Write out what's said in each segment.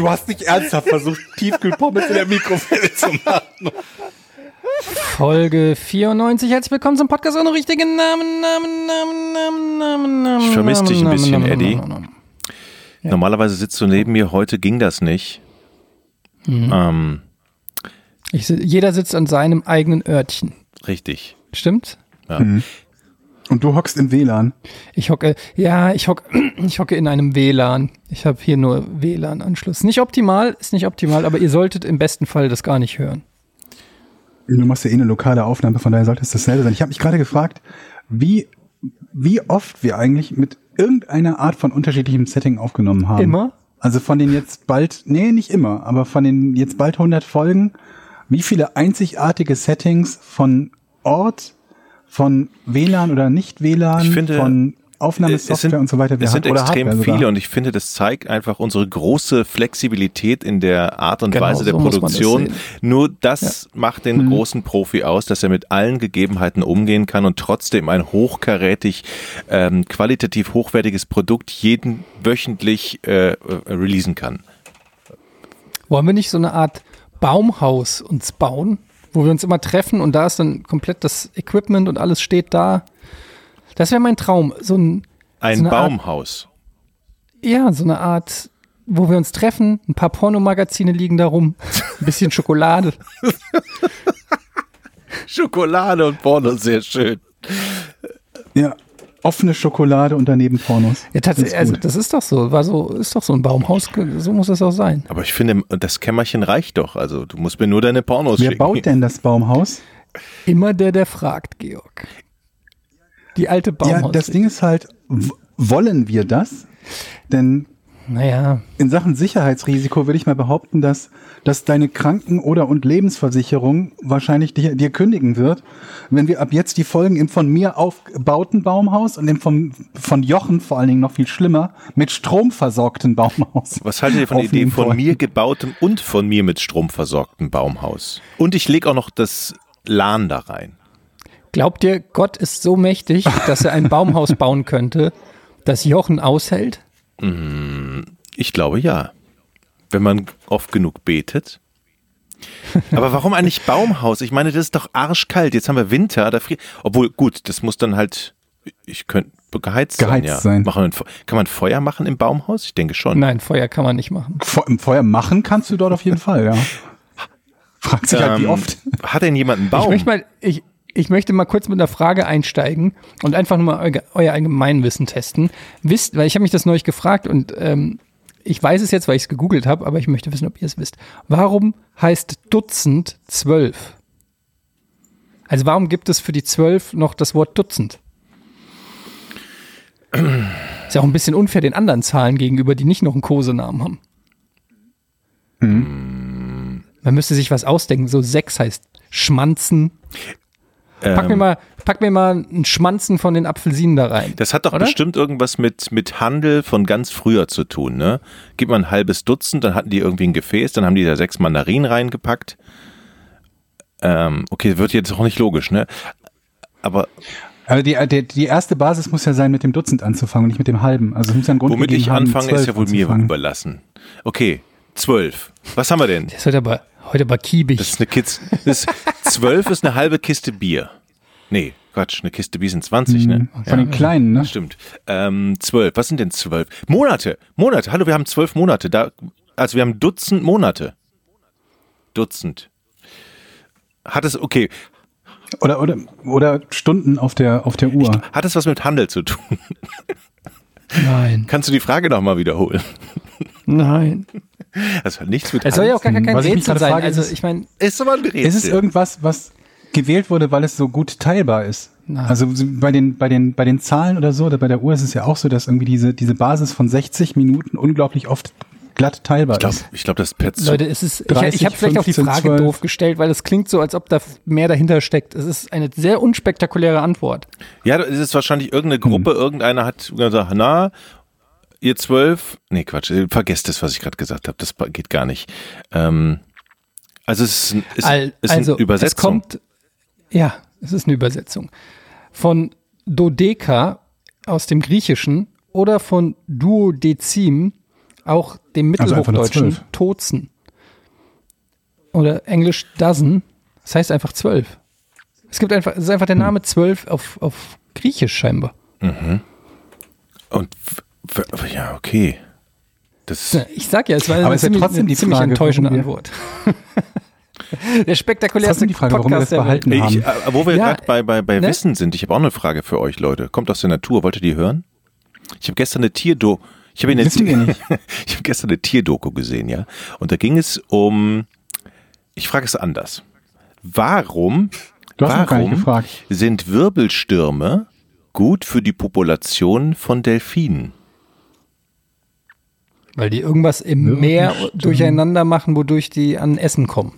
Du hast nicht ernsthaft versucht, Tiefkühlpommes in der Mikrowelle zu machen. Folge 94. Herzlich willkommen zum Podcast ohne richtigen Namen. Namen, Namen, Namen, Namen, Namen. Ich vermisse dich ein Namen, bisschen, Namen, Eddie. Namen, Namen. Normalerweise sitzt du neben mir, heute ging das nicht. Mhm. Ähm, Ich, jeder sitzt an seinem eigenen Örtchen. richtig. Stimmt? Ja. Und du hockst im WLAN. Ich hocke, ja, ich hocke, ich hocke in einem WLAN. Ich habe hier nur WLAN-Anschluss. Nicht optimal, ist nicht optimal, aber ihr solltet im besten Fall das gar nicht hören. Du machst ja eh eine lokale Aufnahme, von daher sollte es dasselbe sein. Ich habe mich gerade gefragt, wie, wie oft wir eigentlich mit irgendeiner Art von unterschiedlichem Setting aufgenommen haben. Immer? Also von den jetzt bald, nee, nicht immer, aber von den jetzt bald 100 Folgen, wie viele einzigartige Settings von Ort, von WLAN oder nicht WLAN, finde, von Es Aufnahmesoftware sind, und so weiter wir es sind extrem Hardware sogar. viele und ich finde, das zeigt einfach unsere große Flexibilität in der Art und Genau, Weise der so das Produktion. sehen. Nur das macht den großen Profi aus, dass er mit allen Gegebenheiten umgehen kann und trotzdem ein hochkarätig, ähm, qualitativ hochwertiges Produkt jeden wöchentlich äh, äh, releasen kann. Wollen wir nicht so eine Art Baumhaus uns bauen, wo wir uns immer treffen und da ist dann komplett das Equipment und alles steht da? Das wäre mein Traum. So ein, Ein So eine Art- Baumhaus. ja, so eine Art, wo wir uns treffen, ein paar Pornomagazine liegen da rum, ein bisschen Schokolade. Schokolade und Porno, sehr schön. Ja, offene Schokolade und daneben Pornos. Ja, tatsächlich, also das ist doch so, war so, ist doch so ein Baumhaus, so muss das auch sein. Aber ich finde, das Kämmerchen reicht doch. Also du musst mir nur deine Pornos Wer schicken. baut denn das Baumhaus? Immer der, der fragt, Georg. Die alte Baumhaus. Ja, das Ding ist halt, wollen wir das? Denn naja, in Sachen Sicherheitsrisiko würde ich mal behaupten, dass, dass deine Kranken- oder und Lebensversicherung wahrscheinlich dir, dir kündigen wird, wenn wir ab jetzt die Folgen im von mir aufgebauten Baumhaus und im vom, von Jochen vor allen Dingen noch viel schlimmer mit Strom versorgten Baumhaus. Was haltet ihr von der Idee von wollen. mir gebautem und von mir mit Strom versorgtem Baumhaus? Und ich lege auch noch das LAN da rein. glaubt ihr, Gott ist so mächtig, dass er ein Baumhaus bauen könnte, das Jochen aushält? Ich glaube ja. Wenn man oft genug betet. Aber warum eigentlich Baumhaus? Ich meine, das ist doch arschkalt. Jetzt haben wir Winter, da friert. Obwohl, gut, das muss dann halt, ich könnte geheizt, sein, Geheizt ja. sein. Machen kann man Feuer machen im Baumhaus? Ich denke schon. Nein, Feuer kann man nicht machen. Fe- Feuer machen kannst du dort auf jeden Fall, ja. Fragt sich halt, wie Ähm, oft. Hat denn jemand einen Ich Baum? möchte mal, ich, ich möchte mal kurz mit einer Frage einsteigen und einfach nur mal eu euer Allgemeinwissen testen. Wisst, weil ich habe mich das neulich gefragt und ähm, ich weiß es jetzt, weil ich es gegoogelt habe, aber ich möchte wissen, ob ihr es wisst. Warum heißt Dutzend zwölf? Also warum gibt es für die zwölf noch das Wort Dutzend? Ist ja auch ein bisschen unfair den anderen Zahlen gegenüber, die nicht noch einen Kosenamen haben. Man müsste sich was ausdenken. So sechs heißt Schmanzen. Pack mir Ähm, mal, pack mir mal einen Schmanzen von den Apfelsinen da rein. Das hat doch Oder? bestimmt irgendwas mit, mit Handel von ganz früher zu tun, ne? Gib mal ein halbes Dutzend, dann hatten die irgendwie ein Gefäß, dann haben die da sechs Mandarinen reingepackt. Ähm, okay, wird jetzt auch nicht logisch, ne? Aber Aber die, die, die erste Basis muss ja sein, mit dem Dutzend anzufangen und nicht mit dem halben. Also muss ja Grund womit ich haben, anfange, ist ja wohl mir anzufangen. überlassen. Okay, zwölf. Was haben wir denn? Das ist heute aber, heute aber kiebig. Das ist eine Kiste. Das zwölf ist eine halbe Kiste Bier. Nee, Quatsch, eine Kiste Bier sind 20, ne? Von den kleinen, ne? Stimmt. Ähm, zwölf. Was sind denn zwölf? Monate. Monate. Hallo, wir haben zwölf Monate. Da, also wir haben Dutzend Monate. Dutzend. Hat es, okay, Oder, oder, oder Stunden auf der, auf der Uhr. hat es was mit Handel zu tun? Nein, Kannst du die Frage nochmal wiederholen? nein. Das hat nichts mit Es soll ja auch gar kein ich Rätsel sein. frage, Also ist- ich meine, Ist aber ein Rätsel. Ist es irgendwas, was gewählt wurde, weil es so gut teilbar ist? Nein. Also bei den, bei den, bei den Zahlen oder so, oder bei der Uhr ist es ja auch so, dass irgendwie diese, diese Basis von 60 Minuten unglaublich oft glatt teilbar Ich glaube, ist. ich glaub, das per Zug. Leute, es ist, ich, 30, ich habe vielleicht auch die 15, Frage 12. doof gestellt, weil es klingt so, als ob da mehr dahinter steckt. Es ist eine sehr unspektakuläre Antwort. Ja, es ist wahrscheinlich irgendeine Gruppe, irgendeiner hat gesagt, na, ihr zwölf, nee, Quatsch, vergesst das, was ich gerade gesagt habe, das geht gar nicht. Ähm, also es ist, ein- ist, Al- ist also, eine Übersetzung. es kommt, ja, es ist eine Übersetzung. Von Dodeka aus dem Griechischen oder von Duodezim, auch dem Also mittelhochdeutschen zwölf. Tozen. Oder englisch dozen, das heißt einfach zwölf. Es gibt einfach, es ist einfach der Hm. Name zwölf auf, auf Griechisch scheinbar. Und w- w- ja, okay. Das Ich sag ja, es war Aber eine ziemlich, trotzdem die ziemlich Frage, enttäuschende Antwort. Der spektakulärste die Frage, warum wir das Podcast der Welt. behalten haben. ich, äh, wo wir Ja, gerade bei, bei, bei ne? Wissen sind, ich habe auch eine Frage für euch, Leute. Kommt aus der Natur, wollt ihr die hören? Ich habe gestern eine Tierdo. Ich habe habe gestern eine Tierdoku gesehen, ja. Und da ging es um. Ich frage es anders. Warum? Warum sind Wirbelstürme gut für die Population von Delfinen? Weil die irgendwas im. Meer durcheinander machen, wodurch die an Essen kommen.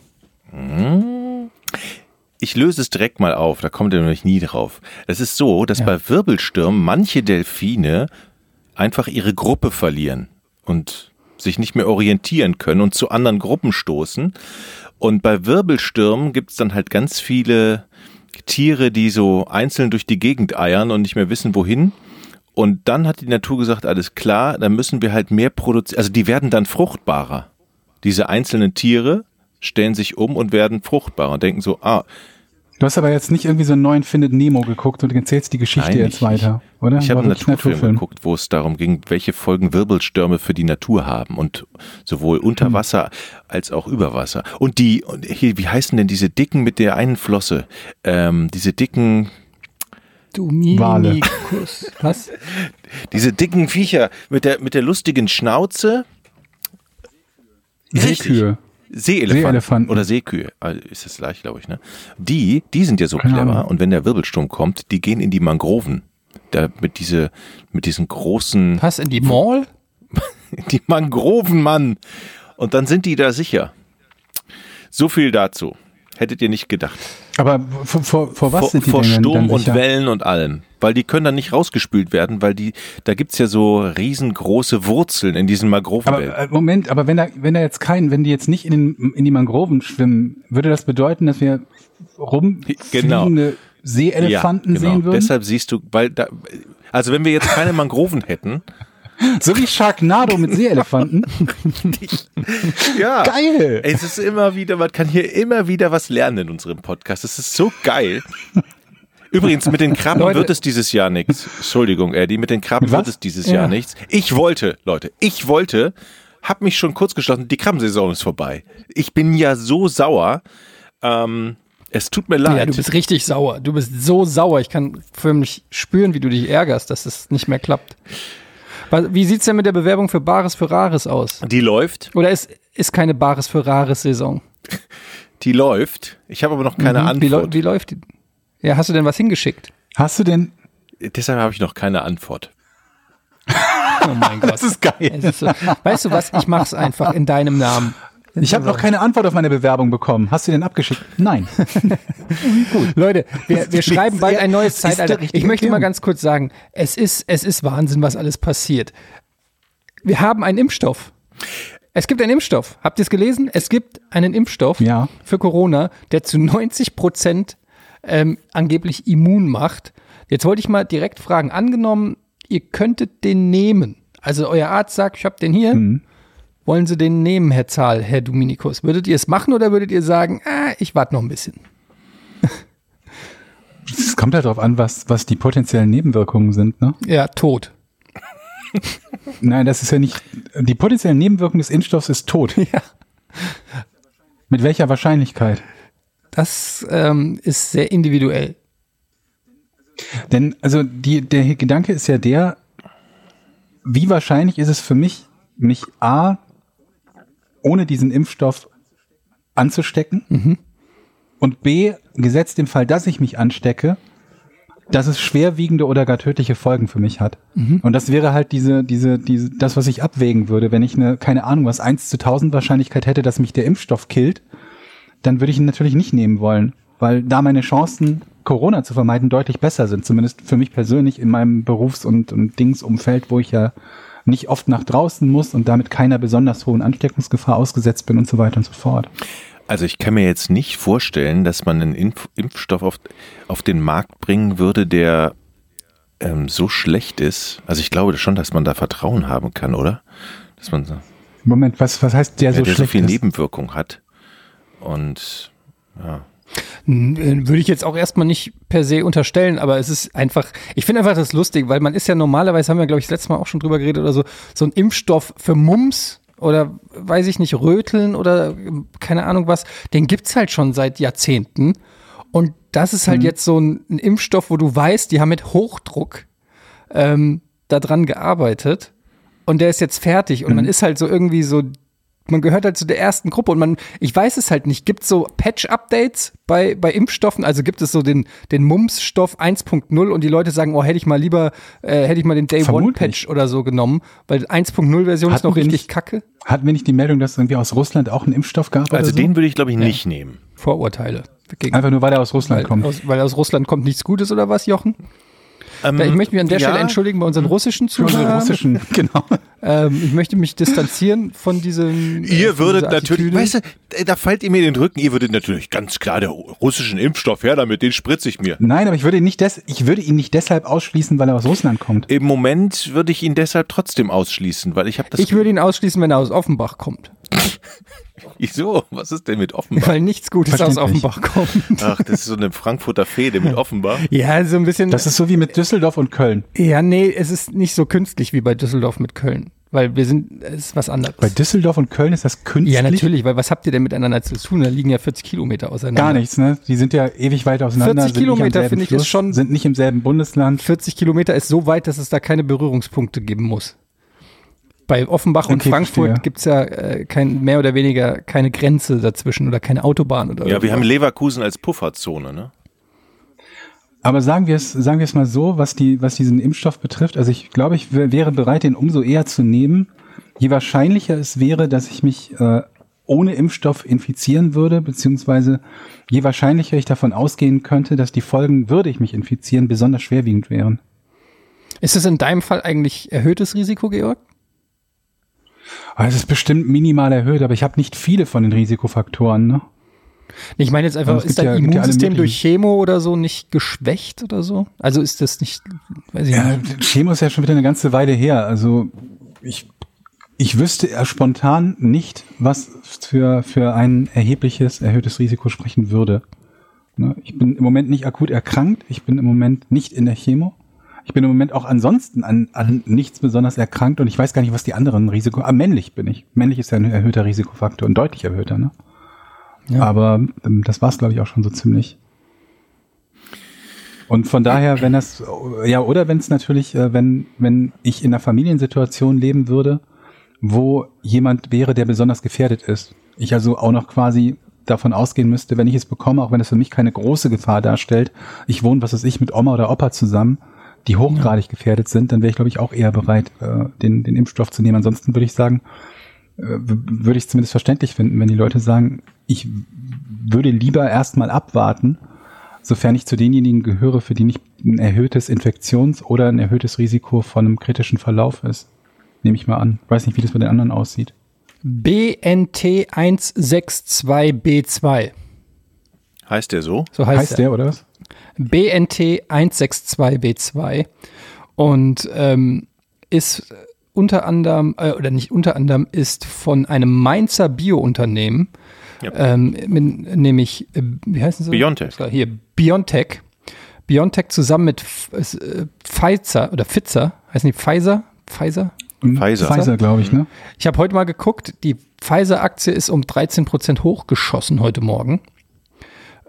Ich löse es direkt mal auf, da kommt ihr nämlich nie drauf. Es ist so, dass bei Wirbelstürmen manche Delfine einfach ihre Gruppe verlieren und sich nicht mehr orientieren können und zu anderen Gruppen stoßen. Und bei Wirbelstürmen gibt es dann halt ganz viele Tiere, die so einzeln durch die Gegend eiern und nicht mehr wissen, wohin. Und dann hat die Natur gesagt, alles klar, dann müssen wir halt mehr produzieren. Also die werden dann fruchtbarer. Diese einzelnen Tiere stellen sich um und werden fruchtbarer und denken so, ah, Du hast aber jetzt nicht irgendwie so einen neuen Findet Nemo geguckt und erzählst die Geschichte Nein, jetzt ich- weiter, oder? Ich habe einen wirklich Naturfilm geguckt, wo es darum ging, welche Folgen Wirbelstürme für die Natur haben und sowohl unter Hm. Wasser als auch über Wasser. Und die, und hier, wie heißen denn diese dicken mit der einen Flosse? Ähm, diese dicken, Du Wale. Minikus. Was? diese dicken Viecher mit der, mit der lustigen Schnauze. Richtig. Seekühe. Seeelefanten, Seeelefanten. oder Seekühe, Also ist das gleich, glaube ich. Ne? Die, die sind ja so Keine clever Ahnung. und wenn der Wirbelsturm kommt, die gehen in die Mangroven. Da mit diese, mit diesen großen, Was in die Mall? die Mangroven, Mann. Und dann sind die da sicher. So viel dazu. Hättet ihr nicht gedacht. Aber vor, vor, vor was vor sind die vor Sturm und sicher? Wellen und allem. Weil die können dann nicht rausgespült werden, weil die, da gibt's ja so riesengroße Wurzeln in diesen Mangrovenwellen. Aber äh, Moment, aber wenn da, wenn da jetzt kein, wenn die jetzt nicht in, den, in die Mangroven schwimmen, würde das bedeuten, dass wir rumfliegende Seeelefanten ja, genau. sehen würden? Deshalb siehst du, weil da, also wenn wir jetzt keine Mangroven hätten, so wie Sharknado mit Seeelefanten. ja, Geil! Ey, es ist immer wieder, man kann hier immer wieder was lernen in unserem Podcast. Es ist so geil. Übrigens, mit den Krabben Leute. wird es dieses Jahr nichts. Entschuldigung, Eddie, mit den Krabben was? wird es dieses Ja. Jahr nichts. Ich wollte, Leute, ich wollte, hab mich schon kurz geschlossen, die Krabbensaison ist vorbei. Ich bin ja so sauer. Ähm, es tut mir leid. Ja, du bist richtig sauer. Du bist so sauer. Ich kann förmlich spüren, wie du dich ärgerst, dass es nicht mehr klappt. Wie sieht's denn mit der Bewerbung für Bares für Rares aus? die läuft, Oder ist, ist keine Bares für Rares Saison? die läuft. Ich habe aber noch keine Mhm. wie, läu- Antwort. wie läuft die? Ja, hast du denn was hingeschickt? Hast du denn, Deshalb habe ich noch keine Antwort. Oh mein Gott. das ist geil. Es ist so, weißt du was? Ich mach's einfach in deinem Namen. Ich habe noch keine Antwort auf meine Bewerbung bekommen. Hast du den abgeschickt? Nein. Leute, wir, wir schreiben bald ein neues Zeitalter. Ich möchte mal ganz kurz sagen, es ist, es ist Wahnsinn, was alles passiert. Wir haben einen Impfstoff. Es gibt einen Impfstoff. Habt ihr es gelesen? Es gibt einen Impfstoff Ja. für Corona, der zu 90 Prozent ähm, angeblich immun macht. Jetzt wollte ich mal direkt fragen, angenommen, ihr könntet den nehmen. Also euer Arzt sagt, ich habe den hier. Mhm. Wollen Sie den nehmen, Herr Zahl, Herr Dominikus? Würdet ihr es machen oder würdet ihr sagen, ah, ich warte noch ein bisschen? Es kommt halt darauf an, was, was die potenziellen Nebenwirkungen sind, ne? Ja, tot. Nein, das ist ja nicht. Die potenziellen Nebenwirkungen des Impfstoffs ist tot. Ja. Mit welcher Wahrscheinlichkeit? Das ähm, ist sehr individuell. Denn, also die, der Gedanke ist ja der, wie wahrscheinlich ist es für mich, mich A, ohne diesen Impfstoff anzustecken und B, gesetzt im Fall, dass ich mich anstecke, dass es schwerwiegende oder gar tödliche Folgen für mich hat. Und das wäre halt diese, diese, diese, das, was ich abwägen würde. Wenn ich eine, keine Ahnung, was 1 zu 1000 Wahrscheinlichkeit hätte, dass mich der Impfstoff killt, dann würde ich ihn natürlich nicht nehmen wollen, weil da meine Chancen, Corona zu vermeiden, deutlich besser sind. Zumindest für mich persönlich in meinem Berufs- und, und Dingsumfeld, wo ich ja nicht oft nach draußen muss und damit keiner besonders hohen Ansteckungsgefahr ausgesetzt bin und so weiter und so fort. Also ich kann mir jetzt nicht vorstellen, dass man einen Impf Impfstoff auf, auf den Markt bringen würde, der ähm, so schlecht ist. Also ich glaube schon, dass man da Vertrauen haben kann, oder? Dass man so, Moment, was, was heißt der ja, so der so schlecht viel ist? Nebenwirkung hat. Und ja. Äh, Würde ich jetzt auch erstmal nicht per se unterstellen, aber es ist einfach, ich finde einfach das lustig, weil man ist ja normalerweise, haben wir glaube ich das letzte Mal auch schon drüber geredet oder so, so ein Impfstoff für Mumps oder weiß ich nicht, Röteln oder ähm, keine Ahnung was, den gibt's halt schon seit Jahrzehnten. Und das ist halt jetzt so ein, ein Impfstoff, wo du weißt, die haben mit Hochdruck ähm, daran gearbeitet und der ist jetzt fertig. Und man ist halt so irgendwie so, man gehört halt zu der ersten Gruppe und man, ich weiß es halt nicht, gibt es so Patch-Updates bei, bei Impfstoffen, also gibt es so den, den Mumps-Stoff 1.0 und die Leute sagen, oh, hätte ich mal lieber, äh, hätte ich mal den. Day-One-Patch oder so genommen, weil 1.0-Version ist noch richtig nicht- kacke. Hatten wir nicht die Meldung, dass irgendwie aus Russland auch ein Impfstoff gab? Also oder so? den würde ich, glaube ich, nicht nehmen. Vorurteile. Gegen, Einfach nur, weil er aus Russland weil, kommt. aus, weil aus Russland kommt nichts Gutes oder was, Jochen? Ähm, ich möchte mich an der ja, Stelle entschuldigen bei unseren russischen Für unsere Zuhörern. russischen, genau. Ähm, ich möchte mich distanzieren von diesem. äh, Ihr von würdet natürlich, weißt du, äh, da fällt ihr mir in den Rücken, ihr würdet natürlich ganz klar der russischen Impfstoff her damit, den spritze ich mir. Nein, aber ich würde ihn nicht des, ich würde ihn nicht deshalb ausschließen, weil er aus Russland kommt. Im Moment würde ich ihn deshalb trotzdem ausschließen, weil ich habe das. Ich würde ihn ausschließen, wenn er aus Offenbach kommt. Wieso? Was ist denn mit Offenbach? Weil nichts Gutes aus Verständlich. Offenbach kommt. Ach, das ist so eine Frankfurter Fehde mit Offenbach. Ja, so ein bisschen. Das ist so wie mit Düsseldorf und Köln. ja, nee, es ist nicht so künstlich wie bei Düsseldorf mit Köln. Weil wir sind, es ist was anderes. Bei Düsseldorf und Köln ist das künstlich. ja, natürlich, weil was habt ihr denn miteinander zu tun? Da liegen ja 40 Kilometer auseinander. Gar nichts, ne? Die sind ja ewig weit auseinander. 40 sind nicht am Kilometer, finde ich, Fluss, ist schon- Sind nicht im selben Bundesland. 40 Kilometer ist so weit, dass es da keine Berührungspunkte geben muss. Bei Offenbach und Okay, Frankfurt verstehe. gibt's ja äh, kein, mehr oder weniger keine Grenze dazwischen oder keine Autobahn oder Ja, wir haben. Leverkusen als Pufferzone, ne? Aber sagen wir es, sagen wir es mal so, was die, was diesen Impfstoff betrifft. Also ich glaube, ich wär- wäre bereit, den umso eher zu nehmen, je wahrscheinlicher es wäre, dass ich mich äh, ohne Impfstoff infizieren würde, beziehungsweise je wahrscheinlicher ich davon ausgehen könnte, dass die Folgen, würde ich mich infizieren, besonders schwerwiegend wären. Ist es in deinem Fall eigentlich erhöhtes Risiko, Georg? Aber es ist bestimmt minimal erhöht, aber ich habe nicht viele von den Risikofaktoren. Ne? Ich meine jetzt einfach, ist dein ja- gibt ja Immunsystem durch Chemo oder so nicht geschwächt oder so? Also ist das nicht, weiß ich Ja, nicht. Chemo ist ja schon wieder eine ganze Weile her. Also ich, ich wüsste spontan nicht, was für, für ein erhebliches, erhöhtes Risiko sprechen würde. Ne? Ich bin im Moment nicht akut erkrankt. Ich bin im Moment nicht in der Chemo. Ich bin im Moment auch ansonsten an, an nichts besonders erkrankt und ich weiß gar nicht, was die anderen Risiko. Ah, männlich bin ich. Männlich ist ja ein erhöhter Risikofaktor, ein deutlich erhöhter, ne? Ja. Aber ähm, das war's, glaube ich, auch schon so ziemlich. Und von daher, wenn das, ja, oder wenn es natürlich, äh, wenn, wenn ich in einer Familiensituation leben würde, wo jemand wäre, der besonders gefährdet ist. Ich also auch noch quasi davon ausgehen müsste, wenn ich es bekomme, auch wenn es für mich keine große Gefahr darstellt, ich wohne, was weiß ich, mit Oma oder Opa zusammen, die hochgradig gefährdet sind, dann wäre ich, glaube ich, auch eher bereit, äh, den, den Impfstoff zu nehmen. Ansonsten würde ich sagen, äh, würde ich es zumindest verständlich finden, wenn die Leute sagen, ich würde lieber erstmal abwarten, sofern ich zu denjenigen gehöre, für die nicht ein erhöhtes Infektions- oder ein erhöhtes Risiko von einem kritischen Verlauf ist. Nehme ich mal an. Weiß nicht, wie das bei den anderen aussieht. BNT162B2. Heißt der so? So heißt, Heißt er. der, oder was? BNT162B2 und ähm, ist unter anderem, äh, oder nicht unter anderem, ist von einem Mainzer Biounternehmen, Ja. ähm, mit, nämlich, äh, wie heißen sie? Biontech. Hier, Biontech. Biontech zusammen mit F äh, Pfizer oder Pfizer, heißen die Pfizer? Pfizer? Pfizer. Pfizer, glaube ich, ne? Ich habe heute mal geguckt, die Pfizer-Aktie ist um 13 Prozent hochgeschossen heute Morgen.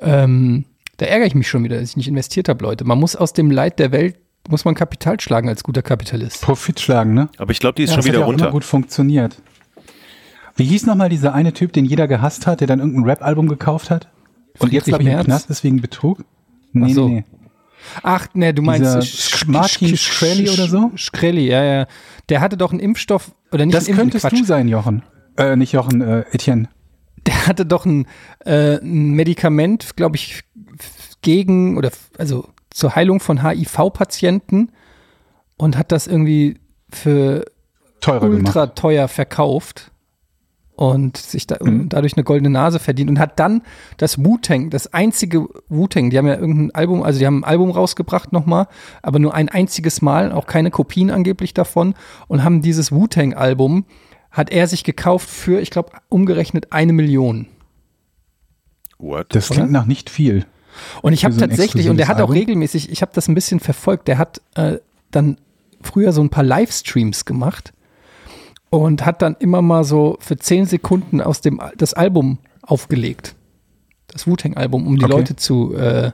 Ähm, da ärgere ich mich schon wieder, dass ich nicht investiert habe, Leute. Man muss aus dem Leid der Welt, muss man Kapital schlagen als guter Kapitalist. Profit schlagen, ne? Aber ich glaube, die ist Ja, schon das hat wieder ja auch runter. immer gut funktioniert. Wie hieß nochmal dieser eine Typ, den jeder gehasst hat, der dann irgendein Rap-Album gekauft hat? Und jetzt, glaube ich, im? Knast ist wegen Betrug? Nee, Ach so. nee. Ach, ne, du meinst Sch- Martin Shkreli oder so? Shkreli, ja, ja. Der hatte doch einen Impfstoff, oder nicht Das könntest du sein, Jochen. Äh, nicht Jochen, äh, Etienne. Der hatte doch ein, äh, ein Medikament, glaube ich, gegen oder also zur Heilung von HIV-Patienten und hat das irgendwie für Teurer ultra gemacht. teuer verkauft und sich da, Mhm. dadurch eine goldene Nase verdient und hat dann das Wu-Tang, das einzige Wu-Tang, die haben ja irgendein Album, also die haben ein Album rausgebracht nochmal, aber nur ein einziges Mal, auch keine Kopien angeblich davon und haben dieses Wu-Tang-Album, hat er sich gekauft für, ich glaube, umgerechnet eine Million. What? Das klingt nach nicht viel. Und ich habe so tatsächlich, und der hat auch regelmäßig, ich habe das ein bisschen verfolgt, der hat äh, dann früher so ein paar Livestreams gemacht und hat dann immer mal so für zehn Sekunden aus dem das Album aufgelegt. Das Wu-Tang-Album, um die Okay. Leute zu, äh,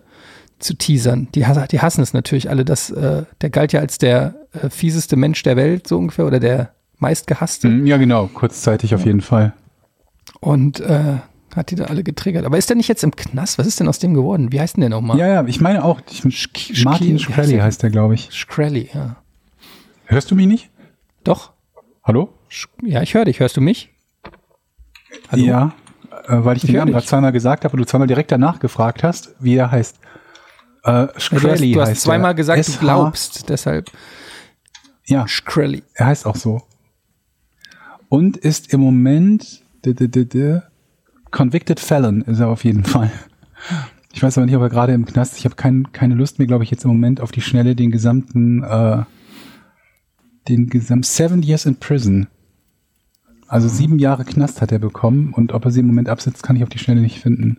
zu teasern. Die, die hassen es natürlich alle. Das, äh, der galt ja als der äh, fieseste Mensch der Welt, so ungefähr, oder der meistgehasste. Mhm, Ja, genau, kurzzeitig auf jeden Fall. Und äh, hat die da alle getriggert. Aber ist der nicht jetzt im Knast? Was ist denn aus dem geworden? Wie heißt denn der nochmal? Ja, ja, ich meine auch, ich, Sch- Martin Sch- Shkreli heißt der, glaube ich. Shkreli, ja. Hörst du mich nicht? Doch? Hallo? Ja, ich höre dich. Hörst du mich? Hallo? Ja, äh, weil ich Ich den Namen gerade zweimal gesagt habe und du zweimal direkt danach gefragt hast, wie er heißt. Äh, Ja, du hast, Shkreli du hast heißt zweimal er. gesagt, du glaubst. Deshalb Ja, Shkreli. er heißt auch so. Und ist im Moment d -d -d -d Convicted Felon ist er auf jeden Fall. Ich weiß aber nicht, ob er gerade im Knast ist. Ich habe kein, keine Lust mehr, glaube ich, jetzt im Moment auf die Schnelle den gesamten, äh, den gesamten Seven Years in Prison. Also sieben Jahre Knast hat er bekommen und ob er sie im Moment absitzt, kann ich auf die Schnelle nicht finden.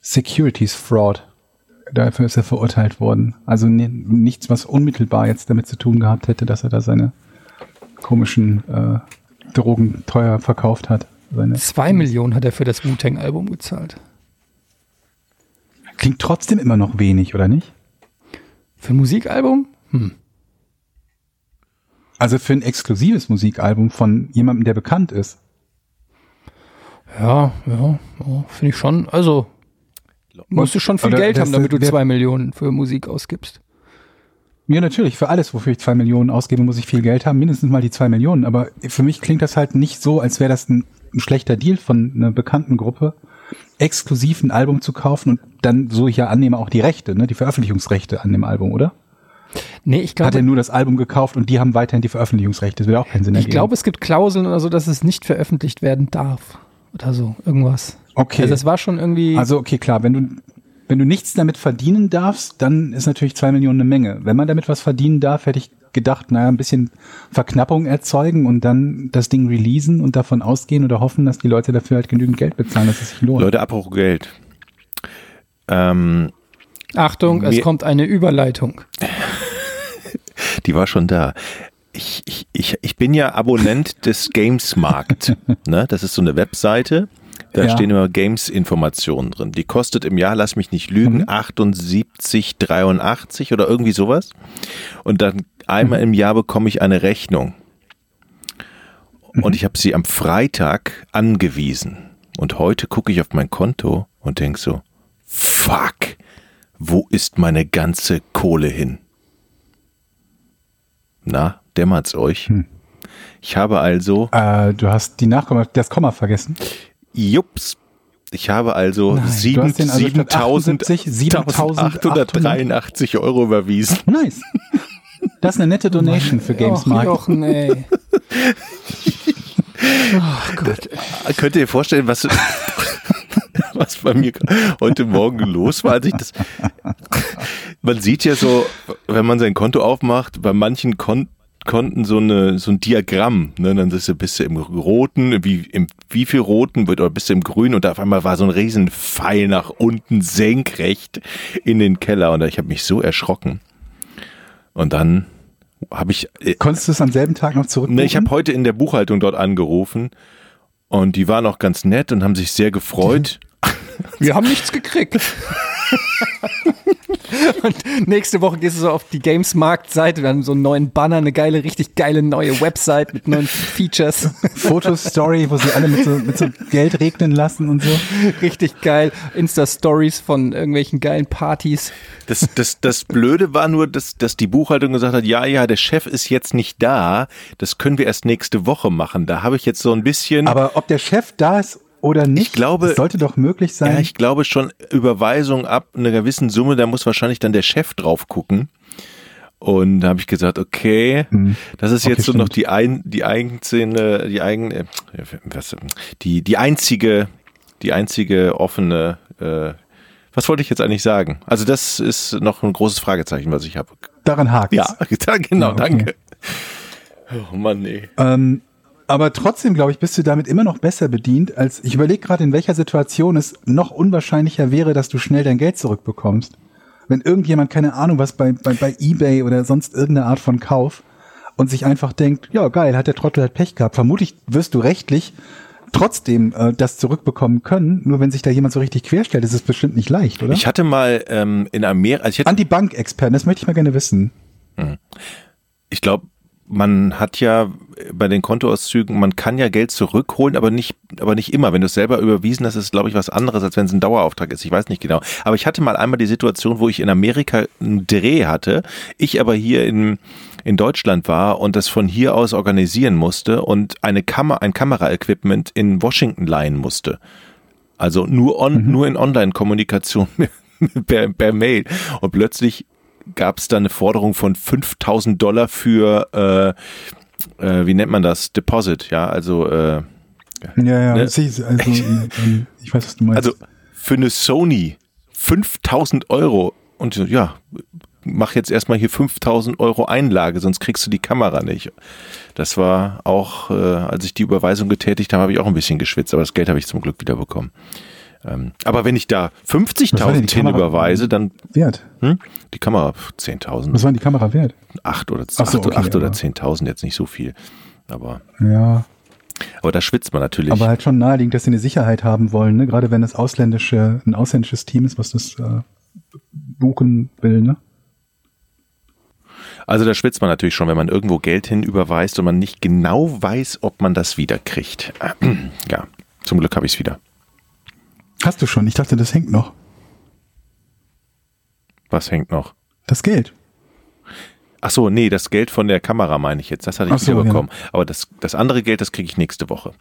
Securities Fraud. Dafür ist er verurteilt worden. Also ni- nichts, was unmittelbar jetzt damit zu tun gehabt hätte, dass er da seine komischen äh, Drogen teuer verkauft hat. Seine, Zwei Millionen hat er für das Wu-Tang-Album gezahlt. klingt trotzdem immer noch wenig, oder nicht? Für ein Musikalbum? Hm. Also für ein exklusives Musikalbum von jemandem, der bekannt ist. Ja, ja, ja finde ich schon. Also, musst du schon viel Geld haben, damit du zwei Millionen für Musik ausgibst. Ja, natürlich. Für alles, wofür ich zwei Millionen ausgebe, muss ich viel Geld haben. Mindestens mal die zwei Millionen. Aber für mich klingt das halt nicht so, als wäre das ein, ein schlechter Deal von einer bekannten Gruppe, exklusiv ein Album zu kaufen und dann, so ich ja annehme, auch die Rechte, ne, die Veröffentlichungsrechte an dem Album, oder? Nee, ich Hat er glaube, nur das Album gekauft und die haben weiterhin die Veröffentlichungsrechte. Das würde auch keinen Sinn ich ergeben. glaube, es gibt Klauseln oder so, dass es nicht veröffentlicht werden darf. Oder so, irgendwas. okay. Also, es war schon irgendwie. Also okay, klar, wenn du wenn du nichts damit verdienen darfst, dann ist natürlich zwei Millionen eine Menge. Wenn man damit was verdienen darf, hätte ich gedacht, naja, ein bisschen Verknappung erzeugen und dann das Ding releasen und davon ausgehen oder hoffen, dass die Leute dafür halt genügend Geld bezahlen, dass es sich lohnt. Leute, apropos Geld. Ähm, Achtung, es kommt eine Überleitung. die war schon da. Ich, ich, ich, ich bin ja Abonnent des Gamesmarkt. ne? Das ist so eine Webseite. Da Ja. stehen immer Games-Informationen drin. Die kostet im Jahr, lass mich nicht lügen, 78,83 oder irgendwie sowas. Und dann einmal im Jahr bekomme ich eine Rechnung. Und ich habe sie am Freitag angewiesen. Und heute gucke ich auf mein Konto und denk so, fuck, wo ist meine ganze Kohle hin? Na, dämmert's euch? Ich habe also, Äh, du hast die Nachkomma, das Komma vergessen. Jups, ich habe also Nein, du sieben- hast den also statt 78 7.883 Euro überwiesen. Nice. Das ist eine nette Donation für Och, Gamesmarkt. Jochen, ey. oh Gott. Könnt ihr euch vorstellen, was, was bei mir heute Morgen los war, als ich das. Man sieht ja so, wenn man sein Konto aufmacht, bei manchen Kon Konten so, eine, so ein Diagramm, ne? dann bist du, bist du im Roten, wie, im, wie viel Roten wird, oder bist du im Grün und auf einmal war so ein riesen Pfeil nach unten senkrecht in den Keller und ich habe mich so erschrocken. Und dann habe ich, äh, Konntest du es am selben Tag noch zurück? Ne, ich habe heute in der Buchhaltung dort angerufen und die waren auch ganz nett und haben sich sehr gefreut. Wir haben nichts gekriegt. Und nächste Woche gehst du so auf die Games-Markt-Seite, dann so einen neuen Banner, eine geile, richtig geile neue Website mit neuen Features. Fotostory, wo sie alle mit so, mit so Geld regnen lassen und so. Richtig geil. Insta-Stories von irgendwelchen geilen Partys. Das, das, das Blöde war nur, dass, dass die Buchhaltung gesagt hat, ja, ja, der Chef ist jetzt nicht da, das können wir erst nächste Woche machen. Da habe ich jetzt so ein bisschen. Aber ob der Chef da ist oder nicht, Ich glaube- das sollte doch möglich sein. Ja, ich glaube schon Überweisung ab einer gewissen Summe, da muss wahrscheinlich dann der Chef drauf gucken. Und da habe ich gesagt, okay, das ist Okay, jetzt so noch die ein, die eigene, die eigene, äh, was, die die einzige, die einzige offene. Äh, was wollte ich jetzt eigentlich sagen? Also das ist noch ein großes Fragezeichen, was ich habe. Daran hakt Ja, genau, Ja, okay. danke. Oh Mann, nee. Ähm, aber trotzdem, glaube ich, bist du damit immer noch besser bedient, als ich überlege gerade, in welcher Situation es noch unwahrscheinlicher wäre, dass du schnell dein Geld zurückbekommst. Wenn irgendjemand, keine Ahnung, was bei, bei, bei Ebay oder sonst irgendeine Art von Kauf und sich einfach denkt, ja geil, hat der Trottel halt Pech gehabt. Vermutlich wirst du rechtlich trotzdem äh, das zurückbekommen können, nur wenn sich da jemand so richtig querstellt, ist es bestimmt nicht leicht, oder? Ich hatte mal ähm, in Amerika, also ich hätte An die Bankexperten, das möchte ich mal gerne wissen. ich glaube, man hat ja bei den Kontoauszügen, man kann ja Geld zurückholen, aber nicht, aber nicht immer. Wenn du es selber überwiesen hast, ist es, glaube ich, was anderes, als wenn es ein Dauerauftrag ist. Ich weiß nicht genau. Aber ich hatte mal einmal die Situation, wo ich in Amerika einen Dreh hatte, ich aber hier in, in Deutschland war und das von hier aus organisieren musste und eine Kamera, ein Kameraequipment in Washington leihen musste. Also nur on, nur in Online-Kommunikation per, per Mail. Und plötzlich gab es da eine Forderung von 5000 Dollar für, äh, äh, wie nennt man das? Deposit, ja, also, äh, Ja, ja, Ne? also, ähm, ich weiß, was du meinst. also für eine Sony 5000 Euro und ja, mach jetzt erstmal hier 5000 Euro Einlage, sonst kriegst du die Kamera nicht. Das war auch, äh, als ich die Überweisung getätigt habe, habe ich auch ein bisschen geschwitzt, aber das Geld habe ich zum Glück wieder bekommen. Ähm, aber wenn ich da Was war denn 50.000 die hin Kamera? überweise, dann wert. hm, die Kamera pf, 10.000. Was war denn die Kamera wert? acht oder, Ach so, okay, oder aber- 10.000, jetzt nicht so viel. Aber, Ja, aber da schwitzt man natürlich. aber halt schon naheliegend, dass sie eine Sicherheit haben wollen, ne? Gerade wenn das ausländische, ein ausländisches Team ist, was das äh, buchen will, ne? also da schwitzt man natürlich schon, wenn man irgendwo Geld hin überweist und man nicht genau weiß, ob man das wiederkriegt. Ja, zum Glück habe ich es wieder. Hast du schon? Ich dachte, das hängt noch. Was hängt noch? Das Geld. Ach so, nee, das Geld von der Kamera meine ich jetzt. Das hatte ich so, wieder ja. bekommen. Aber das, das andere Geld, das kriege ich nächste Woche.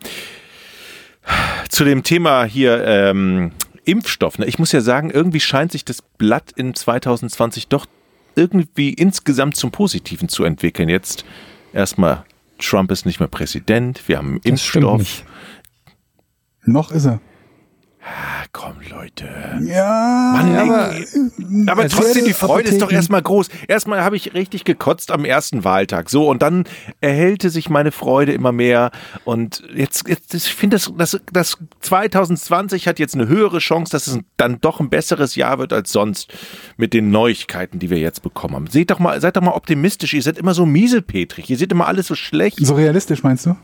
Zu dem Thema hier ähm, Impfstoff. Ne? Ich muss ja sagen, irgendwie scheint sich das Blatt in 2020 doch irgendwie insgesamt zum Positiven zu entwickeln. Jetzt erstmal, Trump ist nicht mehr Präsident. Wir haben einen Das Impfstoff. Noch ist er. Ah, komm, Leute. Ja, Mann, aber- Aber Es trotzdem, die Freude ist doch Apotheken- erstmal groß. Erstmal habe ich richtig gekotzt am ersten Wahltag. So, und dann erhellte sich meine Freude immer mehr. Und jetzt, jetzt ich finde, das, das, das 2020 hat jetzt eine höhere Chance, dass es dann doch ein besseres Jahr wird als sonst mit den Neuigkeiten, die wir jetzt bekommen haben. Seht doch mal, seid doch mal optimistisch. Ihr seid immer so miesepetrig. Ihr seht immer alles so schlecht. So realistisch meinst du?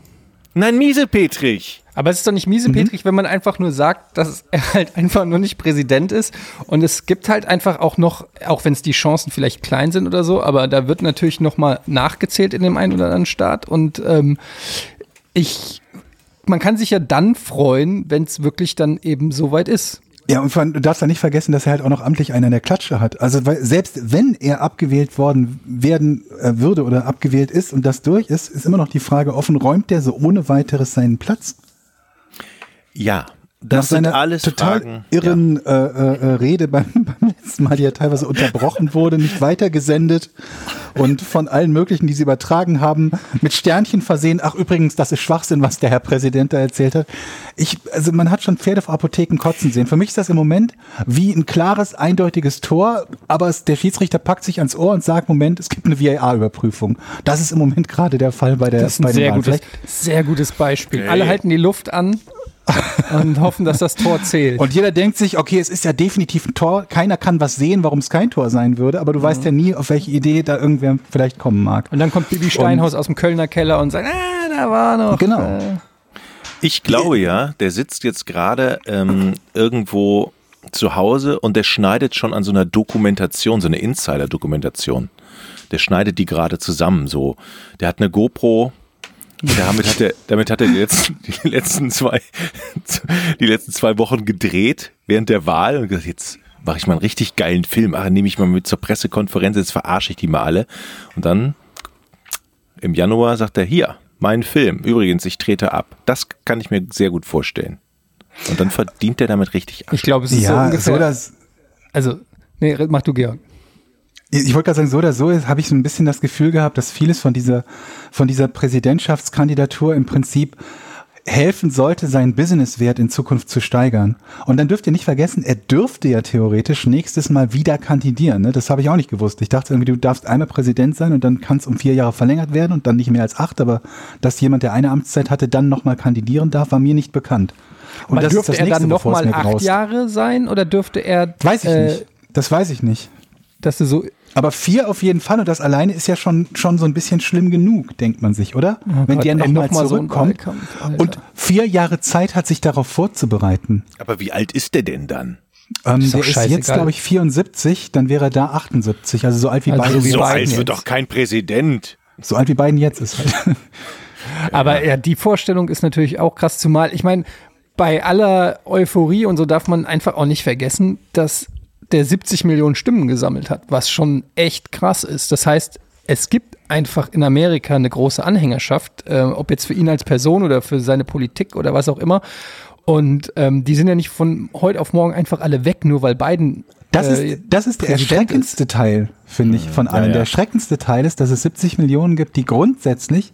Nein, miesepetrig. Aber es ist doch nicht miesepetrig, wenn man einfach nur sagt, dass er halt einfach nur nicht Präsident ist. Und es gibt halt einfach auch noch, auch wenn es die Chancen vielleicht klein sind oder so, aber da wird natürlich noch mal nachgezählt in dem einen oder anderen Staat. Und ähm, ich, man kann sich ja dann freuen, wenn es wirklich dann eben soweit ist. Ja, und du darfst ja nicht vergessen, dass er halt auch noch amtlich einen an der Klatsche hat. Also weil selbst wenn er abgewählt worden werden äh, würde oder abgewählt ist und das durch ist, ist immer noch die Frage offen, räumt der so ohne weiteres seinen Platz? Ja, das sind seiner alles total Fragen. irren äh, äh, äh, Rede beim, beim letzten Mal, die ja teilweise unterbrochen wurde, nicht weitergesendet und von allen möglichen, die sie übertragen haben, mit Sternchen versehen. Ach übrigens, das ist Schwachsinn, was der Herr Präsident da erzählt hat. Ich, also man hat schon Pferde vor Apotheken kotzen sehen. Für mich ist das im Moment wie ein klares, eindeutiges Tor, aber es, der Schiedsrichter packt sich ans Ohr und sagt, Moment, es gibt eine VAR-Überprüfung. Das ist im Moment gerade der Fall bei der Das ist bei ein sehr gutes, Vielleicht- sehr gutes Beispiel. Okay. Alle halten die Luft an und hoffen, dass das Tor zählt. Und jeder denkt sich, okay, es ist ja definitiv ein Tor. Keiner kann was sehen, warum es kein Tor sein würde, aber du weißt ja nie, auf welche Idee da irgendwer vielleicht kommen mag. Und dann kommt Bibi Steinhaus aus dem Kölner Keller und sagt, ah, da war noch. Genau. Äh, Ich glaube ja, der sitzt jetzt gerade ähm, irgendwo zu Hause und der schneidet schon an so einer Dokumentation, so eine Insider-Dokumentation. Der schneidet die gerade zusammen, so. Der hat eine GoPro, damit hat er, damit hat er die letzten, die letzten zwei, die letzten zwei Wochen gedreht während der Wahl und gesagt, jetzt mache ich mal einen richtig geilen Film, ach, nehme ich mal mit zur Pressekonferenz, jetzt verarsche ich die mal alle. Und dann im Januar sagt er, hier, mein Film. Übrigens, ich trete ab. Das kann ich mir sehr gut vorstellen. Und dann verdient er damit richtig Ich glaube, es ist so Ja, ungefähr. so das, also, nee, mach du, Georg. Ich wollte gerade sagen, so oder so habe ich so ein bisschen das Gefühl gehabt, dass vieles von dieser, von dieser Präsidentschaftskandidatur im Prinzip helfen sollte, seinen Businesswert in Zukunft zu steigern. Und dann dürft ihr nicht vergessen, er dürfte ja theoretisch nächstes Mal wieder kandidieren. Ne? Das habe ich auch nicht gewusst. Ich dachte irgendwie, du darfst einmal Präsident sein und dann kann es um vier Jahre verlängert werden und dann nicht mehr als acht. Aber dass jemand, der eine Amtszeit hatte, dann nochmal kandidieren darf, war mir nicht bekannt. Und das dürfte das er dann Nächste, es nochmal acht graust. Jahre sein oder dürfte er, Weiß ich äh, nicht. Das weiß ich nicht. dass du so, Aber vier auf jeden Fall und das alleine ist ja schon, schon so ein bisschen schlimm genug, denkt man sich, oder? Wenn Gott, der nochmal noch so zurückkommt Wahlkampf, Alter. und vier Jahre Zeit hat, sich darauf vorzubereiten. Aber wie alt ist der denn dann? Ähm, Ist der ist jetzt, glaube ich, 74, dann wäre er da 78, also so alt wie Also beiden. wie so Biden alt wird jetzt. doch kein Präsident. So alt wie beiden jetzt ist halt. Aber ja, die Vorstellung ist natürlich auch krass, zumal, ich meine, bei aller Euphorie und so darf man einfach auch nicht vergessen, dass der 70 Millionen Stimmen gesammelt hat, was schon echt krass ist. Das heißt, es gibt einfach in Amerika eine große Anhängerschaft, äh, ob jetzt für ihn als Person oder für seine Politik oder was auch immer. Und ähm, die sind ja nicht von heute auf morgen einfach alle weg, nur weil Biden. Das äh, ist, das ist der erschreckendste Teil, finde ich, von allen. ja. Der erschreckendste Teil ist, dass es 70 Millionen gibt, die grundsätzlich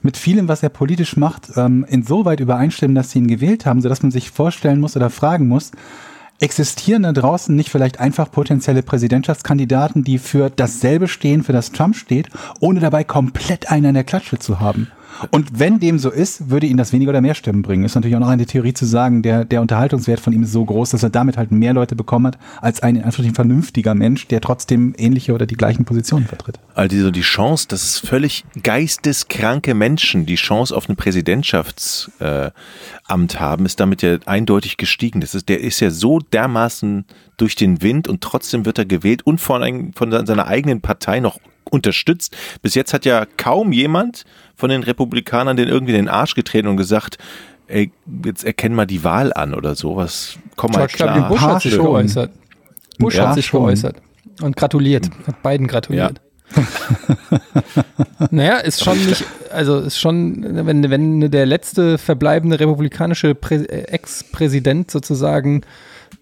mit vielem, was er politisch macht, ähm, insoweit übereinstimmen, dass sie ihn gewählt haben, sodass man sich vorstellen muss oder fragen muss, existieren da draußen nicht vielleicht einfach potenzielle Präsidentschaftskandidaten, die für dasselbe stehen, für das Trump steht, ohne dabei komplett einen an der Klatsche zu haben? Und wenn dem so ist, würde ihn das weniger oder mehr Stimmen bringen. Ist natürlich auch noch eine Theorie zu sagen, der, der Unterhaltungswert von ihm ist so groß, dass er damit halt mehr Leute bekommen hat, als ein in Anführungsstrichen vernünftiger Mensch, der trotzdem ähnliche oder die gleichen Positionen vertritt. Also so die Chance, dass es völlig geisteskranke Menschen die Chance auf ein Präsidentschaftsamt äh, haben, ist damit ja eindeutig gestiegen. Das ist, der ist ja so dermaßen durch den Wind und trotzdem wird er gewählt und von, ein, von seiner eigenen Partei noch unterstützt. Bis jetzt hat ja kaum jemand von den Republikanern den irgendwie in den Arsch getreten und gesagt, ey, jetzt erkenn mal die Wahl an oder sowas. Komm mal W. klar. Bush Paar hat sich geäußert. Bush Ja, hat sich schon. geäußert und gratuliert, hat beiden gratuliert. naja, ist schon nicht, also ist schon, wenn, wenn der letzte verbleibende republikanische äh, Ex-Präsident sozusagen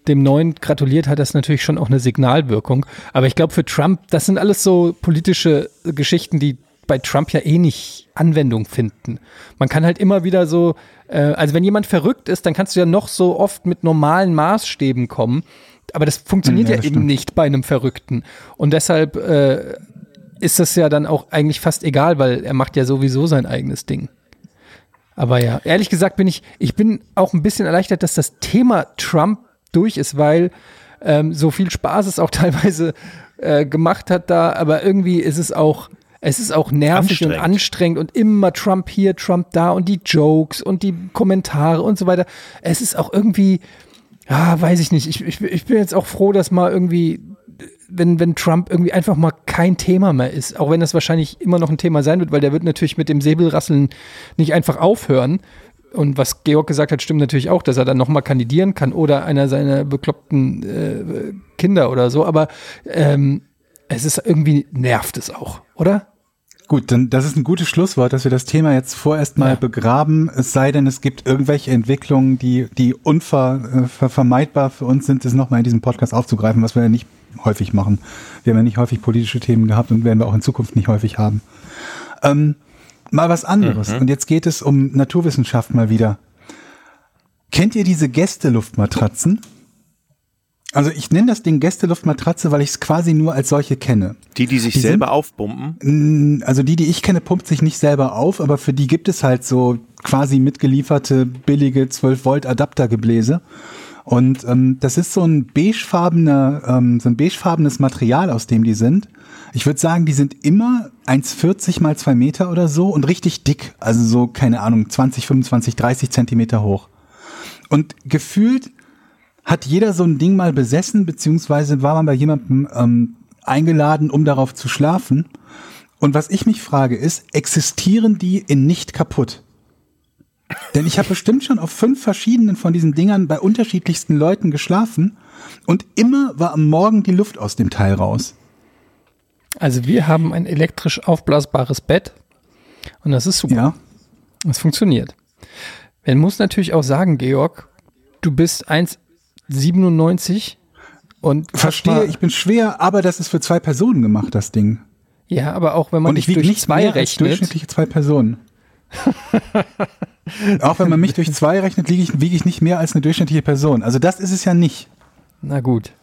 dem neuen gratuliert, hat das natürlich schon auch eine Signalwirkung. Aber ich glaube, für Trump, das sind alles so politische Geschichten, die bei Trump ja eh nicht Anwendung finden. Man kann halt immer wieder so, äh, also wenn jemand verrückt ist, dann kannst du ja noch so oft mit normalen Maßstäben kommen. Aber das funktioniert Ja, ja, das eben stimmt. nicht bei einem Verrückten. Und deshalb äh, ist das ja dann auch eigentlich fast egal, weil er macht ja sowieso sein eigenes Ding. Aber ja, ehrlich gesagt bin ich, ich bin auch ein bisschen erleichtert, dass das Thema Trump durch ist, weil ähm, so viel Spaß es auch teilweise äh, gemacht hat da, aber irgendwie ist es auch, es ist auch nervig und Anstrengend. anstrengend und immer Trump hier, Trump da und die Jokes und die Kommentare und so weiter. Es ist auch irgendwie, ja, weiß ich nicht. Ich, ich, ich bin jetzt auch froh, dass mal irgendwie, wenn, wenn Trump irgendwie einfach mal kein Thema mehr ist, auch wenn das wahrscheinlich immer noch ein Thema sein wird, weil der wird natürlich mit dem Säbelrasseln nicht einfach aufhören. Und was Georg gesagt hat, stimmt natürlich auch, dass er dann nochmal kandidieren kann oder einer seiner bekloppten äh, Kinder oder so. Aber ähm, es ist irgendwie, nervt es auch, oder? Gut, dann das ist ein gutes Schlusswort, dass wir das Thema jetzt vorerst mal Ja. begraben, es sei denn, es gibt irgendwelche Entwicklungen, die, die unvermeidbar für uns sind, das nochmal in diesem Podcast aufzugreifen, was wir ja nicht häufig machen. Wir haben ja nicht häufig politische Themen gehabt und werden wir auch in Zukunft nicht häufig haben. Ähm, mal was anderes. Und jetzt geht es um Naturwissenschaft mal wieder. Kennt ihr diese Gästeluftmatratzen? Also ich nenne das Ding Gästeluftmatratze, weil ich es quasi nur als solche kenne. Die, die sich Die selber sind- aufpumpen. Also die, die ich kenne, pumpt sich nicht selber auf, aber für die gibt es halt so quasi mitgelieferte billige 12 Volt Adaptergebläse. Und ähm, das ist so ein beigefarbener, ähm, so ein beigefarbenes Material, aus dem die sind. Ich würde sagen, die sind immer 1,40 mal 2 Meter oder so und richtig dick. Also so, keine Ahnung, 20, 25, 30 Zentimeter hoch. Und gefühlt hat jeder so ein Ding mal besessen, beziehungsweise war man bei jemandem ähm, eingeladen, um darauf zu schlafen. Und was ich mich frage ist, existieren die in nicht kaputt? Denn ich habe bestimmt schon auf fünf verschiedenen von diesen Dingern bei unterschiedlichsten Leuten geschlafen und immer war am Morgen die Luft aus dem Teil raus. Also wir haben ein elektrisch aufblasbares Bett und das ist super. Ja. Das funktioniert. Man muss natürlich auch sagen, Georg, du bist 1,97 und Verstehe, ich bin schwer, aber das ist für zwei Personen gemacht, das Ding. ja, aber auch wenn man Und dich ich wiege durch nicht zwei mehr als rechnet, durchschnittliche zwei Personen. Auch wenn man mich durch zwei rechnet, wiege ich, wiege ich nicht mehr als eine durchschnittliche Person. Also das ist es ja nicht. na gut.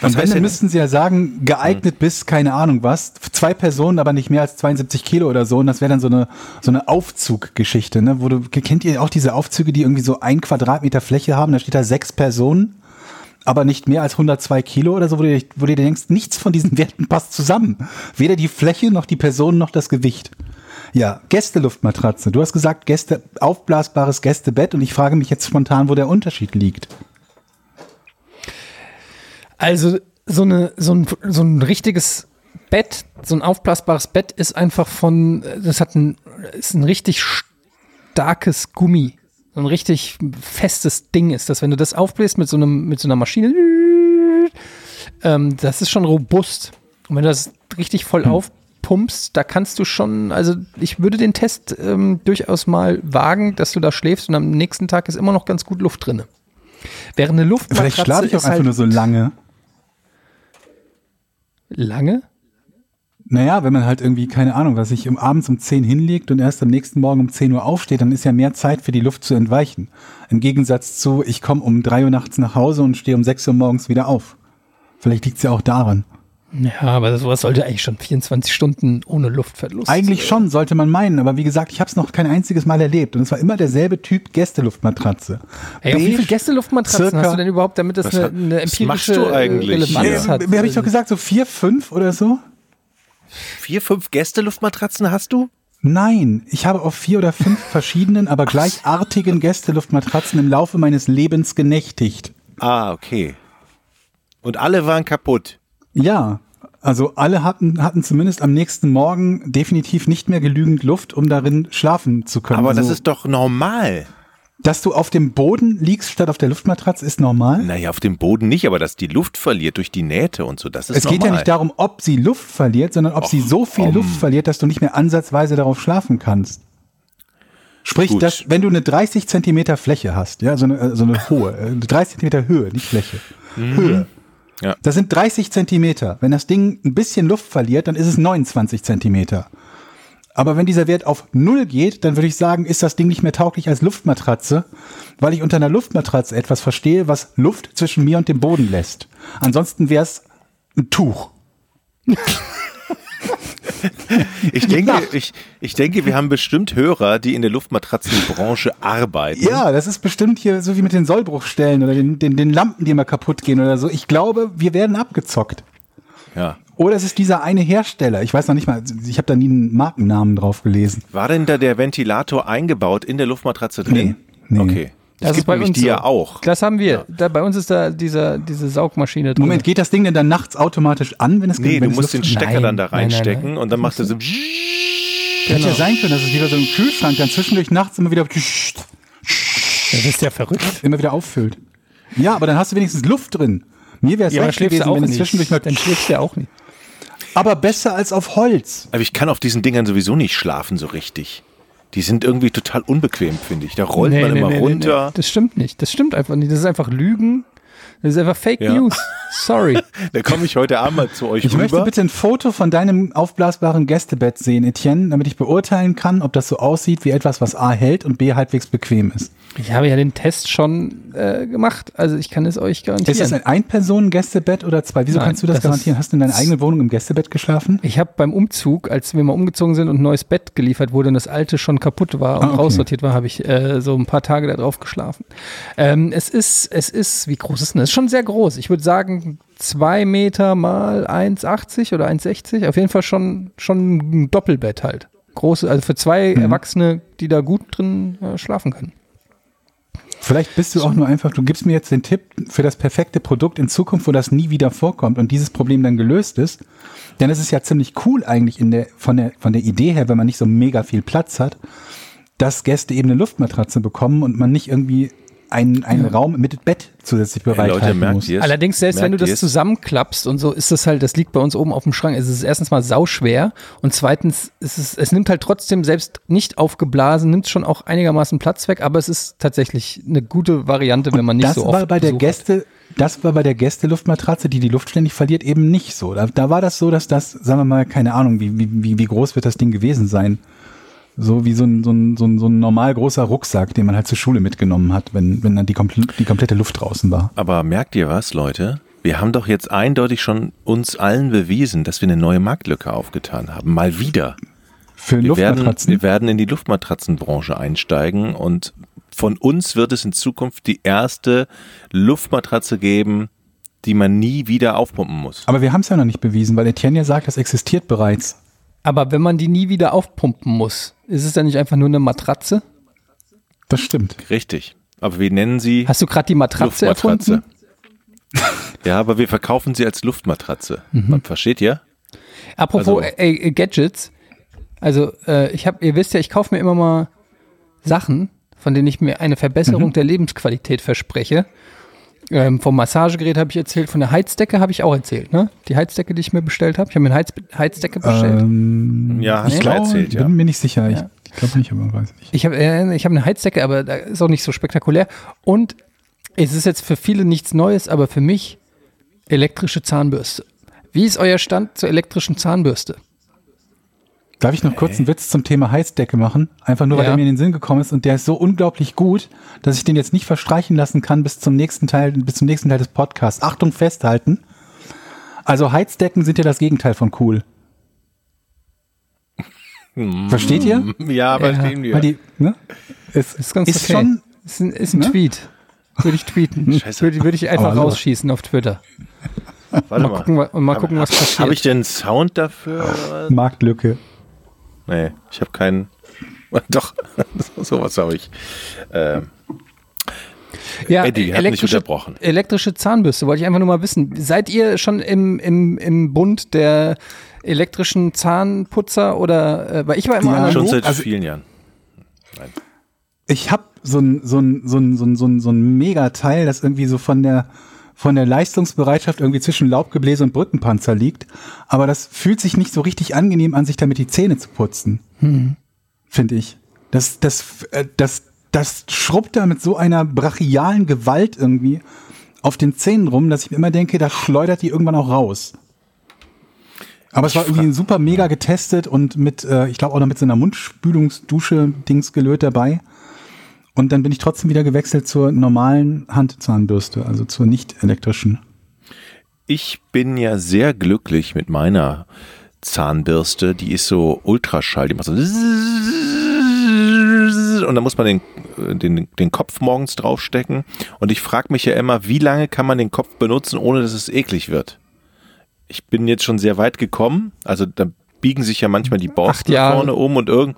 Was Und wenn, heißt dann müssten sie ja sagen, geeignet bis, keine Ahnung was, zwei Personen, aber nicht mehr als 72 Kilo oder so. Und das wäre dann so eine, so eine Aufzuggeschichte, ne? Wo du, kennt ihr auch diese Aufzüge, die irgendwie so ein Quadratmeter Fläche haben? Da steht da sechs Personen, aber nicht mehr als 102 Kilo oder so, wo du, dir- wo du denkst, nichts von diesen Werten passt zusammen. Weder die Fläche, noch die Person, noch das Gewicht. Ja, Gästeluftmatratze. Du hast gesagt, Gäste, aufblasbares Gästebett und ich frage mich jetzt spontan, wo der Unterschied liegt. Also so, eine, so, ein, so ein richtiges Bett, so ein aufblasbares Bett ist einfach von, das hat ein, ist ein richtig starkes Gummi. So ein richtig festes Ding ist das. Wenn du das aufbläst mit so, einem, mit so einer Maschine, ähm, das ist schon robust. Und wenn du das richtig voll aufpumpst, da kannst du schon, also ich würde den Test ähm, durchaus mal wagen, dass du da schläfst und am nächsten Tag ist immer noch ganz gut Luft drinne. Während eine Luftmatratze Vielleicht schlafe ich auch einfach halt nur so lange. Lange. Naja, wenn man halt irgendwie, keine Ahnung, was sich um abends um 10 hinlegt und erst am nächsten Morgen um 10 Uhr aufsteht, dann ist ja mehr Zeit für die Luft zu entweichen. Im Gegensatz zu, ich komme um 3 Uhr nachts nach Hause und stehe um 6 Uhr morgens wieder auf. Vielleicht liegt's ja auch daran. Ja, aber sowas sollte eigentlich schon 24 Stunden ohne Luftverlust. Eigentlich schon, sollte man meinen, aber wie gesagt, ich habe es noch kein einziges Mal erlebt und es war immer derselbe Typ Gästeluftmatratze. Ey, wie viele Gästeluftmatratzen hast du denn überhaupt, damit das eine, hat- eine empirische machst du eigentlich Relevanz hier? hat? Wer habe ich doch gesagt, so vier, fünf oder so? Vier, fünf Gästeluftmatratzen hast du? Nein, ich habe auf vier oder fünf verschiedenen, aber gleichartigen Gästeluftmatratzen im Laufe meines Lebens genächtigt. Ah, okay. Und alle waren kaputt. Ja, also alle hatten, hatten zumindest am nächsten Morgen definitiv nicht mehr genügend Luft, um darin schlafen zu können. Aber also, das ist doch normal. dass du auf dem Boden liegst statt auf der Luftmatratze, ist normal. Naja, auf dem Boden nicht, aber dass die Luft verliert durch die Nähte und so, das ist es normal. geht ja nicht darum, ob sie Luft verliert, sondern ob sie Och, so viel komm. Luft verliert, dass du nicht mehr ansatzweise darauf schlafen kannst. Sprich, Gut. dass, wenn du eine 30 Zentimeter Fläche hast, ja, so eine, äh, so eine hohe, äh, 30 Zentimeter Höhe, nicht Fläche, Höhe. Ja. Das sind 30 Zentimeter. Wenn das Ding ein bisschen Luft verliert, dann ist es 29 Zentimeter. Aber wenn dieser Wert auf Null geht, dann würde ich sagen, ist das Ding nicht mehr tauglich als Luftmatratze, weil ich unter einer Luftmatratze etwas verstehe, was Luft zwischen mir und dem Boden lässt. Ansonsten wäre es ein Tuch. Ich denke, ich, ich denke, wir haben bestimmt Hörer, die in der Luftmatratzenbranche arbeiten. Ja, das ist bestimmt hier so wie mit den Sollbruchstellen oder den, den, den Lampen, die immer kaputt gehen oder so. Ich glaube, wir werden abgezockt. ja. Oder es ist dieser eine Hersteller. Ich weiß noch nicht mal, ich habe da nie einen Markennamen drauf gelesen. War denn da der Ventilator eingebaut in der Luftmatratze drin? Nee, nee. Okay. Das, Das gibt nämlich die so. ja auch. Das haben wir. Da, bei uns ist da dieser, diese Saugmaschine drin. Moment, geht das Ding denn dann nachts automatisch an, wenn es Nee, wenn du es musst den Stecker Nein, dann da nein, nein, reinstecken nein. und dann macht er so. Hätte Genau. ja sein können, dass es wieder so im Kühlschrank dann zwischendurch nachts immer wieder Das ist ja verrückt. immer wieder auffüllt. Ja, aber dann hast du wenigstens Luft drin. Mir wäre es Ja, gewesen, du auch wenn es nicht. zwischendurch mal. Dann schläfst du ja auch nicht. Aber besser als auf Holz. Aber ich kann auf diesen Dingern sowieso nicht schlafen so richtig. Die sind irgendwie total unbequem, finde ich. Da rollt man immer runter. Das stimmt nicht. Das stimmt einfach nicht. Das ist einfach Lügen. Das ist einfach Fake Ja. News. Sorry. Da komme ich heute Abend mal zu euch Ich möchte rüber. bitte ein Foto von deinem aufblasbaren Gästebett sehen, Etienne, damit ich beurteilen kann, ob das so aussieht wie etwas, was A hält und B halbwegs bequem ist. Ich habe ja den Test schon äh, gemacht. Also ich kann es euch garantieren. Ist das ein Ein-Personen-Gästebett oder zwei? Wieso Nein, kannst du das, das garantieren? Hast du in deiner eigenen Wohnung im Gästebett geschlafen? Ich habe beim Umzug, als wir mal umgezogen sind und ein neues Bett geliefert wurde und das alte schon kaputt war und Ah, okay. raussortiert war, habe ich äh, so ein paar Tage da drauf geschlafen. Ähm, es ist, es ist, wie groß ist denn das? Ist schon sehr groß. Ich würde sagen, zwei Meter mal 1,80 oder 1,60. Auf jeden Fall schon, schon ein Doppelbett halt. Große, also für zwei Mhm. Erwachsene, die da gut drin äh, schlafen können. Vielleicht bist du auch nur einfach, du gibst mir jetzt den Tipp für das perfekte Produkt in Zukunft, wo das nie wieder vorkommt und dieses Problem dann gelöst ist. Denn es ist ja ziemlich cool eigentlich in der, von der, von der Idee her, wenn man nicht so mega viel Platz hat, dass Gäste eben eine Luftmatratze bekommen und man nicht irgendwie einen, einen Raum mit Bett zusätzlich bereithalten merkt muss. es? Allerdings, selbst wenn du Merkt das zusammenklappst und so, ist das halt, das liegt bei uns oben auf dem Schrank. Es ist erstens mal sauschwer und zweitens ist es, es nimmt halt trotzdem, selbst nicht aufgeblasen, nimmt schon auch einigermaßen Platz weg, aber es ist tatsächlich eine gute Variante, wenn man nicht das so oft war bei der hat. Gäste, das war bei der Gäste-Luftmatratze, die die Luft ständig verliert, eben nicht so. Da, da war das so, dass das, sagen wir mal, keine Ahnung, wie, wie wie groß wird das Ding gewesen sein? So wie so ein, so ein, so ein, so ein normal großer Rucksack, den man halt zur Schule mitgenommen hat, wenn, wenn dann die, komple die komplette Luft draußen war. Aber merkt ihr was, Leute? Wir haben doch jetzt eindeutig schon uns allen bewiesen, dass wir eine neue Marktlücke aufgetan haben. Mal wieder. Für Wir werden, Luftmatratzen. wir werden in die Luftmatratzenbranche einsteigen und von uns wird es in Zukunft die erste Luftmatratze geben, die man nie wieder aufpumpen muss. Aber wir haben es ja noch nicht bewiesen, weil Etienne ja sagt, das existiert bereits. Aber wenn man die nie wieder aufpumpen muss, ist es dann nicht einfach nur eine Matratze? Das stimmt. Richtig. Aber wir nennen sie Hast du gerade die Matratze, erfunden? Ja, aber wir verkaufen sie als Luftmatratze. Mhm. Man versteht ihr? Apropos Also- äh, äh, Gadgets, also äh, ich habe, ihr wisst ja, ich kaufe mir immer mal Sachen, von denen ich mir eine Verbesserung Mhm. der Lebensqualität verspreche. Ähm, vom Massagegerät habe ich erzählt, von der Heizdecke habe ich auch erzählt, ne? Die Heizdecke, die ich mir bestellt habe. Ich habe mir eine Heiz Heizdecke bestellt. Ähm, Ja, hast ich du glaube, erzählt, ja. bin mir nicht sicher. Ja. Ich, ich glaube nicht, aber weiß nicht. Ich habe äh, ich hab eine Heizdecke, aber da ist auch nicht so spektakulär. Und es ist jetzt für viele nichts Neues, aber für mich elektrische Zahnbürste. Wie ist euer Stand zur elektrischen Zahnbürste? Darf ich noch kurz einen Witz zum Thema Heizdecke machen? Einfach nur, weil Ja. der mir in den Sinn gekommen ist und der ist so unglaublich gut, dass ich den jetzt nicht verstreichen lassen kann bis zum nächsten Teil, bis zum nächsten Teil des Podcasts. Achtung, festhalten. Also Heizdecken sind ja das Gegenteil von cool. Versteht ihr? Ja, aber stehen wir. Die, ne? Es Ist ganz ist okay. schon, Ist ein, ist ein Ne? Tweet. Würde ich tweeten. Scheiße. Würde, würde ich einfach hallo. rausschießen auf Twitter. Warte Mal gucken, und mal gucken, was passiert. Habe ich denn Sound dafür? Marktlücke. Nee, ich habe keinen. Doch, sowas habe ich. Ähm, ja, Eddie hat mich unterbrochen. Elektrische Zahnbürste, wollte ich einfach nur mal wissen. Seid ihr schon im, im, im Bund der elektrischen Zahnputzer oder, äh, weil ich war immer Ja, analog. schon seit also- vielen Jahren. Ich habe so ein, so ein, so ein, so ein, so ein, so ein Megateil, das irgendwie so von der, von der Leistungsbereitschaft irgendwie zwischen Laubgebläse und Brückenpanzer liegt. Aber das fühlt sich nicht so richtig angenehm an, sich damit die Zähne zu putzen. Finde ich. Das, das, äh, das, das schrubbt da mit so einer brachialen Gewalt irgendwie auf den Zähnen rum, dass ich mir immer denke, das schleudert die irgendwann auch raus. Aber es war irgendwie super mega getestet und mit, äh, ich glaube auch noch mit so einer Mundspülungsdusche-Dings gelöt dabei. Und dann bin ich trotzdem wieder gewechselt zur normalen Handzahnbürste, also zur nicht elektrischen. Ich bin ja sehr glücklich mit meiner Zahnbürste. Die ist so Ultraschall. Die macht so. Und dann muss man den, den, den Kopf morgens draufstecken. Und ich frage mich ja immer, wie lange kann man den Kopf benutzen, ohne dass es eklig wird? Ich bin jetzt schon sehr weit gekommen. Also da biegen sich ja manchmal die Borsten vorne um und irgend.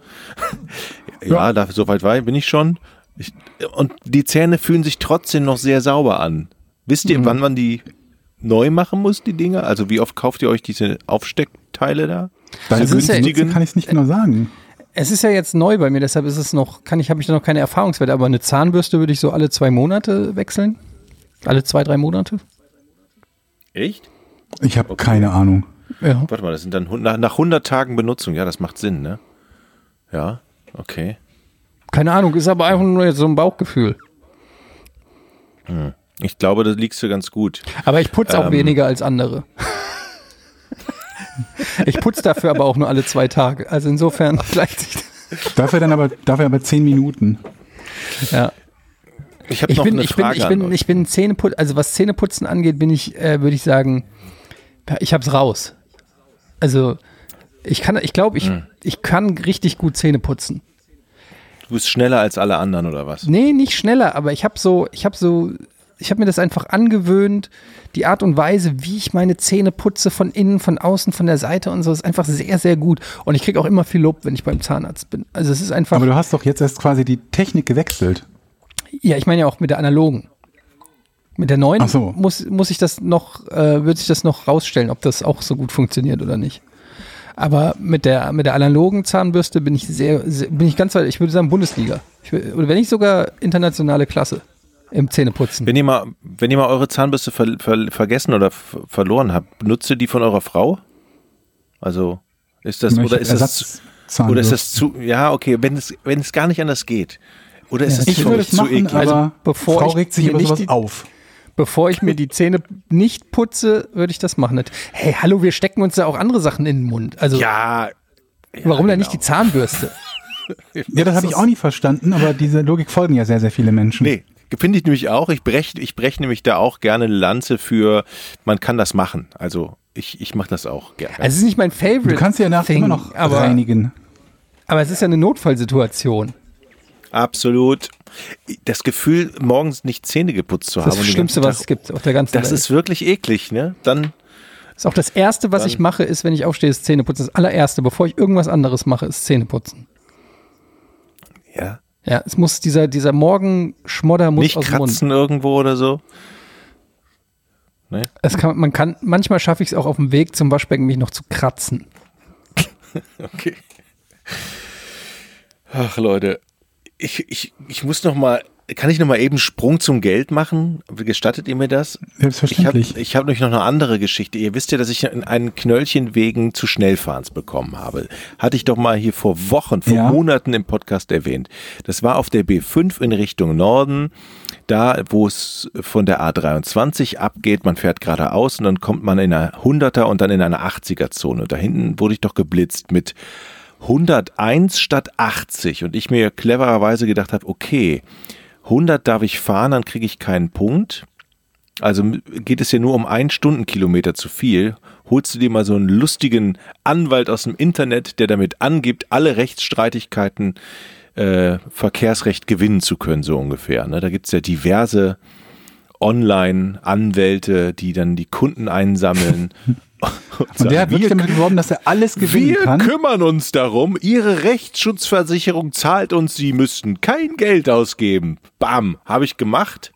ja, da, so weit war, bin ich schon. Ich, und die Zähne fühlen sich trotzdem noch sehr sauber an. Wisst ihr, wann man die neu machen muss, die Dinger? Also wie oft kauft ihr euch diese Aufsteckteile da? Bei Also es ist ja- günstigen kann ich es nicht genau sagen. Es ist ja jetzt neu bei mir, deshalb ist es noch, kann ich, habe ich da noch keine Erfahrungswerte, aber eine Zahnbürste würde ich so alle zwei Monate wechseln. Alle zwei, drei Monate. Echt? Ich habe keine Ahnung. Ja. Warte mal, das sind dann nach, nach 100 Tagen Benutzung. Ja, das macht Sinn, ne? Ja, okay. Keine Ahnung, ist aber einfach nur jetzt so ein Bauchgefühl. Ich glaube, da liegst du ganz gut. Aber ich putze auch Ähm. weniger als andere. ich putze dafür aber auch nur alle zwei Tage. Also insofern gleicht sich das. Dafür dann aber, dafür aber zehn Minuten. Ja. Ich Ich noch bin, eine ich bin, ich an bin, ich bin Zähneputz, also was Zähneputzen angeht, bin ich, äh, würde ich sagen, ich hab's raus. Also ich kann, ich glaube, Hm. ich, ich kann richtig gut Zähne putzen. Du bist schneller als alle anderen oder was? Nee, nicht schneller, aber ich habe so, ich habe so, ich habe mir das einfach angewöhnt. Die Art und Weise, wie ich meine Zähne putze, von innen, von außen, von der Seite und so, ist einfach sehr, sehr gut. Und ich kriege auch immer viel Lob, wenn ich beim Zahnarzt bin. Also es ist einfach. Aber du hast doch jetzt erst quasi die Technik gewechselt. Ja, ich meine ja auch mit der analogen. Mit der neuen so. muss, muss ich das noch, äh, wird sich das noch rausstellen, ob das auch so gut funktioniert oder nicht. Aber mit der, mit der analogen Zahnbürste bin ich sehr, sehr bin ich ganz weit, ich würde sagen Bundesliga. Ich, will- oder wenn nicht sogar internationale Klasse im Zähneputzen. Wenn ihr mal, wenn ihr mal eure Zahnbürste ver, ver, vergessen oder f- verloren habt, benutzt ihr die von eurer Frau? Also ist das oder ist das oder ist das zu? Ja, okay, wenn es wenn es gar nicht anders geht. Oder ist Ja, es Ich würde zu machen, eklig? Also, bevor Frau ich regt sich über nicht sowas auf. Bevor ich mir die Zähne nicht putze, würde ich das machen. Nicht. Hey, hallo, wir stecken uns da auch andere Sachen in den Mund. Also ja. warum ja, dann nicht die genau. Zahnbürste? Ja, das habe ich auch nie verstanden, aber diese Logik folgen ja sehr, sehr viele Menschen. Nee, finde ich nämlich auch. Ich breche ich brech nämlich da auch gerne eine Lanze für, man kann das machen. Also ich, ich mache das auch gerne. Also es ist nicht mein Favorite. Du kannst ja nachher immer noch aber, reinigen. aber es ist ja eine Notfallsituation. Absolut. Das Gefühl, morgens nicht Zähne geputzt zu haben. Das ist das Schlimmste, was es gibt auf der ganzen Das Welt. ist wirklich eklig, ne? Dann, ist auch das Erste, was ich mache, ist, wenn ich aufstehe, ist Zähneputzen. Das allererste, bevor ich irgendwas anderes mache, ist Zähneputzen. ja, Ja, es muss dieser, dieser Morgenschmodder muss nicht aus dem Mund. kratzen irgendwo oder so. Ne? Es kann, man kann, manchmal schaffe ich es auch auf dem Weg zum Waschbecken, mich noch zu kratzen. Okay. Ach Leute, ich, ich, ich muss noch mal, kann ich noch mal eben Sprung zum Geld machen? Gestattet ihr mir das? Ich habe Selbstverständlich. ich hab nämlich noch eine andere Geschichte. Ihr wisst ja, dass ich einen Knöllchen wegen zu Schnellfahrens bekommen habe. Hatte ich doch mal hier vor Wochen, vor Ja. Monaten im Podcast erwähnt. Das war auf der B5 in Richtung Norden, da wo es von der A23 abgeht. Man fährt geradeaus und dann kommt man in einer 100er und dann in einer 80er Zone. Da hinten wurde ich doch geblitzt mit 101 statt 80 und ich mir clevererweise gedacht habe, okay, 100 darf ich fahren, dann kriege ich keinen Punkt. Also geht es ja nur um einen Stundenkilometer zu viel. Holst du dir mal so einen lustigen Anwalt aus dem Internet, der damit angibt, alle Rechtsstreitigkeiten äh, Verkehrsrecht gewinnen zu können, so ungefähr. Ne? Da gibt's ja diverse Online-Anwälte, die dann die Kunden einsammeln. Und der hat wirklich damit geworben, dass er alles gewinnen wir kann. kümmern uns darum. Ihre Rechtsschutzversicherung zahlt uns, Sie müssten kein Geld ausgeben. Bam, habe ich gemacht,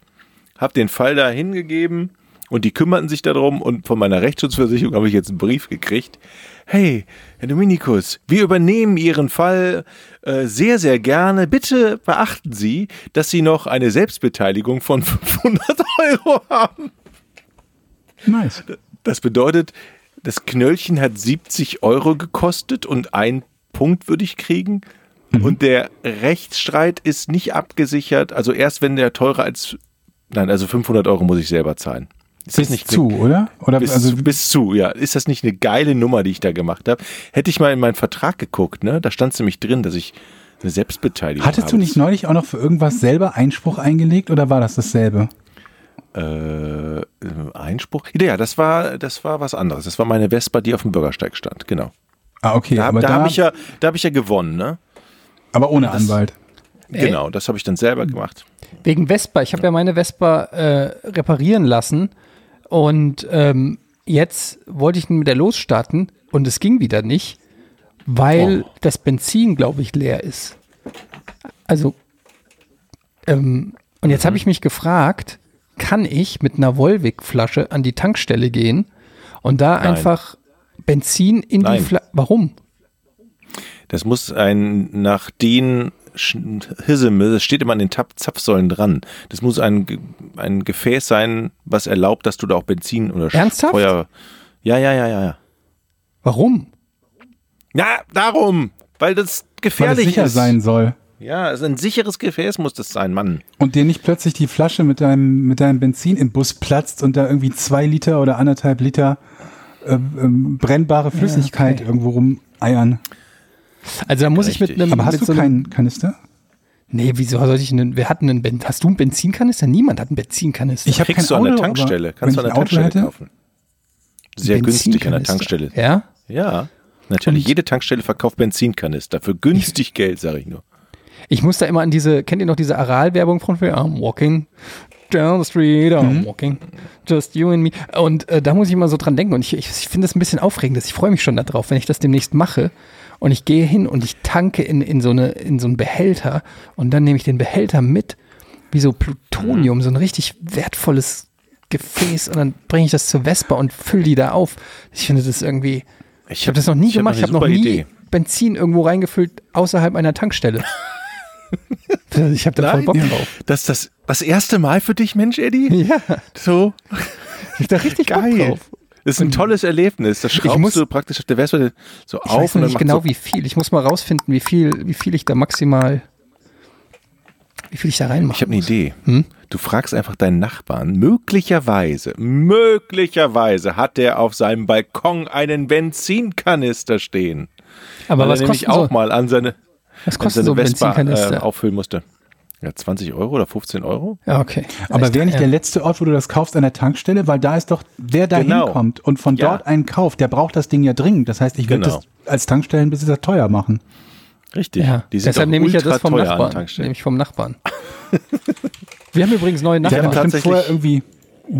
habe den Fall da hingegeben und die kümmerten sich darum und von meiner Rechtsschutzversicherung habe ich jetzt einen Brief gekriegt. Hey, Herr Dominikus, wir übernehmen Ihren Fall äh, sehr, sehr gerne. Bitte beachten Sie, dass Sie noch eine Selbstbeteiligung von 500 Euro haben. Nice. Das bedeutet, das Knöllchen hat 70 Euro gekostet und ein Punkt würde ich kriegen. Und der Rechtsstreit ist nicht abgesichert. Also erst wenn der teurer als, nein, also 500 Euro muss ich selber zahlen. Ist Bis das nicht zu, oder? Oder Bis, also bis zu, ja. Ist das nicht eine geile Nummer, die ich da gemacht habe? Hätte ich mal in meinen Vertrag geguckt, ne? Da stand nämlich drin, dass ich eine Selbstbeteiligung hattest habe. du nicht neulich auch noch für irgendwas selber Einspruch eingelegt oder war das dasselbe? Äh, Einspruch? Ja, das war, das war was anderes. Das war meine Vespa, die auf dem Bürgersteig stand, genau. Ah, okay, Da, da da, habe ich ja, da habe ich ja gewonnen, ne? aber ohne Anwalt. Genau, das habe ich dann selber gemacht. Wegen Vespa. Ich habe ja meine Vespa äh, reparieren lassen und ähm, jetzt wollte ich mit der losstarten und es ging wieder nicht, weil Oh. das Benzin, glaube ich, leer ist. Also, ähm, und jetzt habe ich mich gefragt, kann ich mit einer Volvic-Flasche an die Tankstelle gehen und da Nein. einfach Benzin in die Nein. Flasche. Warum? Das muss ein nach Sch- Hisseme, das steht immer an den Tap Zapfsäulen dran. Das muss ein, ein Gefäß sein, was erlaubt, dass du da auch Benzin oder Ernsthaft? Feuer. Ja, ja, ja, ja, ja. Warum? Ja, darum, weil das Weil es gefährlich sicher ist. sein soll. Ja, also ein sicheres Gefäß muss das sein, Mann. Und dir nicht plötzlich die Flasche mit deinem, mit deinem Benzin im Bus platzt und da irgendwie zwei Liter oder anderthalb Liter äh, ähm, brennbare Flüssigkeit okay. irgendwo rumeiern. Also da muss ich mit Richtig. einem. Aber hast mit du so keinen Kanister? Nee, wieso soll ich einen, wir hatten einen, Ben- hast du einen Benzinkanister? Niemand hat einen Benzinkanister. Ich habe kein Kriegst du an Auto, der Tankstelle. Kannst du an der Auto Tankstelle hätte, kaufen. Sehr günstig an der. Tankstelle. Ja? Ja, natürlich. Und- Jede Tankstelle verkauft Benzinkanister für günstig Geld, sage ich nur. Ich muss da immer an diese, kennt ihr noch diese Aral-Werbung von? I'm walking down the street, I'm walking, just you and me. Und äh, da muss ich immer so dran denken und ich, ich, ich finde das ein bisschen aufregend. Ich freue mich schon darauf, wenn ich das demnächst mache und ich gehe hin und ich tanke in, in, so eine, in so einen Behälter und dann nehme ich den Behälter mit wie so Plutonium, so ein richtig wertvolles Gefäß und dann bringe ich das zur Vespa und fülle die da auf. Ich finde das irgendwie, ich habe das noch nie ich gemacht, ich habe noch nie Idee. Benzin irgendwo reingefüllt außerhalb einer Tankstelle. ich habe da voll. Bock drauf. Das ist das, das erste Mal für dich, Mensch, Eddie? Ja, So ich hab da richtig Bock geil. drauf. Das ist ein tolles Erlebnis. Das schraubst muss- du praktisch auf der Vespa so Ich auf weiß und dann nicht genau, so, wie viel. Ich muss mal rausfinden, wie viel, wie viel ich da maximal, wie viel ich da reinmache. Ich habe eine Idee. Hm? Du fragst einfach deinen Nachbarn. Möglicherweise, möglicherweise hat der auf seinem Balkon einen Benzinkanister stehen. Aber weil was er nämlich kostet, auch so, mal an seine, was kostet so ein Vespa äh, Benzinkanister? auffüllen musste. Ja, 20 Euro oder 15 Euro? ja, okay. Aber wäre nicht ja. der letzte Ort, wo du das kaufst, an der Tankstelle? Weil da ist doch, wer da Genau. hinkommt und von Ja. dort einen kauft, der braucht das Ding ja dringend. Das heißt, ich würde Genau. das als Tankstellenbesitzer teuer machen. Richtig. Ja, Die sind deshalb nehme ich ja das vom Nachbarn. Nehme ich vom Nachbarn. Wir haben übrigens neue Der hat Nachbarn. bestimmt tatsächlich- vorher irgendwie,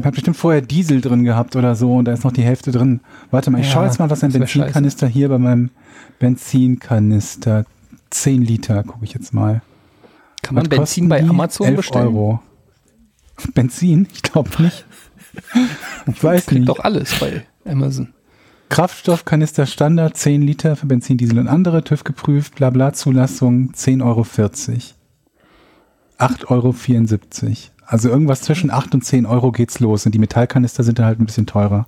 hat bestimmt vorher Diesel drin gehabt oder so und da ist noch die Hälfte drin. Warte mal, ich Ja, schaue jetzt mal, was ein Benzinkanister hier bei meinem Benzinkanister 10 Liter, gucke ich jetzt mal. Kann man Was Benzin bei? Amazon 11 bestellen? Euro. Benzin? Ich glaube nicht. Ich weiß Kriegt nicht. doch alles bei Amazon. Kraftstoffkanister Standard 10 Liter für Benzin, Diesel und andere, TÜV geprüft, bla bla Zulassung 10,40 Euro. 8,74 Euro. Also irgendwas zwischen 8 und 10 Euro geht's los. Und die Metallkanister sind dann halt ein bisschen teurer.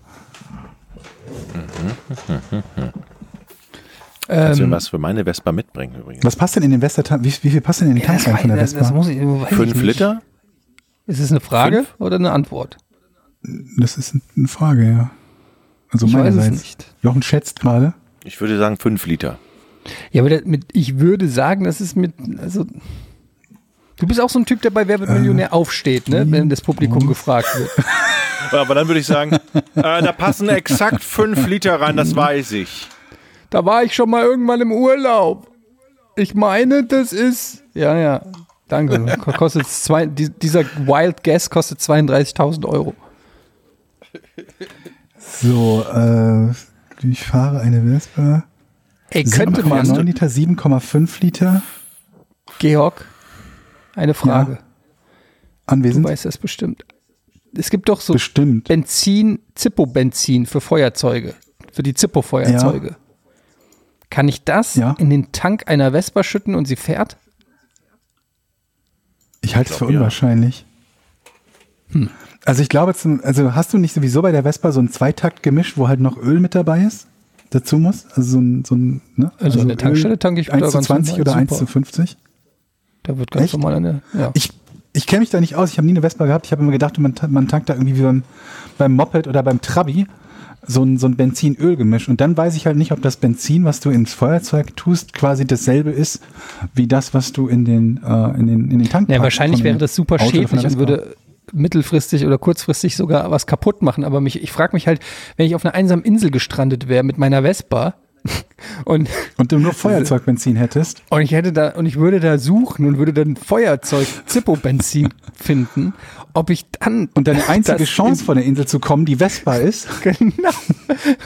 Kannst du Ähm, mir was für meine Vespa mitbringen übrigens? Was passt denn in den Westertank? Wie, wie viel passt denn in den Tank rein von der das, das Vespa? muss ich, ich Fünf nicht. Liter? Ist es eine Frage Fünf? oder eine Antwort? Das ist eine Frage, ja. Also Ich weiß es meinerseits. nicht. Jochen schätzt gerade. Ich würde sagen fünf Liter. Ja, aber mit, ich würde sagen, das ist mit, also, du bist auch so ein Typ, der bei Wer wird Millionär aufsteht, ne, wenn das Publikum gefragt wird. Aber dann würde ich sagen, äh, da passen exakt fünf Liter rein, das weiß ich. Da war ich schon mal irgendwann im Urlaub. Ich meine, das ist, ja, ja, danke. Ko- Kostet zwei, die, dieser Wild Guess kostet 32.000 Euro. So, äh, ich fahre eine Vespa. Ey, könnte 7,9 man, Liter, 7,5 Liter. Georg, eine Frage. Du Anwesend? weißt das bestimmt. Es gibt doch so Bestimmt. Benzin, Zippo-Benzin für Feuerzeuge, für die Zippo-Feuerzeuge. Kann ich das Ja. in den Tank einer Vespa schütten und sie fährt? Ich halte es für glaub, ja. unwahrscheinlich. Hm. Also ich glaube, zum, also hast du nicht sowieso bei der Vespa so ein Zweitakt-Gemisch, wo halt noch Öl mit dabei ist? Dazu muss? Also so ein, so ein ne? Also an der Tankstelle tanke ich wieder 1 zu ganz 20 normal, oder 1 super. zu 50? Da wird ganz Echt? normal eine. Ja. Ich, ich kenne mich da nicht aus. Ich habe nie eine Vespa gehabt. Ich habe immer gedacht, man, man tankt da irgendwie wie beim, beim Moped oder beim Trabi so ein, so ein Benzin-Öl-Gemisch. Und dann weiß ich halt nicht, ob das Benzin, was du ins Feuerzeug tust, quasi dasselbe ist wie das, was du in den, äh, in den, in den Tank ja, wahrscheinlich wäre das super Auto schädlich und würde mittelfristig oder kurzfristig sogar was kaputt machen. Aber mich, ich frage mich halt, wenn ich auf einer einsamen Insel gestrandet wäre mit meiner Vespa und Und du nur Feuerzeugbenzin hättest. Und ich hätte da, und ich würde da suchen und würde dann Feuerzeug, Zippo-Benzin finden, ob ich dann. Und deine einzige Chance von der Insel zu kommen, die Vespa ist. Genau.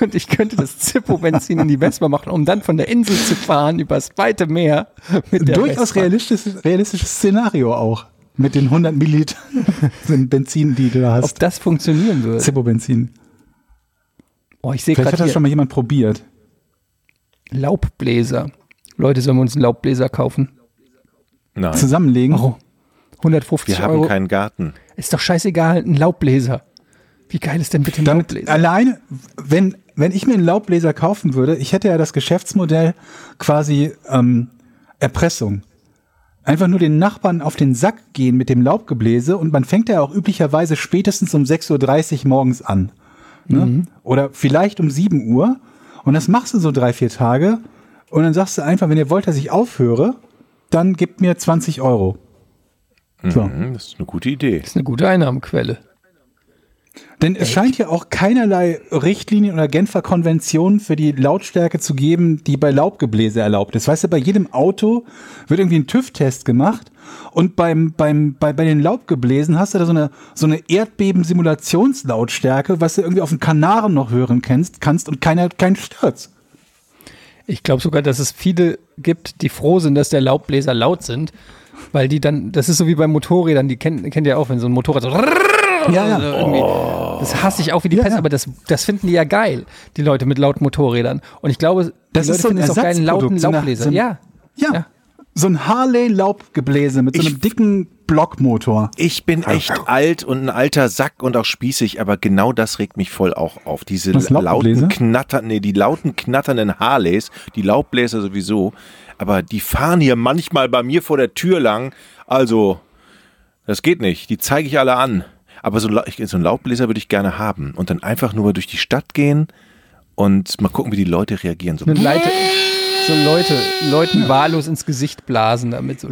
Und ich könnte das Zippo-Benzin in die Vespa machen, um dann von der Insel zu fahren übers weite Meer Durchaus realistisches, realistisches Szenario auch. Mit den 100 Milliliter Benzin, die du da Ob hast. das funktionieren würde. Zippo-Benzin. Oh, ich sehe Vielleicht hat gerade das schon mal jemand probiert. Laubbläser. Leute, sollen wir uns einen Laubbläser kaufen? Nein, Zusammenlegen. Warum? 150 wir haben Euro. keinen Garten. Ist doch scheißegal, ein Laubbläser. Wie geil ist denn bitte ein Damit Laubbläser? alleine, wenn, wenn ich mir einen Laubbläser kaufen würde, ich hätte ja das Geschäftsmodell quasi ähm, Erpressung. Einfach nur den Nachbarn auf den Sack gehen mit dem Laubgebläse und man fängt ja auch üblicherweise spätestens um 6.30 Uhr morgens an. Ne? Oder vielleicht um 7 Uhr. Und das machst du so drei, vier Tage. Und dann sagst du einfach, wenn ihr wollt, dass ich aufhöre, dann gebt mir 20 Euro. So. Mhm, das ist eine gute Idee. Das ist eine gute Einnahmenquelle. Denn es scheint ja auch keinerlei Richtlinien oder Genfer Konventionen für die Lautstärke zu geben, die bei Laubgebläse erlaubt ist. Weißt du, bei jedem Auto wird irgendwie ein TÜV-Test gemacht und beim, beim, bei, bei den Laubgebläsen hast du da so eine, so eine Erdbeben-Simulationslautstärke, was du irgendwie auf den Kanaren noch hören kennst, kannst und keiner, kein stört's. Ich glaube sogar, dass es viele gibt, die froh sind, dass der Laubbläser laut sind, weil die dann, das ist so wie bei Motorrädern, die kennt, kennt ihr auch, wenn so ein Motorrad so Ja, ja. das hasse ich auch wie die Ja, Pest, ja. aber das, das finden die ja geil, die Leute mit lauten Motorrädern. Und ich glaube, Das die ist Leute so ein finden es auch geil, einen lauten Laubbläser. so ja. Ja. Ja. So ein Harley-Laubgebläse mit so einem Ich- dicken Blockmotor. Ich bin echt alt und ein alter Sack und auch spießig, aber genau das regt mich voll auch auf. Diese lauten? Knattern, nee, die lauten knatternden Harleys, die Laubbläser sowieso, aber die fahren hier manchmal bei mir vor der Tür lang. Also, das geht nicht. Die zeige ich alle an. Aber so, so einen Laubbläser würde ich gerne haben und dann einfach nur durch die Stadt gehen und mal gucken, wie die Leute reagieren. So, Und Leute, so Leute, Leuten wahllos ins Gesicht blasen damit so.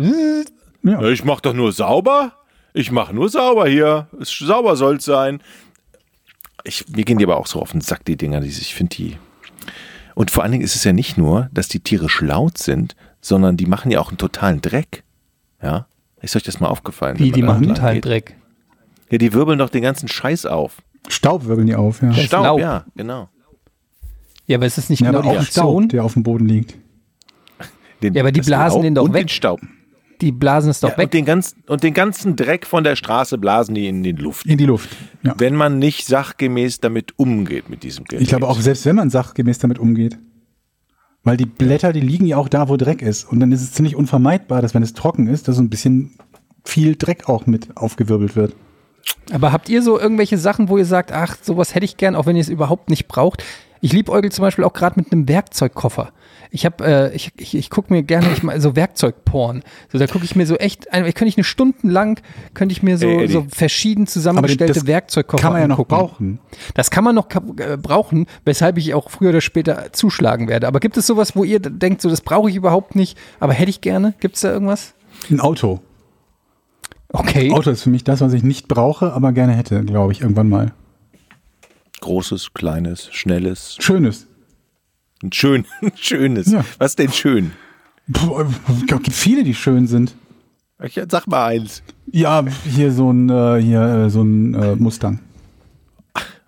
Ja, Ich mach doch nur sauber. Ich mach nur sauber hier. Es, sauber soll's sein. Ich, mir gehen die aber auch so auf den Sack, die Dinger. Die, ich finde die. Und vor allen Dingen ist es ja nicht nur, dass die tierisch laut sind, sondern die machen ja auch einen totalen Dreck. Ja? Ist euch das mal aufgefallen? Wie, die machen lang total geht? Dreck. Ja, die wirbeln doch den ganzen Scheiß auf. Staub wirbeln die auf, ja. Staub, Laub. ja, genau. Ja, aber ist das nicht Ja, genau die auch Aktion? Staub, der auf dem Boden liegt. Den, Ja, aber die blasen Laub den doch und weg. Den Staub. Die blasen es doch Ja, weg. und, den ganzen, und den ganzen Dreck von der Straße blasen die in die Luft. In die Luft. Ja. Wenn man nicht sachgemäß damit umgeht mit diesem Gerät. Ich glaube auch, selbst wenn man sachgemäß damit umgeht. Weil die Blätter, die liegen ja auch da, wo Dreck ist. Und dann ist es ziemlich unvermeidbar, dass wenn es trocken ist, dass so ein bisschen viel Dreck auch mit aufgewirbelt wird. Aber habt ihr so irgendwelche Sachen, wo ihr sagt, ach, sowas hätte ich gern, auch wenn ihr es überhaupt nicht braucht? Ich liebäugel zum Beispiel auch gerade mit einem Werkzeugkoffer. Ich habe, äh, ich, ich, ich gucke mir gerne ich mal so Werkzeugporn. So, da gucke ich mir so echt, ein, könnte ich eine Stunde lang, könnte ich mir so, Ey, so verschieden zusammengestellte das Werkzeugkoffer kann man ja noch angucken. brauchen. Das kann man noch äh, brauchen, weshalb ich auch früher oder später zuschlagen werde. Aber gibt es sowas, wo ihr denkt, so das brauche ich überhaupt nicht, aber hätte ich gerne? Gibt es da irgendwas? Ein Auto. Okay. Auto ist für mich das, was ich nicht brauche, aber gerne hätte, glaube ich, irgendwann mal. Großes, kleines, schnelles, Schönes. ein schön, ein schönes. Ja. Was denn schön? Es gibt viele, die schön sind. Ich, sag mal eins. Ja, hier so ein, äh, hier, äh, so ein äh, Mustang.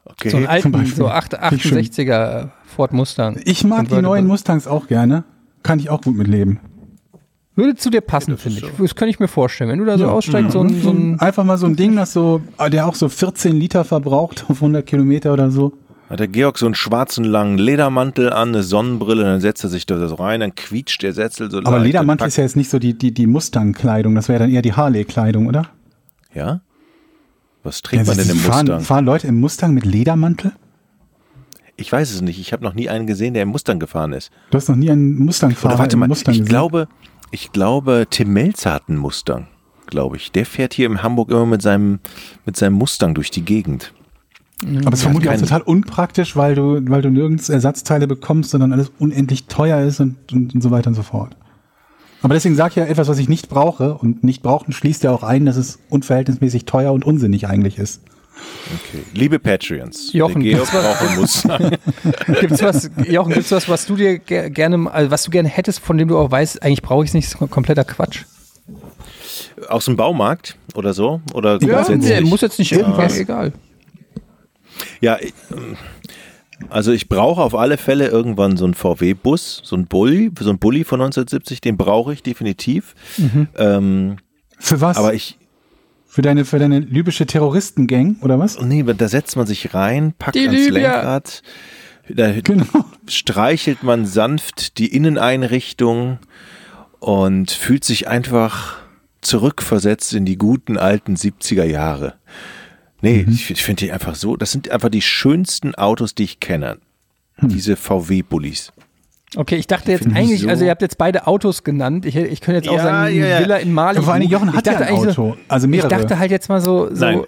Okay. so einen alten, Beispiel. so 8, Finde ich schön. 68er Ford Mustang. Ich mag die neuen Mustangs auch gerne. Kann ich auch gut mitleben. Würde zu dir passen, finde ich. Das kann ich mir vorstellen. Wenn du da so Ja. aussteigst, so ein, so ein Einfach mal so ein Ding, das so, äh, der auch so 14 Liter verbraucht auf 100 Kilometer oder so. Hat der Georg so einen schwarzen langen Ledermantel an, eine Sonnenbrille, dann setzt er sich da so rein, dann quietscht der Setzel so Aber leicht Ledermantel ist ja jetzt nicht so die, die, die Mustang-Kleidung, das wäre dann eher die Harley-Kleidung, oder? Ja? Was trägt man Ja, denn im fahren, Mustang? fahren Leute im Mustang mit Ledermantel? Ich weiß es nicht. Ich habe noch nie einen gesehen, der im Mustang gefahren ist. Du hast noch nie einen Oder Mustang-Fahrer warte im mal, Mustang ich gesehen? glaube, ich glaube, Tim Melzer hat einen Mustang, glaube ich. Der fährt hier in Hamburg immer mit seinem, mit seinem Mustang durch die Gegend. Aber es ist vermutlich auch total unpraktisch, weil du, weil du nirgends Ersatzteile bekommst, sondern alles unendlich teuer ist und, und, und so weiter und so fort. Aber deswegen sage ich ja etwas, was ich nicht brauche. Und nicht brauchen schließt ja auch ein, dass es unverhältnismäßig teuer und unsinnig eigentlich ist. Okay. Liebe Patreons, Jochen, der Georg einen Mustang. Gibt's was, Jochen, gibt's was, was du dir ge gerne, also was du gerne hättest, von dem du auch weißt, eigentlich brauche ich es nicht, ist kompletter Quatsch. Aus dem Baumarkt oder so? Oder Ja, der muss jetzt nicht Irgendwas. irgendwas, egal. Ja, ähm, also ich brauche auf alle Fälle irgendwann so einen VW-Bus, so einen Bulli, so einen Bulli von 1970, den brauche ich definitiv. Mhm. Ähm, Für was? aber ich, für deine, für deine libysche Terroristengang, oder was? nee, da setzt man sich rein, packt Die ans Libyer. Lenkrad, da Genau. streichelt man sanft die Inneneinrichtung und fühlt sich einfach zurückversetzt in die guten alten 70er Jahre. Nee, ich, ich finde die einfach so, das sind einfach die schönsten Autos, die ich kenne. Diese VW-Bullis. Okay, ich dachte jetzt eigentlich, so- also ihr habt jetzt beide Autos genannt. Ich, ich könnte jetzt auch Ja, sagen, ja, ja. Villa in Mali. Vor allem Jochen Ich hat ja dachte ein Auto, also mehrere. Ich dachte halt jetzt mal so, so Nein,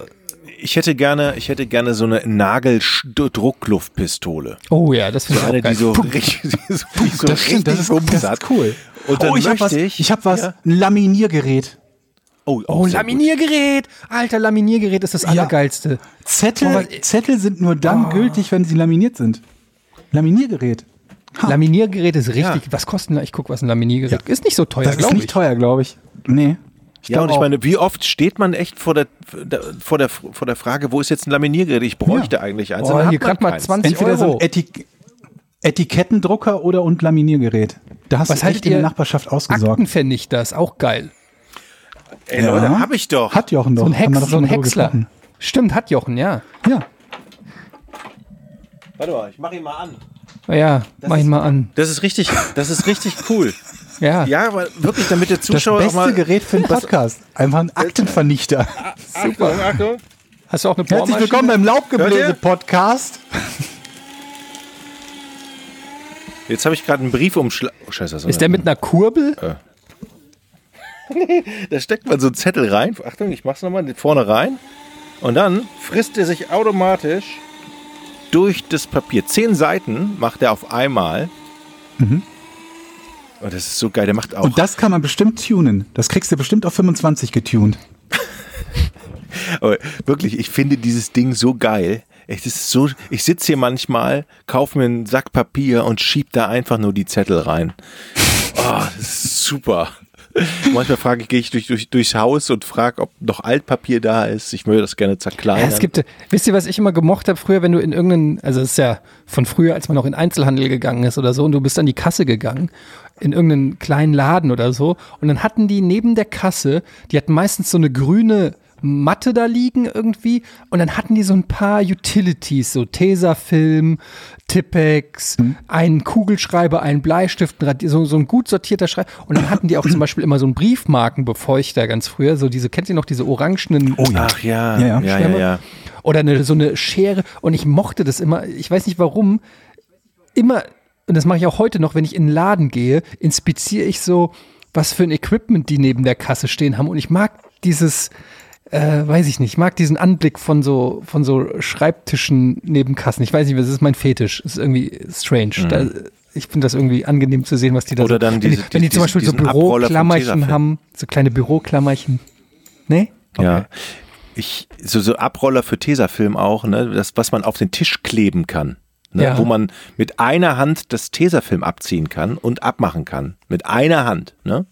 ich hätte gerne, ich hätte gerne so eine Nageldruckluftpistole. oh ja, das finde ich Eine, auch geil. die so richtig, die so, so das stimmt, das ist, das ist cool. Und dann oh, ich habe möchte was, ich- ich hab was, Ja. ein Laminiergerät. Oh, Oh, gut. Laminiergerät! Alter, Laminiergerät ist das Allergeilste. Zettel, Oh, Zettel sind nur dann gültig, wenn sie laminiert sind. Laminiergerät. Laminiergerät ist richtig. Ja. Was kostet ein, ich guck, was ein Laminiergerät ist nicht so teuer, Das ist nicht ich. teuer, glaube ich. Nee. Ich Ja, und ich meine, wie oft steht man echt vor der, vor der, vor der Frage, wo ist jetzt ein Laminiergerät? Ich bräuchte eigentlich eins. Oh, hier grad mal keins. 20 entweder so Euro. ein Etik Etikettendrucker oder und Laminiergerät. Da hast Was du echt in der? Nachbarschaft ausgesorgt. Aktenvernichter ist auch geil. Ey, Leute, Ja. hab ich doch. Hat Jochen doch. So ein Hex, doch so ein Häcksler. Stimmt, hat Jochen, ja. Ja. Warte mal, ich mach ihn mal an. Ja, mach ihn mal an. Das ist richtig, das ist richtig cool. Ja. Ja, aber wirklich, damit der Das Zuschauer auch beste mal. Gerät für einen Podcast. Einfach ein Aktenvernichter. Achtung, Achtung. Hast du auch eine Herzlich Bohrmaschine? willkommen beim? Laubgebläse-Podcast. Jetzt habe ich gerade einen Briefumschlag. Oh, scheiße, Ist der mit einer Kurbel? Da steckt man so einen Zettel rein. Achtung, ich mach's nochmal vorne rein. Und dann frisst er sich automatisch durch das Papier. Zehn Seiten macht er auf einmal. Und das ist so geil. Der macht auch. Und das kann man bestimmt tunen. Das kriegst du bestimmt auf 25 getuned. Aber wirklich, ich finde dieses Ding so geil. Das ist so, ich sitze hier manchmal, kaufe mir einen Sack Papier und schieb da einfach nur die Zettel rein. Oh, das ist super. Manchmal frage ich, gehe ich durch, durch, durchs Haus und frage, ob noch Altpapier da ist. Ich würde das gerne zerkleinern. Ja, es gibt, wisst ihr, was ich immer gemocht habe früher, wenn du in irgendeinen, also es ist ja von früher, als man noch in Einzelhandel gegangen ist oder so, und du bist an die Kasse gegangen, in irgendeinen kleinen Laden oder so, und dann hatten die neben der Kasse, die hatten meistens so eine grüne Matte da liegen irgendwie, und dann hatten die so ein paar Utilities, so Tesafilm, Tippex, einen Kugelschreiber, einen Bleistift, so, so ein gut sortierter Schreiber, und dann hatten die auch zum Beispiel immer so einen Briefmarkenbefeuchter ganz früher, so diese, kennt ihr noch diese orangenen Oh ja. Ach ja, Ja, ja, ja. ja. oder eine, so eine Schere und ich mochte das immer, ich weiß nicht warum, immer, und das mache ich auch heute noch, wenn ich in den Laden gehe, inspiziere ich so, was für ein Equipment die neben der Kasse stehen haben und ich mag dieses, äh, weiß ich nicht, ich mag diesen Anblick von so, von so Schreibtischen neben Kassen. Ich weiß nicht, das ist mein Fetisch. Das ist irgendwie strange. Da, ich finde das irgendwie angenehm zu sehen, was die da Oder so, dann wenn, die, diese- wenn die zum Beispiel so Büroklammerchen haben, so kleine Büroklammerchen. Nee? Ja. Ich, so, so Abroller für Tesafilm auch, ne, das, was man auf den Tisch kleben kann. Ne, Ja. Wo man mit einer Hand das Tesafilm abziehen kann und abmachen kann. Mit einer Hand, ne?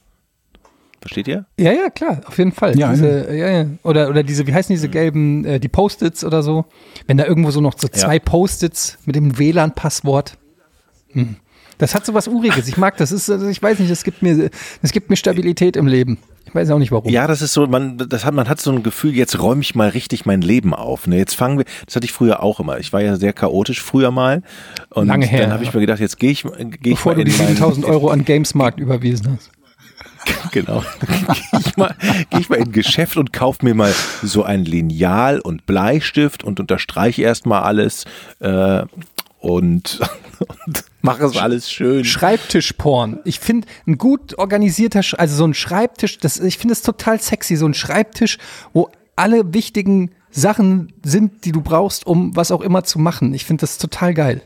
Versteht ihr? Ja, ja, klar, auf jeden Fall. Ja, diese, ja, ja. Oder, oder diese, wie heißen diese gelben, äh, die Post-its oder so? Wenn da irgendwo so noch so zwei Ja. Post-its mit dem WLAN-Passwort. Hm. Das hat so was Uriges. Ich mag das. Ist, also ich weiß nicht, das gibt mir, gibt mir Stabilität im Leben. Ich weiß auch nicht warum. Ja, das ist so, man, das hat, man hat so ein Gefühl, jetzt räume ich mal richtig mein Leben auf. Ne? Jetzt fangen wir, das hatte ich früher auch immer. Ich war ja sehr chaotisch früher mal. Und Lange her, dann habe ich mir gedacht, jetzt gehe ich, geh ich Bevor mal du die meinen- 7000 Euro an Gamesmarkt überwiesen hast. Genau. Gehe ich, mal- geh ich mal in ein Geschäft und kaufe mir mal so ein Lineal und Bleistift und unterstreiche erstmal alles äh, und, und mache es alles schön. Schreibtischporn. Ich finde, ein gut organisierter, also so ein Schreibtisch, das, ich finde es total sexy, so ein Schreibtisch, wo alle wichtigen Sachen sind, die du brauchst, um was auch immer zu machen. Ich finde das total geil.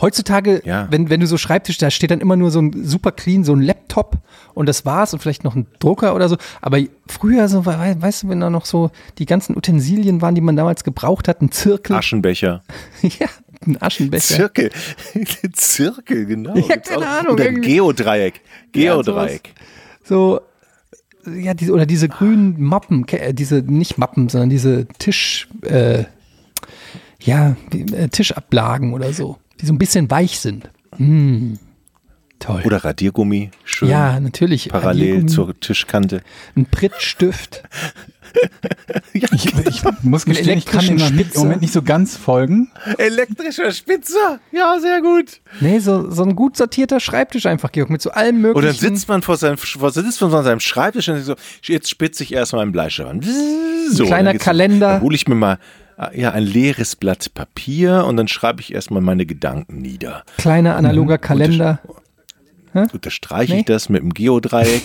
Heutzutage, Ja. wenn, wenn du so Schreibtisch, da steht dann immer nur so ein super clean, so ein Laptop und das war's und vielleicht noch ein Drucker oder so. Aber früher so, we- weißt du, wenn da noch so die ganzen Utensilien waren, die man damals gebraucht hat, ein Zirkel, Aschenbecher. ja, ein Aschenbecher. Zirkel. Zirkel, genau. Ja, Gibt's keine. Ahnung, Oder irgendwie. Geodreieck. Ja, Geodreieck. so ja diese oder diese grünen Mappen äh, diese nicht Mappen sondern diese Tisch äh, ja äh, Tischablagen oder so die so ein bisschen weich sind mm, toll Oder Radiergummi. Schön. ja natürlich Parallel zur Tischkante. ein Prittstift Ich, ich muss gestehen, ich kann dem Moment nicht so ganz folgen. Elektrischer Spitzer. Ja, sehr gut. nee so so ein gut sortierter Schreibtisch einfach Georg mit so allem möglichen dann sitzt man vor seinem, vor, sitzt man vor seinem Schreibtisch und so, jetzt spitze ich erstmal einen Bleistift an. So, kleiner Kalender. Dann hole ich mir mal ja, ein leeres Blatt Papier und dann schreibe ich erstmal meine Gedanken nieder. kleiner analoger Kalender Unterstreiche Nee. ich das mit dem Geodreieck.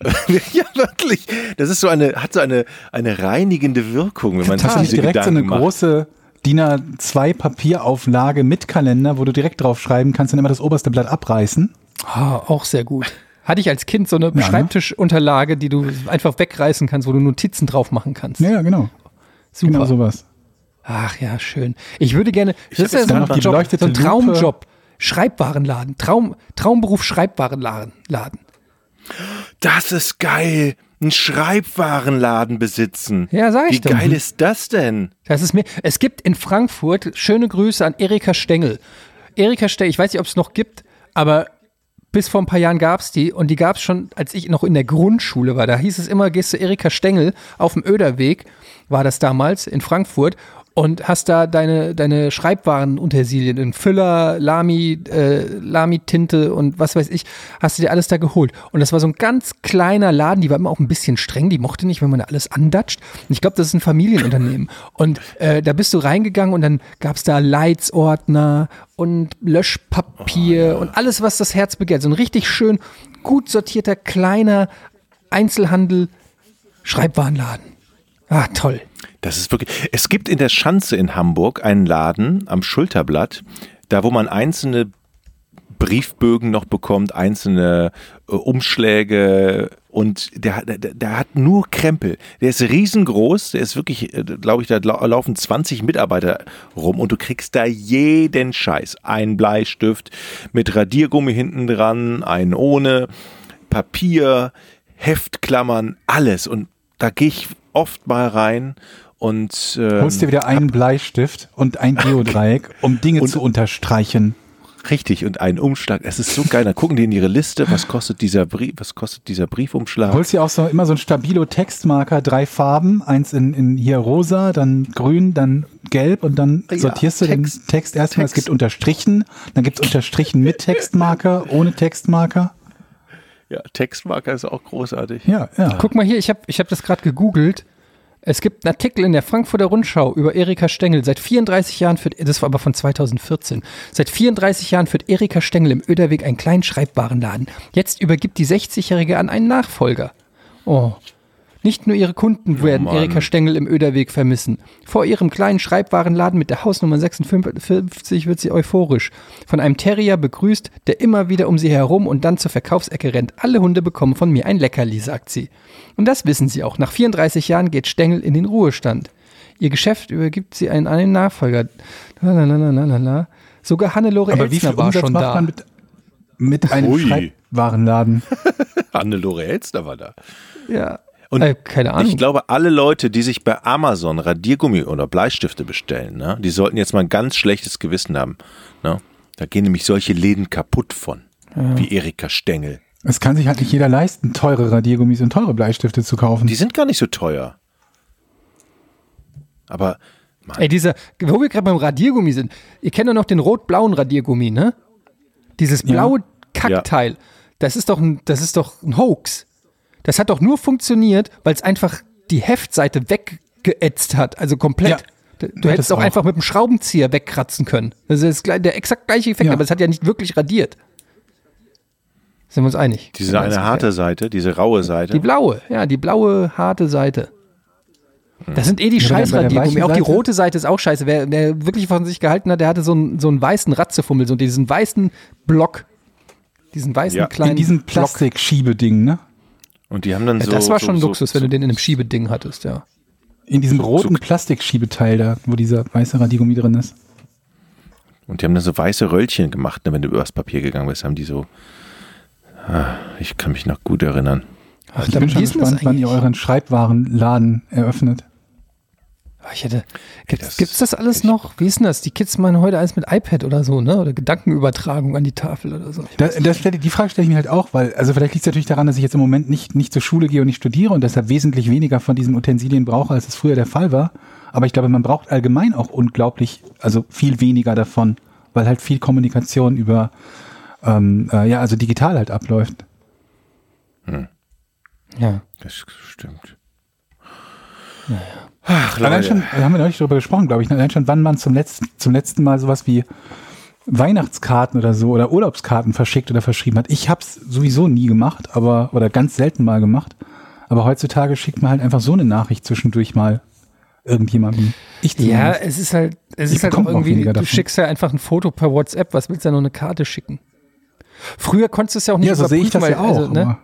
ja, wirklich. Das ist so eine, hat so eine, eine reinigende Wirkung, wenn man sich Hast du nicht diese direkt so Gedanken eine macht. große DIN A2 Papierauflage mit Kalender, wo du direkt drauf schreiben kannst und immer das oberste Blatt abreißen? Ah, auch sehr gut hatte ich als Kind so eine ne? Schreibtischunterlage die du einfach wegreißen kannst wo du Notizen drauf machen kannst Ja, ja, genau. Super Genau sowas. Ach ja, schön. Ich würde gerne, das hab ist ja so ein, Job, so ein Lupe. Traumjob. Schreibwarenladen. Traum, Traumberuf Schreibwarenladen. Laden. Das ist geil. Ein Schreibwarenladen besitzen. Ja, sag ich Wie doch. geil ist das denn? Das ist mir, es gibt in Frankfurt, schöne Grüße an Erika Stengel. Erika Stengel, ich weiß nicht, ob es noch gibt, aber bis vor ein paar Jahren gab's die und die gab's schon, als ich noch in der Grundschule war. Da hieß es immer, gehst du Erika Stengel auf dem Öderweg, war das damals in Frankfurt und hast da deine, deine Schreibwarenutensilien in Füller, Lami, äh, Lami-Tinte und was weiß ich, hast du dir alles da geholt. Und das war so ein ganz kleiner Laden, die war immer auch ein bisschen streng, die mochte nicht, wenn man da alles andatscht. Und ich glaube, das ist ein Familienunternehmen. Und äh, da bist du reingegangen und dann gab's da Leitsordner und Löschpapier und alles, was das Herz begehrt. So ein richtig schön gut sortierter, kleiner Einzelhandel, Schreibwarenladen. Ah, toll. Das ist wirklich. Es gibt in der Schanze in Hamburg einen Laden am Schulterblatt, da wo man einzelne Briefbögen noch bekommt, einzelne äh, Umschläge und der, der, der hat nur Krempel. Der ist riesengroß, der ist wirklich, äh, glaube ich, da lau- laufen 20 Mitarbeiter rum und du kriegst da jeden Scheiß. Ein Bleistift mit Radiergummi hinten dran, einen ohne, Papier, Heftklammern, alles. Und da gehe ich oft mal rein und ähm, Holst dir wieder einen Bleistift und ein Geodreieck, um Dinge Und- zu unterstreichen. Richtig, und einen Umschlag. Es ist so geil. Dann gucken die in ihre Liste, was kostet dieser Brief, was kostet dieser Briefumschlag. Holst dir auch so immer so ein stabilo Textmarker, drei Farben, eins in, in hier rosa, dann grün, dann gelb und dann Ja, sortierst du Text- den Text erstmal. Es Text. gibt Unterstrichen, dann gibt es Unterstrichen mit Textmarker, ohne Textmarker. Ja, Textmarker ist auch großartig. Ja, ja. Guck mal hier, ich habe ich hab das gerade gegoogelt. Es gibt einen Artikel in der Frankfurter Rundschau über Erika Stengel. Seit 34 Jahren führt, das war aber von 2014, seit 34 Jahren führt Erika Stengel im Öderweg einen kleinen Schreibwarenladen. Jetzt übergibt die 60-Jährige an einen Nachfolger. Oh. Nicht nur ihre Kunden werden Mann. Erika Stengel im Öderweg vermissen. Vor ihrem kleinen Schreibwarenladen mit der Hausnummer 56 wird sie euphorisch. Von einem Terrier begrüßt, der immer wieder um sie herum und dann zur Verkaufsecke rennt. Alle Hunde bekommen von mir ein Leckerli, sagt sie. Und das wissen sie auch. Nach 34 Jahren geht Stengel in den Ruhestand. Ihr Geschäft übergibt sie einen, einen Nachfolger. Lalalala. Sogar Hannelore Aber Elzner war Umsatz schon da. man mit, mit einem Ui. Schreibwarenladen? Hannelore Elster war da. ja. Und äh, keine Ahnung. Ich glaube, alle Leute, die sich bei Amazon Radiergummi oder Bleistifte bestellen, ne, die sollten jetzt mal ein ganz schlechtes Gewissen haben. Ne? Da gehen nämlich solche Läden kaputt von, wie Erika Stengel. Es kann sich halt nicht jeder leisten, teure Radiergummis und teure Bleistifte zu kaufen. Die sind gar nicht so teuer. Aber Mann, Ey, dieser, wo wir gerade beim Radiergummi sind, ihr kennt doch noch den rot-blauen Radiergummi, ne? Dieses blaue Kackteil, das ist doch ein, das ist doch ein Hoax. Das hat doch nur funktioniert, weil es einfach die Heftseite weggeätzt hat, also komplett. Ja. Du hättest auch auch. einfach mit dem Schraubenzieher wegkratzen können. Das ist der exakt gleiche Effekt, Ja. aber es hat ja nicht wirklich radiert. Sind wir uns einig? diese eine harte Seite, diese raue Seite. Die blaue, ja, die blaue, harte Seite. Das sind eh die Ja, Scheißradiergummi. Auch die rote Seite ist auch scheiße. Wer, wer wirklich von sich gehalten hat, der hatte so einen, so einen weißen Ratzefummel, so diesen weißen Block. Diesen weißen Ja. kleinen In diesem. Plastikschiebeding, ne? Und die haben dann Ja, so. das war schon so, Luxus, wenn so, du den in einem Schiebeding hattest, ja. In diesem roten so- Plastikschiebeteil da, wo dieser weiße Radiergummi drin ist. Und die haben dann so weiße Röllchen gemacht, ne, wenn du übers Papier gegangen bist, haben die so. Ah, ich kann mich noch gut erinnern. Ach, Ich bin schon gespannt, wann ihr euren Schreibwarenladen eröffnet. Ah, Ich hätte, gibt's, das- gibt's das alles noch? Wie ist denn das? Die Kids meinen heute alles mit iPad oder so, ne? Oder Gedankenübertragung an die Tafel oder so. Da, das stell, die Frage stelle ich mir halt auch, weil, also vielleicht liegt es natürlich daran, dass ich jetzt im Moment nicht, nicht zur Schule gehe und nicht studiere und deshalb wesentlich weniger von diesen Utensilien brauche, als es früher der Fall war. Aber ich glaube, man braucht allgemein auch unglaublich, also viel weniger davon, weil halt viel Kommunikation über, ähm, äh, ja, also digital halt abläuft. Ja. Das stimmt. Ach, Allein Leute. schon, da haben wir neulich darüber gesprochen, glaube ich, ne? allein schon, wann man zum letzten, zum letzten Mal sowas wie Weihnachtskarten oder so oder Urlaubskarten verschickt oder verschrieben hat. Ich habe es sowieso nie gemacht, aber oder ganz selten mal gemacht. Aber heutzutage schickt man halt einfach so eine Nachricht zwischendurch mal irgendjemandem. Ich Ja, zumindest. es ist halt, es ist halt auch irgendwie, du davon. schickst ja einfach ein Foto per WhatsApp, was willst du ja nur eine Karte schicken? Früher konntest du es ja auch nicht ja, so sehe ich das ja weil- auch. Also, ne?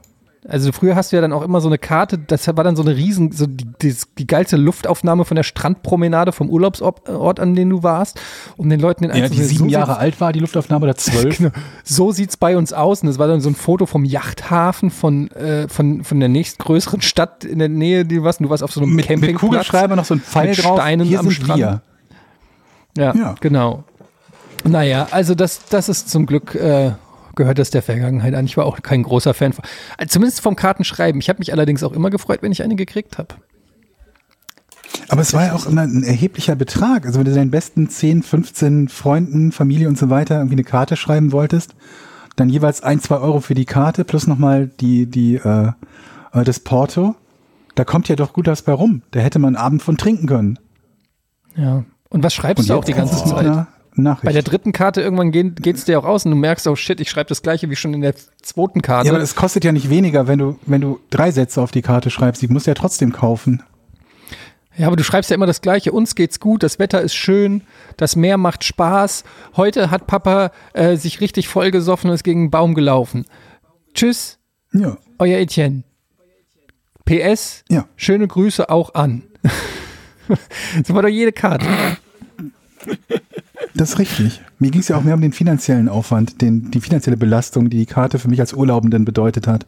Also früher hast du ja dann auch immer so eine Karte, das war dann so eine riesen, so die, die, die geilste Luftaufnahme von der Strandpromenade vom Urlaubsort, Ort, an dem du warst, um den Leuten den ja, die sieben so Jahre alt war, die Luftaufnahme oder zwölf. Genau. So sieht's bei uns aus. Und das war dann so ein Foto vom Yachthafen von, äh, von, von der nächstgrößeren Stadt in der Nähe, die du warst. Und du warst auf so einem mit, mit Campingplatz. Kugelschreiber noch so ein Pfeil mit drauf. Steinen Hier am Strand. wir. Ja, Ja. genau. Naja, also das, das ist zum Glück äh, gehört das der Vergangenheit an. Ich war auch kein großer Fan von. Also Zumindest vom Kartenschreiben. Ich habe mich allerdings auch immer gefreut, wenn ich eine gekriegt habe. Aber es war ja auch immer ein erheblicher Betrag. Also wenn du deinen besten 10, 15 Freunden, Familie und so weiter irgendwie eine Karte schreiben wolltest, dann jeweils ein, zwei Euro für die Karte plus nochmal die, die, äh, äh, das Porto. Da kommt ja doch gut was bei rum. Da hätte man einen Abend von trinken können. Ja. Und was schreibst du auch die ganze Zeit? Nachricht. Bei der dritten Karte irgendwann geht es dir auch aus und du merkst, oh shit, ich schreibe das gleiche wie schon in der zweiten Karte. ja, aber es kostet ja nicht weniger, wenn du, wenn du drei Sätze auf die Karte schreibst. Die musst du ja trotzdem kaufen. Ja, aber du schreibst ja immer das Gleiche. Uns geht's gut, das Wetter ist schön, das Meer macht Spaß. Heute hat Papa äh, sich richtig vollgesoffen und ist gegen einen Baum gelaufen. Tschüss, Ja. euer Etienne. PS, Ja. schöne Grüße auch an. so war doch jede Karte. Das ist richtig. Mir ging es ja auch mehr um den finanziellen Aufwand, den, die finanzielle Belastung, die die Karte für mich als Urlaubenden bedeutet hat.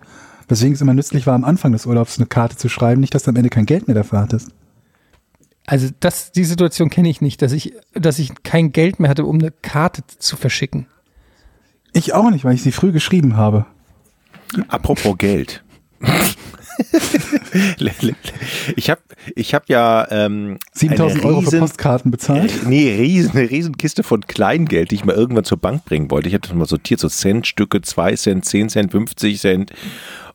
Weswegen es immer nützlich war, am Anfang des Urlaubs eine Karte zu schreiben, nicht, dass du am Ende kein Geld mehr dafür hattest. Also das, die Situation kenne ich nicht, dass ich, dass ich kein Geld mehr hatte, um eine Karte zu verschicken. Ich auch nicht, weil ich sie früh geschrieben habe. Apropos Geld. ich habe ich hab ja ähm, 7000 eine Euro für Postkarten bezahlt. Äh, Nee, riesen, eine riesen Kiste von Kleingeld, die ich mal irgendwann zur Bank bringen wollte. Ich habe das mal sortiert, so Centstücke, 2 Cent, 10 Cent, 50 Cent.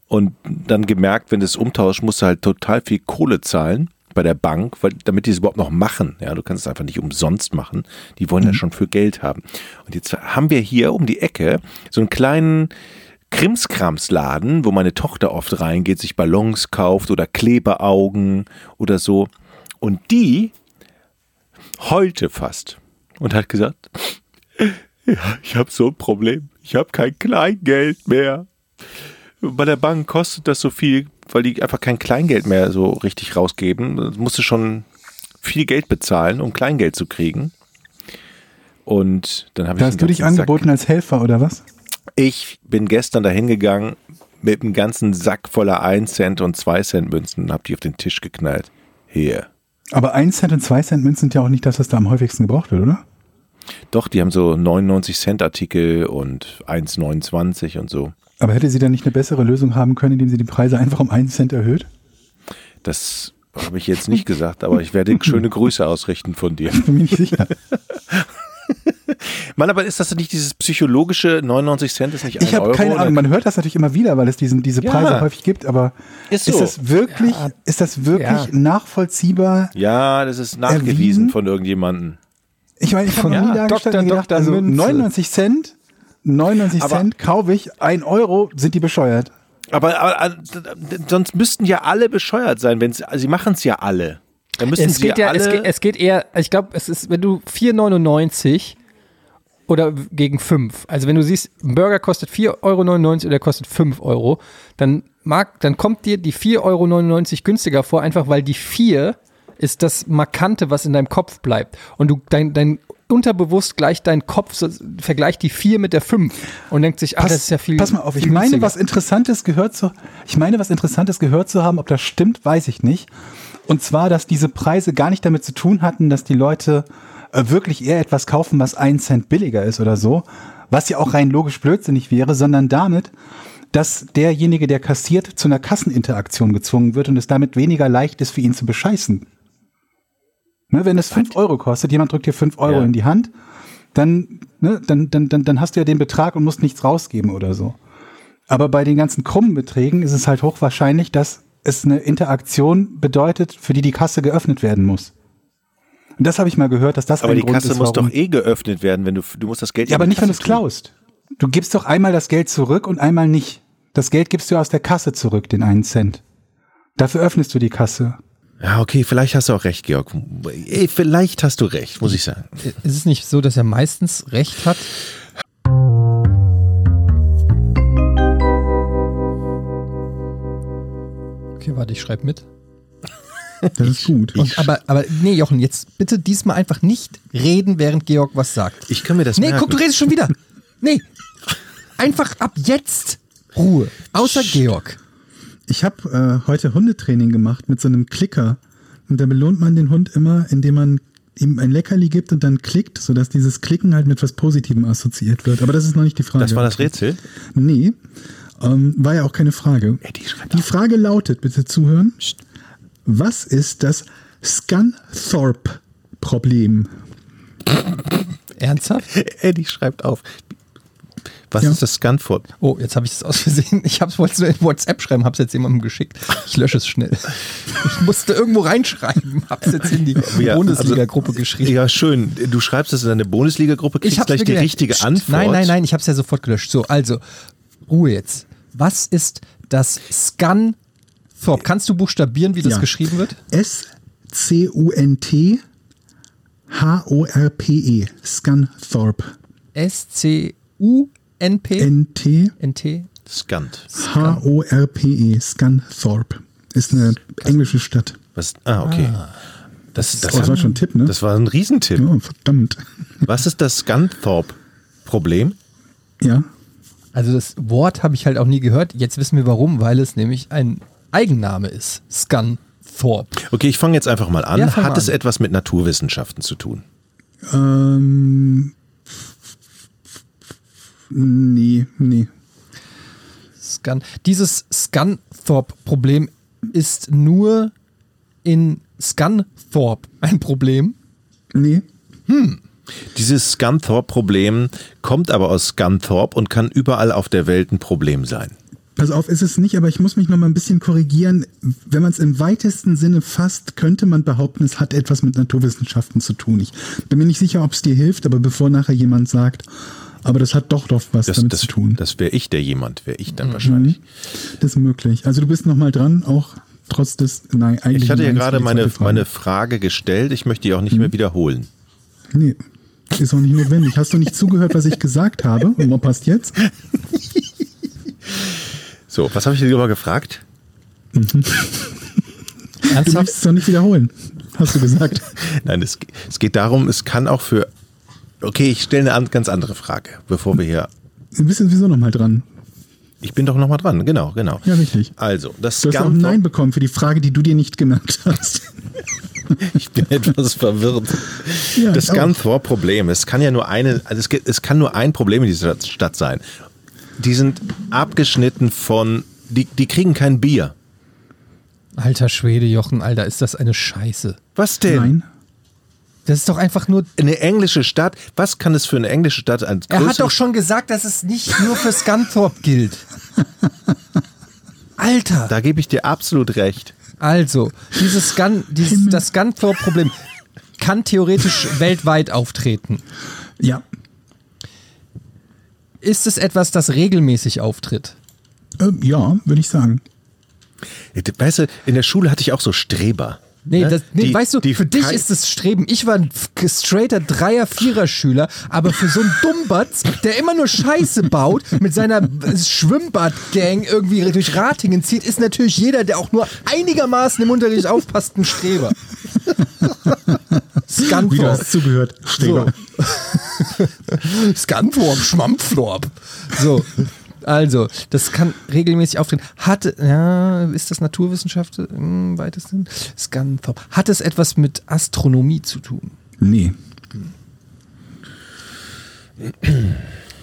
Und dann gemerkt, wenn du es umtauschst, musst du halt total viel Kohle zahlen bei der Bank, weil, damit die es überhaupt noch machen. Ja, du kannst es einfach nicht umsonst machen. Die wollen ja schon für Geld haben. Und jetzt haben wir hier um die Ecke so einen kleinen Krimskramsladen, wo meine Tochter oft reingeht, sich Ballons kauft oder Klebeaugen oder so. Und die heulte fast und hat gesagt, ja, ich habe so ein Problem. Ich habe kein Kleingeld mehr. Bei der Bank kostet das so viel, weil die einfach kein Kleingeld mehr so richtig rausgeben. Du musste schon viel Geld bezahlen, um Kleingeld zu kriegen. Und dann habe ich Da hast du dich angeboten als Helfer, oder was? Ich bin gestern dahin gegangen mit einem ganzen Sack voller 1 Cent und 2 Cent Münzen und hab die auf den Tisch geknallt. Hier. Aber 1 Cent und 2 Cent Münzen sind ja auch nicht das, was da am häufigsten gebraucht wird, oder? Doch, die haben so 99 Cent Artikel und 1,29 und so. Aber hätte sie dann nicht eine bessere Lösung haben können, indem sie die Preise einfach um 1 Cent erhöht? Das habe ich jetzt nicht gesagt, aber ich werde schöne Grüße ausrichten von dir. Bin mir nicht sicher. Mann, aber ist das nicht dieses psychologische 99 Cent ist nicht ein Ich habe keine? Ahnung. Man hört das natürlich immer wieder, weil es diesen, diese Ja. Preise häufig gibt. Aber Ist ist, so. das wirklich, Ja. ist das wirklich Ja. nachvollziehbar? Ja, das ist nachgewiesen Erwiesen? von irgendjemandem. Ich meine, ich habe Ja, nie da Dr. gedacht, Dr. also Münze. 99 Cent, 99 Aber- Cent kaufe ich, 1 Euro, sind die bescheuert. Aber, aber äh, sonst müssten ja alle bescheuert sein, wenn sie machen es ja alle. Dann müssen Es sie geht ja, alle es geht, es geht eher, ich glaube, es ist, wenn du 4,99 oder gegen 5, also wenn du siehst, ein Burger kostet 4,99 Euro oder der kostet 5 Euro, dann mag, dann kommt dir die 4,99 Euro günstiger vor, einfach weil die 4 ist das Markante, was in deinem Kopf bleibt. Und du, dein, dein unterbewusst gleicht dein Kopf, so, vergleicht die 4 mit der 5 und denkt sich, ach, das ist ja viel. pass mal auf, ich meine, günstiger. was Interessantes gehört zu, ich meine, was Interessantes gehört zu haben, ob das stimmt, weiß ich nicht. Und zwar, dass diese Preise gar nicht damit zu tun hatten, dass die Leute wirklich eher etwas kaufen, was ein Cent billiger ist oder so, was ja auch rein logisch blödsinnig wäre, sondern damit, dass derjenige, der kassiert, zu einer Kasseninteraktion gezwungen wird und es damit weniger leicht ist, für ihn zu bescheißen. Ne, wenn es 5 Euro kostet, jemand drückt dir 5 Euro Ja. in die Hand, dann, ne, dann, dann, dann, dann hast du ja den Betrag und musst nichts rausgeben oder so. Aber bei den ganzen krummen Beträgen ist es halt hochwahrscheinlich, dass es eine Interaktion bedeutet, für die die Kasse geöffnet werden muss. Und das habe ich mal gehört, dass das aber ein die Grund Kasse ist, muss warum. doch eh geöffnet werden, wenn du du musst das Geld ja, aber die nicht, wenn du Kasse es klaust. Du gibst doch einmal das Geld zurück und einmal nicht. Das Geld gibst du aus der Kasse zurück, den einen Cent. Dafür öffnest du die Kasse. Ja, okay, vielleicht hast du auch recht, Georg. Ey, vielleicht hast du recht, muss ich sagen. Ist es nicht so, dass er meistens recht hat? Okay, warte, ich schreibe mit. Das ist gut. Und, aber, aber nee, Jochen, jetzt bitte diesmal einfach nicht reden, während Georg was sagt. Ich kann mir das Nee, merken. guck, du redest schon wieder. Nee. Einfach ab jetzt Ruhe. Außer Georg. Ich habe äh, heute Hundetraining gemacht mit so einem Klicker. Und da belohnt man den Hund immer, indem man ihm ein Leckerli gibt und dann klickt, sodass dieses Klicken halt mit was Positivem assoziiert wird. Aber das ist noch nicht die Frage. Das war das Rätsel? Nee, ähm, war ja auch keine Frage. Schreib Die Frage lautet, bitte zuhören. Was ist das Scunthorpe-Problem? Ernsthaft? Eddie schreibt auf. Was Ja. ist das Scunthorpe? Oh, jetzt habe ich es aus Versehen. Ich wollte es nur in WhatsApp schreiben, habe es jetzt jemandem geschickt. Ich lösche es schnell. Ich musste irgendwo reinschreiben, habe es jetzt in die Ja, Bundesliga-Gruppe also, geschrieben. Ja, schön. Du schreibst es in deine Bundesliga-Gruppe, kriegst hab's gleich die richtige Psst. Antwort. Nein, nein, nein, ich habe es ja sofort gelöscht. So, also, Ruhe jetzt. Was ist das Scunthorpe? Kannst du buchstabieren, wie das Ja. geschrieben wird? S-C-U-N-T-H-O-R-P-E. Scunthorpe. S-C-U-N-P? N-T N-T? Scunt. H-O-R-P-E. Scunthorpe. Ist eine englische Stadt. Was? Ah, okay. Das, das, Oh, das war schon ein Tipp, ne? das war ein Riesentipp. Oh, verdammt. Was ist das Scunthorpe-Problem? Ja. Also das Wort habe ich halt auch nie gehört. Jetzt wissen wir warum, weil es nämlich ein Eigenname ist. Scunthorpe. Okay, ich fange jetzt einfach mal an. Ja, Hat mal es an. etwas mit Naturwissenschaften zu tun? Ähm, nee, nee. Scun. Dieses Scunthorpe-Problem ist nur in Scunthorpe ein Problem. Nee. Dieses Scunthorpe-Problem kommt aber aus Scunthorpe und kann überall auf der Welt ein Problem sein. Pass auf, ist es nicht, aber ich muss mich noch mal ein bisschen korrigieren. Wenn man es im weitesten Sinne fasst, könnte man behaupten, es hat etwas mit Naturwissenschaften zu tun. Ich bin mir nicht sicher, ob es dir hilft, aber bevor nachher jemand sagt, aber das hat doch doch was Das, damit das, zu tun. das wäre ich, der jemand, wäre ich dann wahrscheinlich. Das ist möglich. Also du bist noch mal dran, auch trotz des, nein, eigentlich. Ich hatte ja gerade meine, Frage. meine Frage gestellt, ich möchte die auch nicht mehr wiederholen. Nee, ist auch nicht notwendig. Hast du nicht zugehört, was ich gesagt habe? Und was passt jetzt? So, was habe ich dir lieber gefragt? Du Ernsthaft? möchtest es doch nicht wiederholen, hast du gesagt. Nein, es, es geht darum, es kann auch für. Okay, ich stelle eine an, ganz andere Frage, bevor wir hier. Du bist sowieso noch mal dran. Ich bin doch nochmal dran, genau, genau. Ja, richtig. Also, das Du hast auch ein Nein bekommen für die Frage, die du dir nicht gemerkt hast. Ich bin etwas verwirrt. Ja, das. Scunthorpe-Problem, es kann ja nur eine, also es, es kann nur ein Problem in dieser Stadt sein. Die sind abgeschnitten von, die, die kriegen kein Bier. Alter Schwede, Jochen, Alter, ist das eine Scheiße. Was denn? Nein. Das ist doch einfach nur. Eine englische Stadt, was kann es für eine englische Stadt als Er hat doch schon gesagt, dass es nicht nur für Scunthorpe gilt. Alter. Da gebe ich dir absolut recht. Also, dieses Scun, dieses, das Scunthorpe-Problem kann theoretisch weltweit auftreten. Ja. Ist es etwas, das regelmäßig auftritt? Äh, ja, würde ich sagen. Weißt du, in der Schule hatte ich auch so Streber. Nee, Ne? das, nee Die- weißt du, die für dich ist es Streben. Ich war ein straighter Dreier-, Vierer-Schüler, aber für so einen Dummbatz, der immer nur Scheiße baut, mit seiner Schwimmbad-Gang irgendwie durch Ratingen zieht, ist natürlich jeder, der auch nur einigermaßen im Unterricht aufpasst, ein Streber. Hast zugehört. Streber. So. Scunthorpe, Schmampflorp. So. Also, das kann regelmäßig auftreten. Hat, ja, ist das Naturwissenschaft im weitesten? Scunthorpe. Hat es etwas mit Astronomie zu tun? Nee.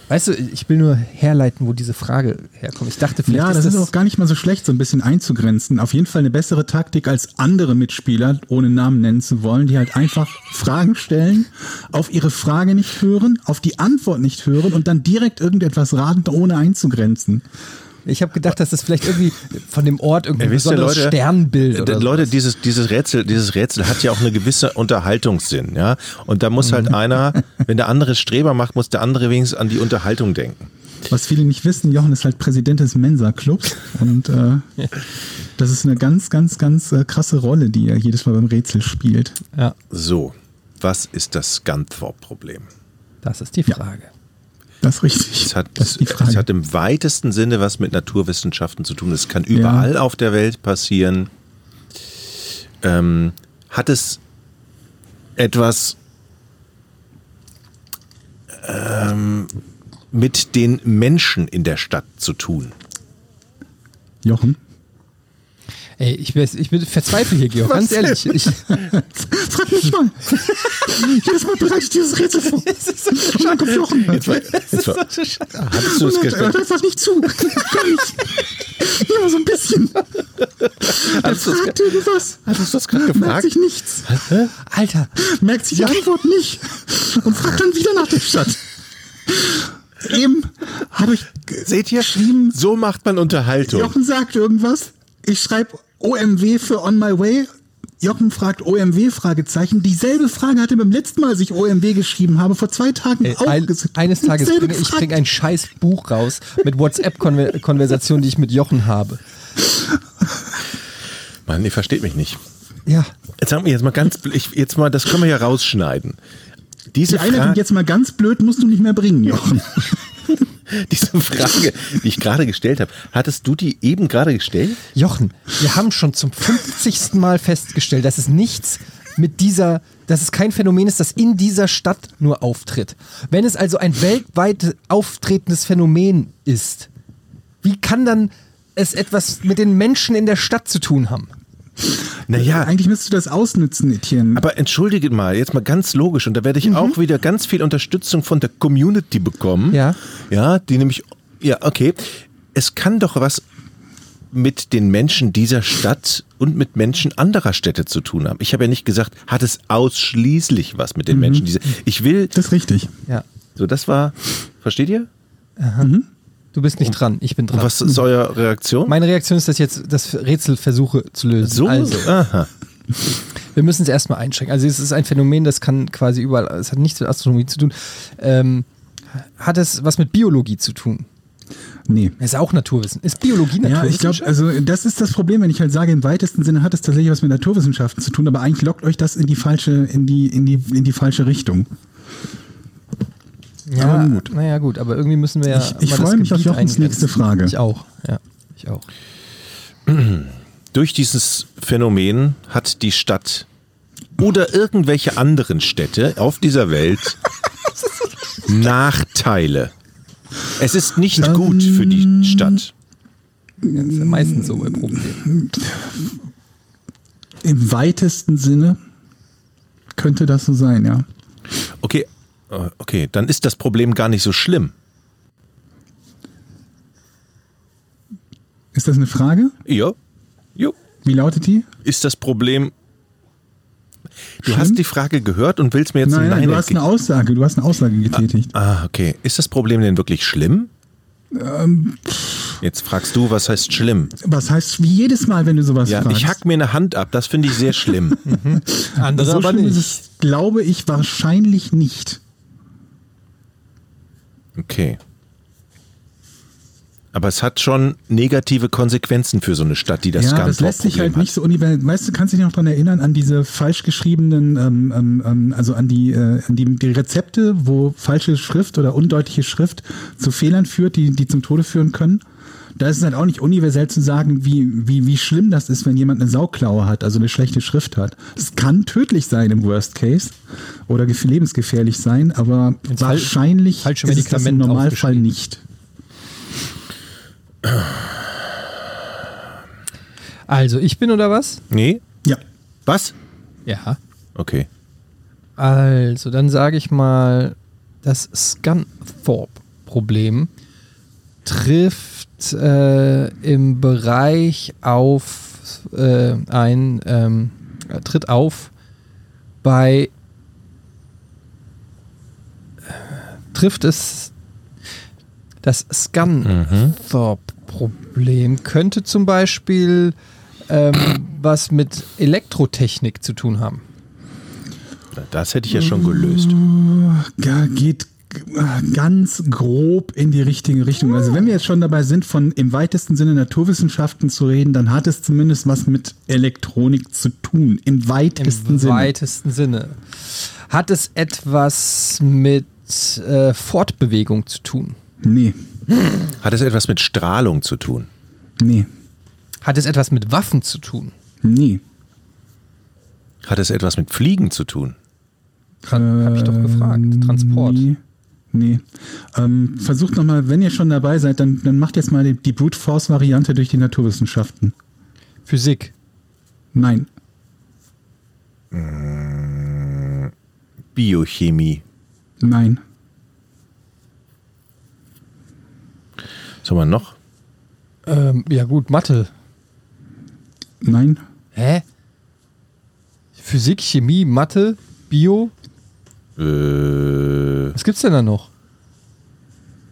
Weißt du, ich will nur herleiten, wo diese Frage herkommt. Ich dachte, vielleicht Ja, das ist ist auch gar nicht mal so schlecht, so ein bisschen einzugrenzen. Auf jeden Fall eine bessere Taktik als andere Mitspieler, ohne Namen nennen zu wollen, die halt einfach Fragen stellen, auf ihre Frage nicht hören, auf die Antwort nicht hören und dann direkt irgendetwas raten, ohne einzugrenzen. Ich habe gedacht, dass das vielleicht irgendwie von dem Ort irgendwie ein Ja, besonderes Leute, Sternbild oder Leute, sowas. dieses, dieses Rätsel, dieses Rätsel hat ja auch eine gewisse Unterhaltungssinn, ja. Und da muss Mhm. halt einer, wenn der andere Streber macht, muss der andere wenigstens an die Unterhaltung denken. Was viele nicht wissen, Jochen ist halt Präsident des Mensa-Clubs und äh, das ist eine ganz, ganz, ganz äh, krasse Rolle, die er jedes Mal beim Rätsel spielt. Ja, So, was ist das Scunthorpe-Problem? das ist die Frage. Das ist richtig. Es hat, das ist die Frage. es hat im weitesten Sinne was mit Naturwissenschaften zu tun. Es kann überall auf der Welt passieren. Ähm, hat es etwas ähm, mit den Menschen in der Stadt zu tun? Jochen? Ey, ich, ich bin verzweifle hier, Georg, ganz ehrlich. Ich, Frag mich mal. Jedes Mal bereite ich dieses Rätsel vor. Und dann kommt Jochen. Jetzt war, jetzt war, hattest du es er hört gestellt? einfach nicht zu. Nur so ein bisschen. Er es fragt irgendwas. hattest du das gerade Merkt gefragt? sich nichts. Alter, Merkt sich die Antwort nicht. Und fragt dann wieder nach der Stadt. Eben habe ich Seht ihr? geschrieben, So macht man Unterhaltung. Jochen sagt irgendwas. Ich schreibe OMW für On My Way. Jochen fragt OMW, Fragezeichen. Dieselbe Frage hatte beim letzten Mal, als ich OMW geschrieben habe, vor zwei Tagen ey, auch ein, eines Tages bringe ich bring ein scheiß Buch raus mit WhatsApp-Konversationen, die ich mit Jochen habe. Mann, ihr versteht mich nicht. Ja. Jetzt sagen wir jetzt mal ganz, ich, jetzt mal, das können wir ja rausschneiden. Diese Die kommt jetzt mal ganz blöd, musst du nicht mehr bringen, Jochen. diese Frage, die ich gerade gestellt habe, hattest du die eben gerade gestellt? Jochen, wir haben schon zum 50. Mal festgestellt, dass es nichts mit dieser, dass es kein Phänomen ist, das in dieser Stadt nur auftritt. Wenn es also ein weltweit auftretendes Phänomen ist, wie kann dann es etwas mit den Menschen in der Stadt zu tun haben? Naja, Eigentlich müsstest du das ausnützen, Etienne. aber entschuldige mal, jetzt mal ganz logisch, und da werde ich Mhm. auch wieder ganz viel Unterstützung von der Community bekommen. Ja. Ja, die nämlich, ja, okay. Es kann doch was mit den Menschen dieser Stadt und mit Menschen anderer Städte zu tun haben. Ich habe ja nicht gesagt, hat es ausschließlich was mit den Mhm. Menschen dieser. Ich will, das ist richtig. Ja. so das war, versteht ihr? Du bist nicht dran, ich bin dran. Und was ist eure Reaktion? Meine Reaktion ist, dass ich jetzt das Rätsel versuche zu lösen. so? Also, Aha. wir müssen es erstmal einschränken. Also es ist ein Phänomen, das kann quasi überall, es hat nichts mit Astronomie zu tun. Ähm, hat es was mit Biologie zu tun? Nee. Ist auch Naturwissen. Ist Biologie Ja, ich Naturwissenschaft? glaube, also das ist das Problem, wenn ich halt sage, im weitesten Sinne hat es tatsächlich was mit Naturwissenschaften zu tun, aber eigentlich lockt euch das in die falsche, in die, in die, in die falsche Richtung. Ja, aber gut. Naja, gut, aber irgendwie müssen wir ja. Ich- ich freue mich auf Jochens nächste Frage. Ich auch, ja. Ich auch. Durch dieses Phänomen hat die Stadt oder irgendwelche anderen Städte auf dieser Welt Nachteile. Es ist nicht gut für die Stadt. Das ist ja meistens so ein Problem. Im weitesten Sinne könnte das so sein, ja. Okay, okay, dann ist das Problem gar nicht so schlimm. Ist das eine Frage? Ja, jo. Wie lautet die? Ist das Problem. Du Schlimm? hast die Frage gehört und willst mir jetzt Nein, ein nein, Nein du hast eine Aussage, du hast eine Aussage getätigt. Ah, okay. Ist das Problem denn wirklich schlimm? Ähm, Jetzt fragst du, was heißt schlimm? was heißt wie jedes Mal, wenn du sowas Ja, fragst? ich hack mir eine Hand ab, das finde ich sehr schlimm. Andere so aber schlimm ist nicht. es, glaube ich, wahrscheinlich nicht. Okay. Aber es hat schon negative Konsequenzen für so eine Stadt, die das ja, ganz das lässt sich halt nicht so universell. Weißt du, kannst du dich noch daran erinnern an diese falsch geschriebenen, ähm, ähm, ähm, also an die, äh, an die, die Rezepte, wo falsche Schrift oder undeutliche Schrift zu Fehlern führt, die, die zum Tode führen können? Da ist es halt auch nicht universell zu sagen, wie, wie, wie schlimm das ist, wenn jemand eine Sauklaue hat, also eine schlechte Schrift hat. Es kann tödlich sein im Worst Case oder gef- lebensgefährlich sein, aber Wenn's fal- wahrscheinlich falsche ist es das im Medikamente Normalfall nicht. Also, ich bin oder was? Nee? Ja. Was? Ja. Okay. Also, dann sage ich mal, das Scunthorpe-Problem trifft äh, im Bereich auf äh, ein, ähm, äh, tritt auf bei trifft es das Scunthorpe-Problem könnte zum Beispiel ähm, was mit Elektrotechnik zu tun haben. Das hätte ich ja schon gelöst. Ja, geht ganz grob in die richtige Richtung. Also wenn wir jetzt schon dabei sind, von im weitesten Sinne Naturwissenschaften zu reden, dann hat es zumindest was mit Elektronik zu tun. Im weitesten Im Sinne. weitesten Sinne. Hat es etwas mit äh, Fortbewegung zu tun? nee, Hat es etwas mit Strahlung zu tun? nee, Hat es etwas mit Waffen zu tun? nee. Hat es etwas mit Fliegen zu tun? Habe ich doch gefragt. Transport. Nee. Nee. Ähm, versucht nochmal, wenn ihr schon dabei seid, dann, dann macht jetzt mal die, die Brute Force Variante durch die Naturwissenschaften. Physik. Nein. Biochemie. Nein. Was haben wir noch? Ähm, ja gut, Mathe. Nein. Hä? Physik, Chemie, Mathe, Bio. Äh, Was gibt's denn da noch?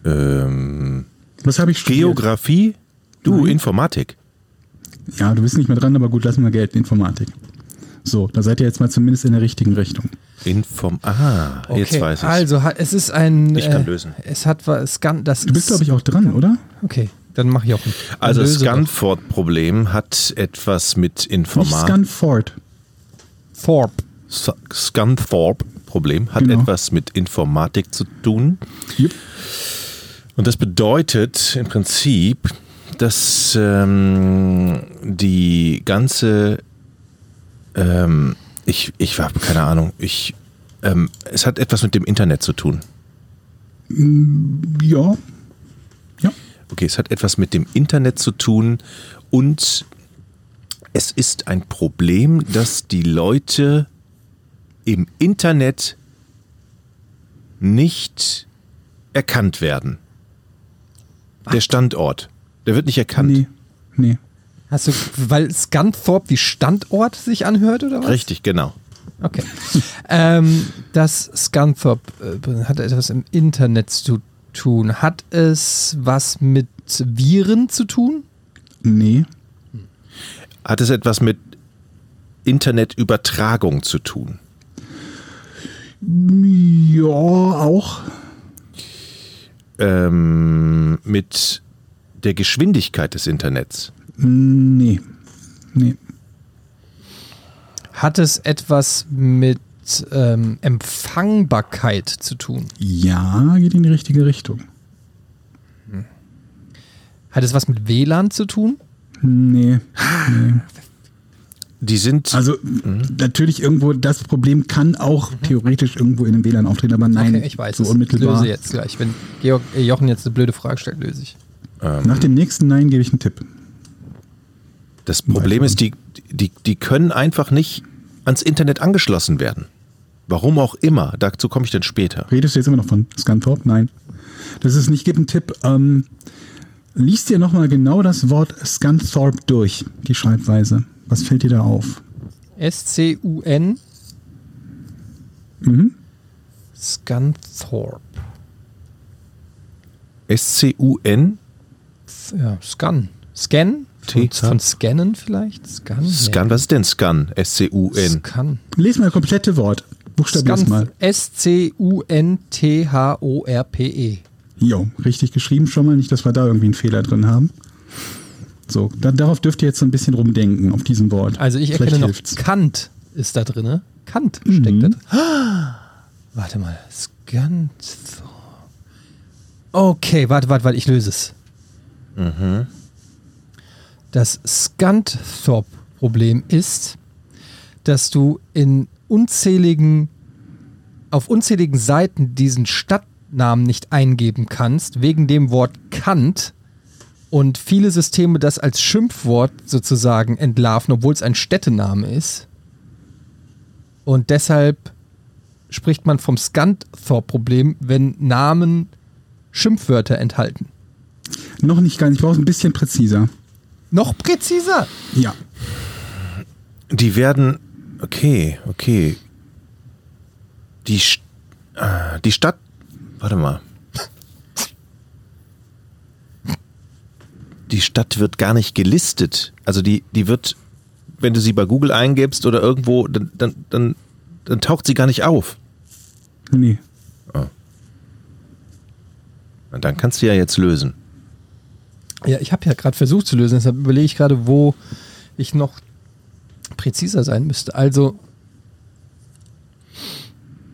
ähm, Was habe ich studiert? Geografie? Du, Informatik. Ja, du bist nicht mehr dran, aber gut, lassen wir Geld in Informatik. So, da seid ihr jetzt mal zumindest in der richtigen Richtung. Inform. Ah, jetzt weiß ich. Also es ist ein. Ich kann lösen. Es hat was. Es kann, das Du bist, ist- glaube ich, auch dran, oder? Okay, dann mache ich auch. Ein, Also das Scunthorpe-Problem hat etwas mit Informatik. Scanford. Thorpe. Scunthorpe-Problem hat Genau. etwas mit Informatik zu tun. Jupp. Und das bedeutet im Prinzip, dass ähm, die ganze, ähm, ich, ich habe keine Ahnung, ich, ähm, es hat etwas mit dem Internet zu tun. Ja. Ja. Okay, es hat etwas mit dem Internet zu tun und es ist ein Problem, dass die Leute im Internet nicht erkannt werden. Der Standort, der wird nicht erkannt. Nee. Nee. Hast du, weil Scunthorpe wie Standort sich anhört oder was? Richtig, genau. Okay. ähm, das Scunthorpe äh, hat etwas im Internet zu tun. Hat es was mit Viren zu tun? Nee. Hat es etwas mit Internetübertragung zu tun? Ja, auch. Ähm, mit der Geschwindigkeit des Internets? Nee. Nee. Hat es etwas mit ähm, Empfangbarkeit zu tun? Ja, geht in die richtige Richtung. Hat es was mit WLAN zu tun? Nee. Die sind Also natürlich irgendwo, das Problem kann auch theoretisch irgendwo in den WLAN auftreten, aber nein, okay, ich weiß so unmittelbar. Löse jetzt gleich. Wenn Georg, äh, Jochen jetzt eine blöde Frage stellt, löse ich. Nach dem nächsten Nein gebe ich einen Tipp. Das Problem ist, die, die, die können einfach nicht ans Internet angeschlossen werden. Warum auch immer. Dazu komme ich dann später. Redest du jetzt immer noch von Scanthorpe? Nein. Das ist nicht, gib einen Tipp. Ähm, liest dir nochmal genau das Wort Scanthorpe durch, die Schreibweise. Was fällt dir da auf? S-C-U-N Mhm. Scunthorpe. S-C-U-N? Ja, Scan. Scan? Von, von Scannen vielleicht? Scan? Scan, was ist denn Scan? S-C-U-N. Scan. Lies mal das komplette Wort. Buchstabier's Scan. mal. S-C-U-N-T-H-O-R-P-E. Jo, richtig geschrieben schon mal. Nicht, dass wir da irgendwie einen Fehler drin haben. So, da, darauf dürft ihr jetzt so ein bisschen rumdenken, auf diesem Wort. Also ich Vielleicht erkenne noch, hilft's. Kant ist da drin. Kant steckt da drin. Warte mal. Scanthorpe. Okay, warte, warte, warte, ich löse es. Das Scanthorpe-Problem ist, dass du in unzähligen, auf unzähligen Seiten diesen Stadtnamen nicht eingeben kannst, wegen dem Wort Kant und viele Systeme das als Schimpfwort sozusagen entlarven, obwohl es ein Städtename ist. Und deshalb spricht man vom Scanthorpe-Problem, wenn Namen Schimpfwörter enthalten. Noch nicht ganz, ich brauche es ein bisschen präziser. Noch präziser. Ja. Die werden. Okay, okay. Die, St- ah, die Stadt. Warte mal. Die Stadt wird gar nicht gelistet. Also die, die wird, wenn du sie bei Google eingibst oder irgendwo, dann, dann, dann, dann taucht sie gar nicht auf. Nee. Und dann kannst du ja jetzt lösen. Ja, ich habe ja gerade versucht zu lösen, deshalb überlege ich gerade, wo ich noch präziser sein müsste. Also,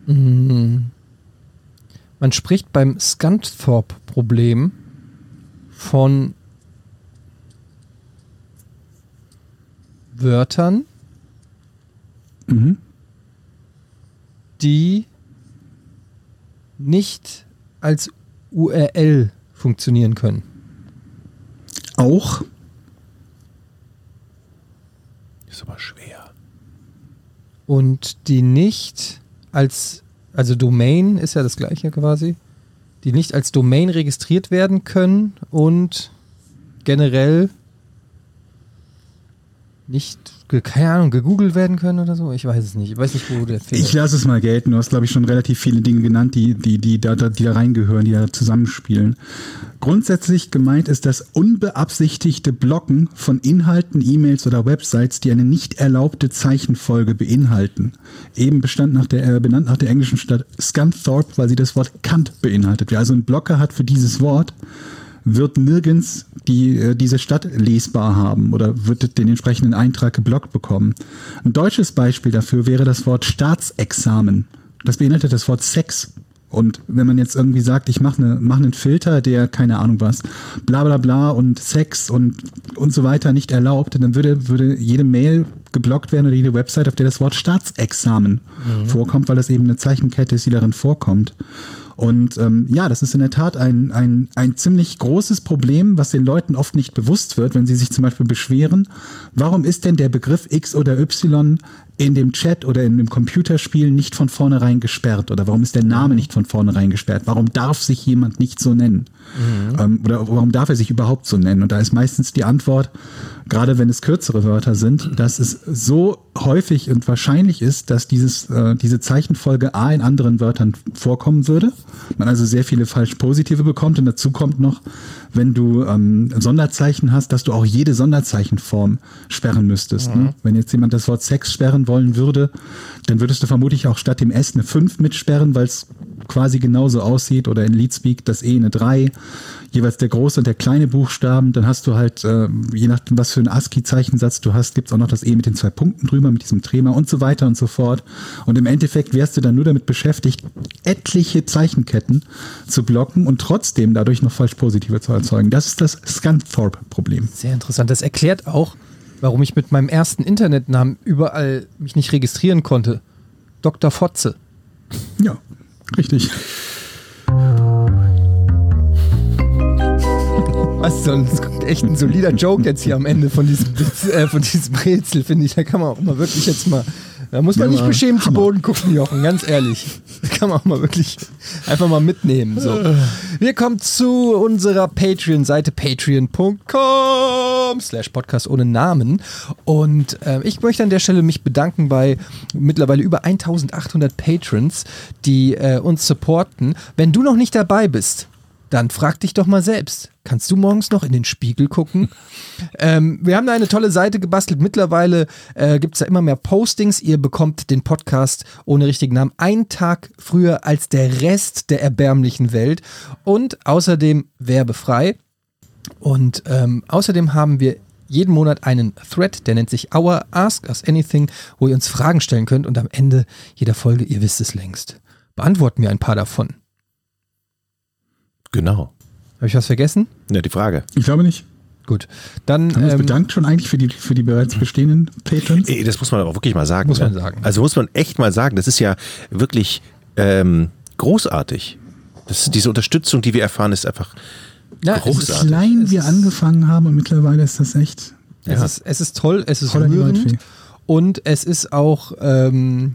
mh, man spricht beim Scunthorpe-Problem von Wörtern, Mhm. die nicht als URL funktionieren können. Auch Ist aber schwer. und die nicht als Also Domain ist ja das gleiche quasi. Die nicht als Domain registriert werden können und generell nicht, keine Ahnung, gegoogelt werden können oder so. Ich weiß es nicht. Ich weiß nicht, wo der Fehler Ich lasse es mal gelten. Du hast, glaube ich, schon relativ viele Dinge genannt, die, die, die, da, da- die da reingehören, die da zusammenspielen. Grundsätzlich gemeint ist das unbeabsichtigte Blocken von Inhalten, E-Mails oder Websites, die eine nicht erlaubte Zeichenfolge beinhalten. Eben bestand nach der, äh, benannt nach der englischen Stadt Scunthorpe, weil sie das Wort Kant beinhaltet. Wer also einen Blocker hat für dieses Wort, wird nirgends die, äh, diese Stadt lesbar haben oder wird den entsprechenden Eintrag geblockt bekommen. Ein deutsches Beispiel dafür wäre das Wort Staatsexamen. Das beinhaltet das Wort Sex. Und wenn man jetzt irgendwie sagt, ich mache ne, mach einen Filter, der keine Ahnung was, bla bla bla und Sex und, und so weiter nicht erlaubt, dann würde, würde jede Mail geblockt werden oder jede Website, auf der das Wort Staatsexamen vorkommt, weil das eben eine Zeichenkette ist, die darin vorkommt. Und ähm, ja, das ist in der Tat ein, ein, ein ziemlich großes Problem, was den Leuten oft nicht bewusst wird, wenn sie sich zum Beispiel beschweren, warum ist denn der Begriff X oder Y in dem Chat oder in dem Computerspiel nicht von vornherein gesperrt? Oder warum ist der Name nicht von vornherein gesperrt? Warum darf sich jemand nicht so nennen? Ähm, oder warum darf er sich überhaupt so nennen? Und da ist meistens die Antwort, gerade wenn es kürzere Wörter sind, dass es so häufig und wahrscheinlich ist, dass dieses, äh, diese Zeichenfolge A in anderen Wörtern vorkommen würde. Man also sehr viele falsch positive bekommt. Und dazu kommt noch, wenn du ähm, Sonderzeichen hast, dass du auch jede Sonderzeichenform sperren müsstest. Ne? Wenn jetzt jemand das Wort Sex sperren wollen würde, dann würdest du vermutlich auch statt dem S eine 5 mitsperren, weil es quasi genauso aussieht oder in Leadspeak das E eine 3, jeweils der große und der kleine Buchstaben, dann hast du halt, äh, je nachdem, was für einen ASCII-Zeichensatz du hast, gibt's auch noch das E mit den zwei Punkten drüber, mit diesem Trema und so weiter und so fort. Und im Endeffekt wärst du dann nur damit beschäftigt, etliche Zeichenketten zu blocken und trotzdem dadurch noch falsch positive zu erzeugen. Das ist das Scunthorpe-Problem. Sehr interessant. Das erklärt auch, warum ich mit meinem ersten Internetnamen überall mich nicht registrieren konnte. Dr. Fotze. Ja, richtig. Was so ein echt ein solider Joke jetzt hier am Ende von diesem, äh, von diesem Rätsel, finde ich. Da kann man auch mal wirklich jetzt mal. Da muss man Ja, nicht beschämt zu. Boden gucken, Jochen, ganz ehrlich. Da kann man auch mal wirklich einfach mal mitnehmen. So. Wir kommen zu unserer Patreon-Seite patreon.com slash podcast ohne Namen. Und äh, ich möchte an der Stelle mich bedanken bei mittlerweile über 1800 Patrons, die äh, uns supporten. Wenn du noch nicht dabei bist, dann frag dich doch mal selbst. Kannst du morgens noch in den Spiegel gucken? ähm, wir haben da eine tolle Seite gebastelt. Mittlerweile äh, gibt es da immer mehr Postings. Ihr bekommt den Podcast ohne richtigen Namen einen Tag früher als der Rest der erbärmlichen Welt und außerdem werbefrei. Und ähm, außerdem haben wir jeden Monat einen Thread, der nennt sich Our Ask Us Anything, wo ihr uns Fragen stellen könnt und am Ende jeder Folge, ihr wisst es längst, beantworten wir ein paar davon. Genau. Habe ich was vergessen? Ja, die Frage. Ich glaube nicht. Gut. Dann Haben wir uns ähm, bedankt schon eigentlich für die, für die bereits bestehenden Patrons? Ey, das muss man auch wirklich mal sagen. Muss man ne? sagen. Also muss man echt mal sagen, das ist ja wirklich ähm, großartig. Das ist diese Unterstützung, die wir erfahren, ist einfach ja, es ist, großartig. klein Es wir angefangen haben und mittlerweile ist das echt. es, Ja. ist, es ist toll, es ist rührend Waldfee. und es ist auch, ähm,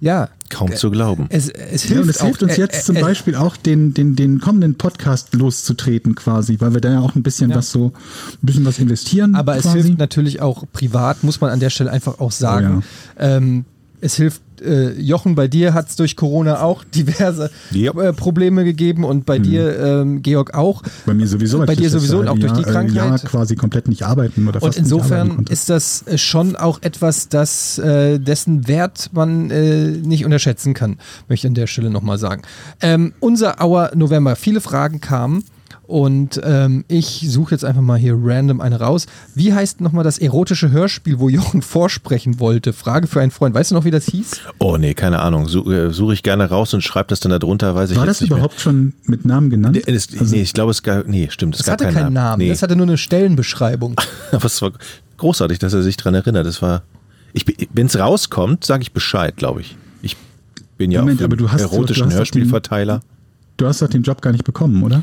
ja, kaum zu glauben. es, es hilft Ja, und es hilft auch, uns äh, jetzt äh, zum äh, Beispiel auch den, den, den kommenden Podcast loszutreten quasi, weil wir da ja auch ein bisschen Ja. was so, ein bisschen was investieren. Aber es quasi. hilft natürlich auch privat, muss man an der Stelle einfach auch sagen. Oh ähm, es hilft, äh, Jochen, bei dir hat es durch Corona auch diverse Ja. äh, Probleme gegeben und bei dir, ähm, Georg, auch. Bei mir sowieso. Bei dir sowieso und auch durch die äh, Krankheit. quasi komplett nicht arbeiten oder Und fast nicht arbeiten insofern ist das äh, schon auch etwas, das äh, dessen Wert man äh, nicht unterschätzen kann, möchte ich an der Stelle nochmal sagen. Ähm, unser Auer November, viele Fragen kamen und ähm, ich suche jetzt einfach mal hier random eine raus. Wie heißt nochmal das erotische Hörspiel, wo Jochen vorsprechen wollte? Frage für einen Freund. Weißt du noch, wie das hieß? Oh nee, keine Ahnung. Suche äh, such ich gerne raus und schreibe das dann da drunter, weiß ich War das nicht überhaupt schon mit Namen genannt? mehr. Nee, es, nee, ich glaube, es gab, nee, stimmt, es Das gab hatte keinen keinen Namen. Nee. Das hatte nur eine Stellenbeschreibung. Aber es war großartig, dass er sich dran erinnert. Das war, ich, wenn es rauskommt, sage ich Bescheid, glaube ich. Ich bin ja Moment, auf dem aber du hast- erotischen du hast doch den- Hörspielverteiler. Du hast doch den Job gar nicht bekommen, oder?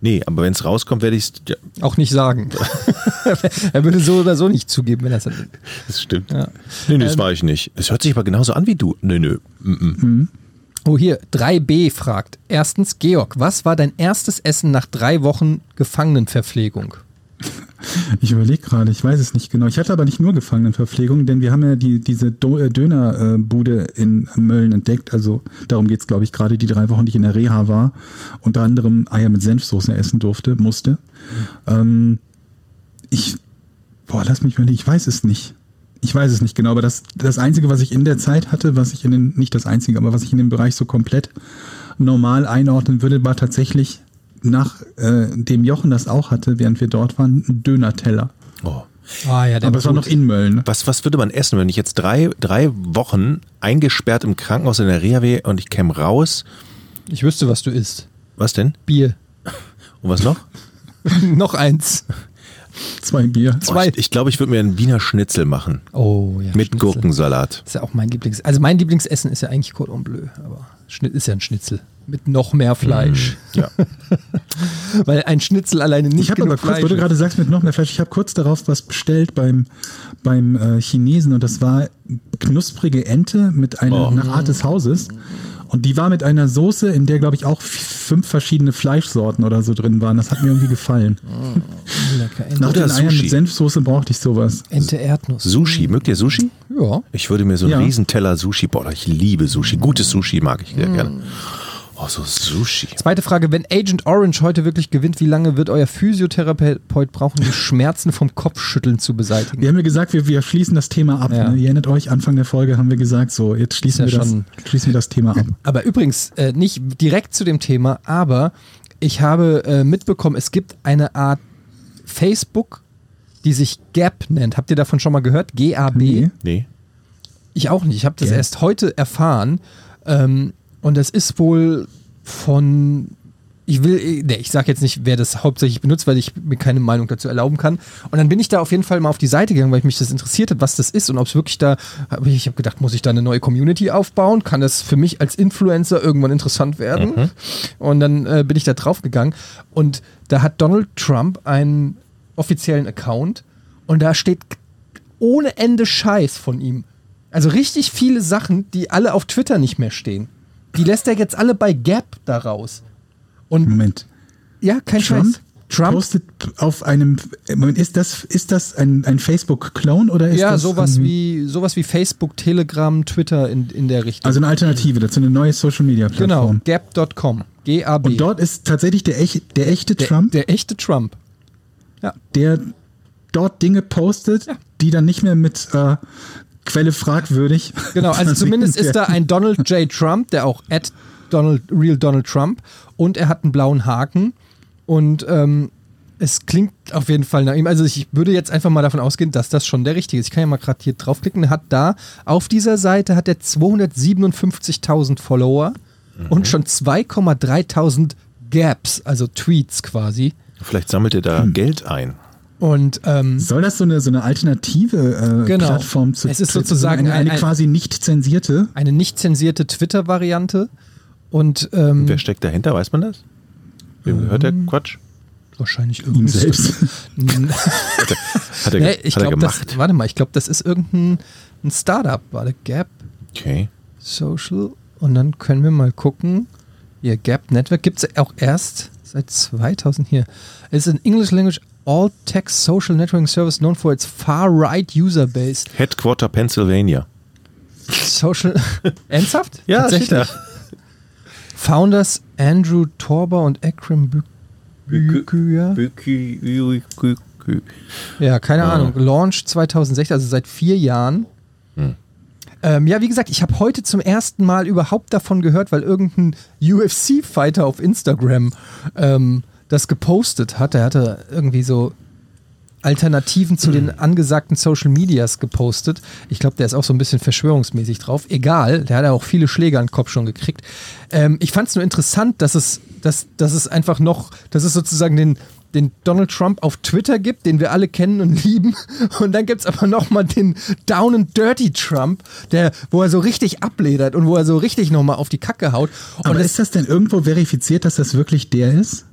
Nee, aber wenn es rauskommt, werde ich es. Ja, Auch nicht sagen. er würde so oder so nicht zugeben, wenn er es dann. das stimmt. Ja. Nee, nee, das Ähm, war ich nicht. Es hört sich aber genauso an wie du. Nö, nö. -mm. Oh, hier, 3b fragt. Erstens, Georg, was war dein erstes Essen nach drei Wochen Gefangenenverpflegung? Ich überlege gerade, ich weiß es nicht genau. Ich hatte aber nicht nur Gefangenenverpflegung, denn wir haben ja die, diese äh, Dönerbude in Mölln entdeckt. Also darum geht's, glaube ich, gerade die drei Wochen, die ich in der Reha war. Unter anderem Eier mit Senfsoße essen durfte, musste. Ähm, ich, boah, lass mich überlegen, ich weiß es nicht. Ich weiß es nicht genau, aber das, das Einzige, was ich in der Zeit hatte, was ich in den, nicht das Einzige, aber was ich in dem Bereich so komplett normal einordnen würde, war tatsächlich nach äh, dem Jochen das auch hatte, während wir dort waren, ein Döner-Teller. Oh. Ah ja, der Aber es war noch in Mölln. Was, was würde man essen, wenn ich jetzt drei, drei Wochen eingesperrt im Krankenhaus in der Reha wäre und ich käme raus? Ich wüsste, was du isst. Was denn? Bier. Und was noch? noch eins. Zwei Bier. Oh, ich ich glaube, ich würde mir einen Wiener Schnitzel machen. Oh ja. Mit Schnitzel. Gurkensalat. ist ja auch mein Lieblings. Also mein Lieblingsessen ist ja eigentlich Cordon Bleu, aber Schnitt ist ja ein Schnitzel mit noch mehr Fleisch. Ja. Weil ein Schnitzel alleine nicht Ich habe aber genug kurz, Fleisch wo du ist. gerade sagst mit noch mehr Fleisch, ich habe kurz darauf was bestellt beim, beim äh, Chinesen und das war knusprige Ente mit einer Oh. nach Art des Hauses. Und die war mit einer Soße, in der, glaube ich, auch fünf verschiedene Fleischsorten oder so drin waren. Das hat mir irgendwie gefallen. Lecker. Ente, Nach Oder den Eiern Sushi. mit Senfsoße brauchte ich sowas. Ente Erdnuss. Sushi, mögt ihr Sushi? Ja. Ich würde mir so einen Ja. Riesenteller Sushi, boah, ich liebe Sushi. Gutes Sushi mag ich sehr gerne. Oh, so Sushi. Zweite Frage, wenn Agent Orange heute wirklich gewinnt, wie lange wird euer Physiotherapeut brauchen, die Schmerzen vom Kopfschütteln zu beseitigen? Wir haben ja gesagt, wir, wir schließen das Thema ab. Ja. Ne? Ihr erinnert euch, Anfang der Folge haben wir gesagt, so, jetzt schließen, ja wir, das, schon- schließen wir das Thema ab. Aber übrigens, äh, nicht direkt zu dem Thema, aber ich habe äh, mitbekommen, es gibt eine Art Facebook, die sich Gap nennt. Habt ihr davon schon mal gehört? G-A-B? Nee. Nee. Ich auch nicht. Ich habe das Gap. erst heute erfahren. Ähm, und das ist wohl von. Ich will, nee, ich sage jetzt nicht, wer das hauptsächlich benutzt, weil ich mir keine Meinung dazu erlauben kann. Und dann bin ich da auf jeden Fall mal auf die Seite gegangen, weil mich das interessiert hat, was das ist und ob es wirklich da. Ich, habe gedacht, muss ich da eine neue Community aufbauen? Kann das für mich als Influencer irgendwann interessant werden? Und dann äh, bin ich da drauf gegangen und da hat Donald Trump einen offiziellen Account und da steht ohne Ende Scheiß von ihm. Also richtig viele Sachen, die alle auf Twitter nicht mehr stehen. Die lässt er jetzt alle bei Gap da raus. Und Moment. ja, kein Trump, Scheiß. Trump, postet auf einem, Moment, ist das, ist das ein, ein Facebook-Clone oder ist ja, das sowas wie, sowas wie Facebook, Telegram, Twitter in, in der Richtung. Also eine Alternative dazu, eine neue Social-Media-Plattform. genau, gap.com. G-A-B. Und dort ist tatsächlich der, echt, der echte der, Trump, der echte Trump. der dort Dinge postet, die dann nicht mehr mit äh, Quelle fragwürdig. Genau, also zumindest ist da ein Donald J. Trump, der auch at Donald, Real Donald Trump und er hat einen blauen Haken und ähm, es klingt auf jeden Fall nach ihm. Also ich würde jetzt einfach mal davon ausgehen, dass das schon der richtige ist. Ich kann ja mal gerade hier draufklicken. Er hat da auf dieser Seite hat er 257.000 Follower und schon 2,3.000 Gaps, also Tweets quasi. Vielleicht sammelt ihr da Geld ein. Und ähm, Soll das so eine, so eine alternative äh, Genau. Plattform zu Es ist sozusagen eine, eine ein- ein- quasi nicht zensierte? eine nicht zensierte Twitter-Variante. Und ähm, Wer steckt dahinter, weiß man das? Wem gehört der Quatsch? wahrscheinlich Ihm irgendein selbst. Hat er, Nee, ge- ich hat er glaube, das, gemacht? warte mal, ich glaube, das ist irgendein ein Startup, warte, Gap Okay. Social. Und dann können wir mal gucken. Hier, Gap Network gibt es auch erst seit 2000 hier. Es ist an English Language All Text Social Networking Service known for its far-right user base. Headquarter Pennsylvania. Social. Ernsthaft? Ja, Tatsächlich. steht Founders Andrew Torber und Ekrem Bü- Büküya. Ja, keine Ah. Ahnung. Launch 2016, also seit vier Jahren. Hm. Ähm, ja, wie gesagt, ich habe heute zum ersten Mal überhaupt davon gehört, weil irgendein UFC-Fighter auf Instagram ähm, das gepostet hat. Er hatte irgendwie so Alternativen zu den angesagten Social Medias gepostet. Ich glaube, der ist auch so ein bisschen verschwörungsmäßig drauf. Egal, der hat ja auch viele Schläge an den Kopf schon gekriegt. Ähm, ich fand es nur interessant, dass es, dass, dass es einfach noch, dass es sozusagen den, den Donald Trump auf Twitter gibt, den wir alle kennen und lieben. Und dann gibt es aber nochmal den Down and Dirty Trump, der, wo er so richtig abledert und wo er so richtig nochmal auf die Kacke haut. Und Aber ist das denn irgendwo verifiziert, dass das wirklich der ist?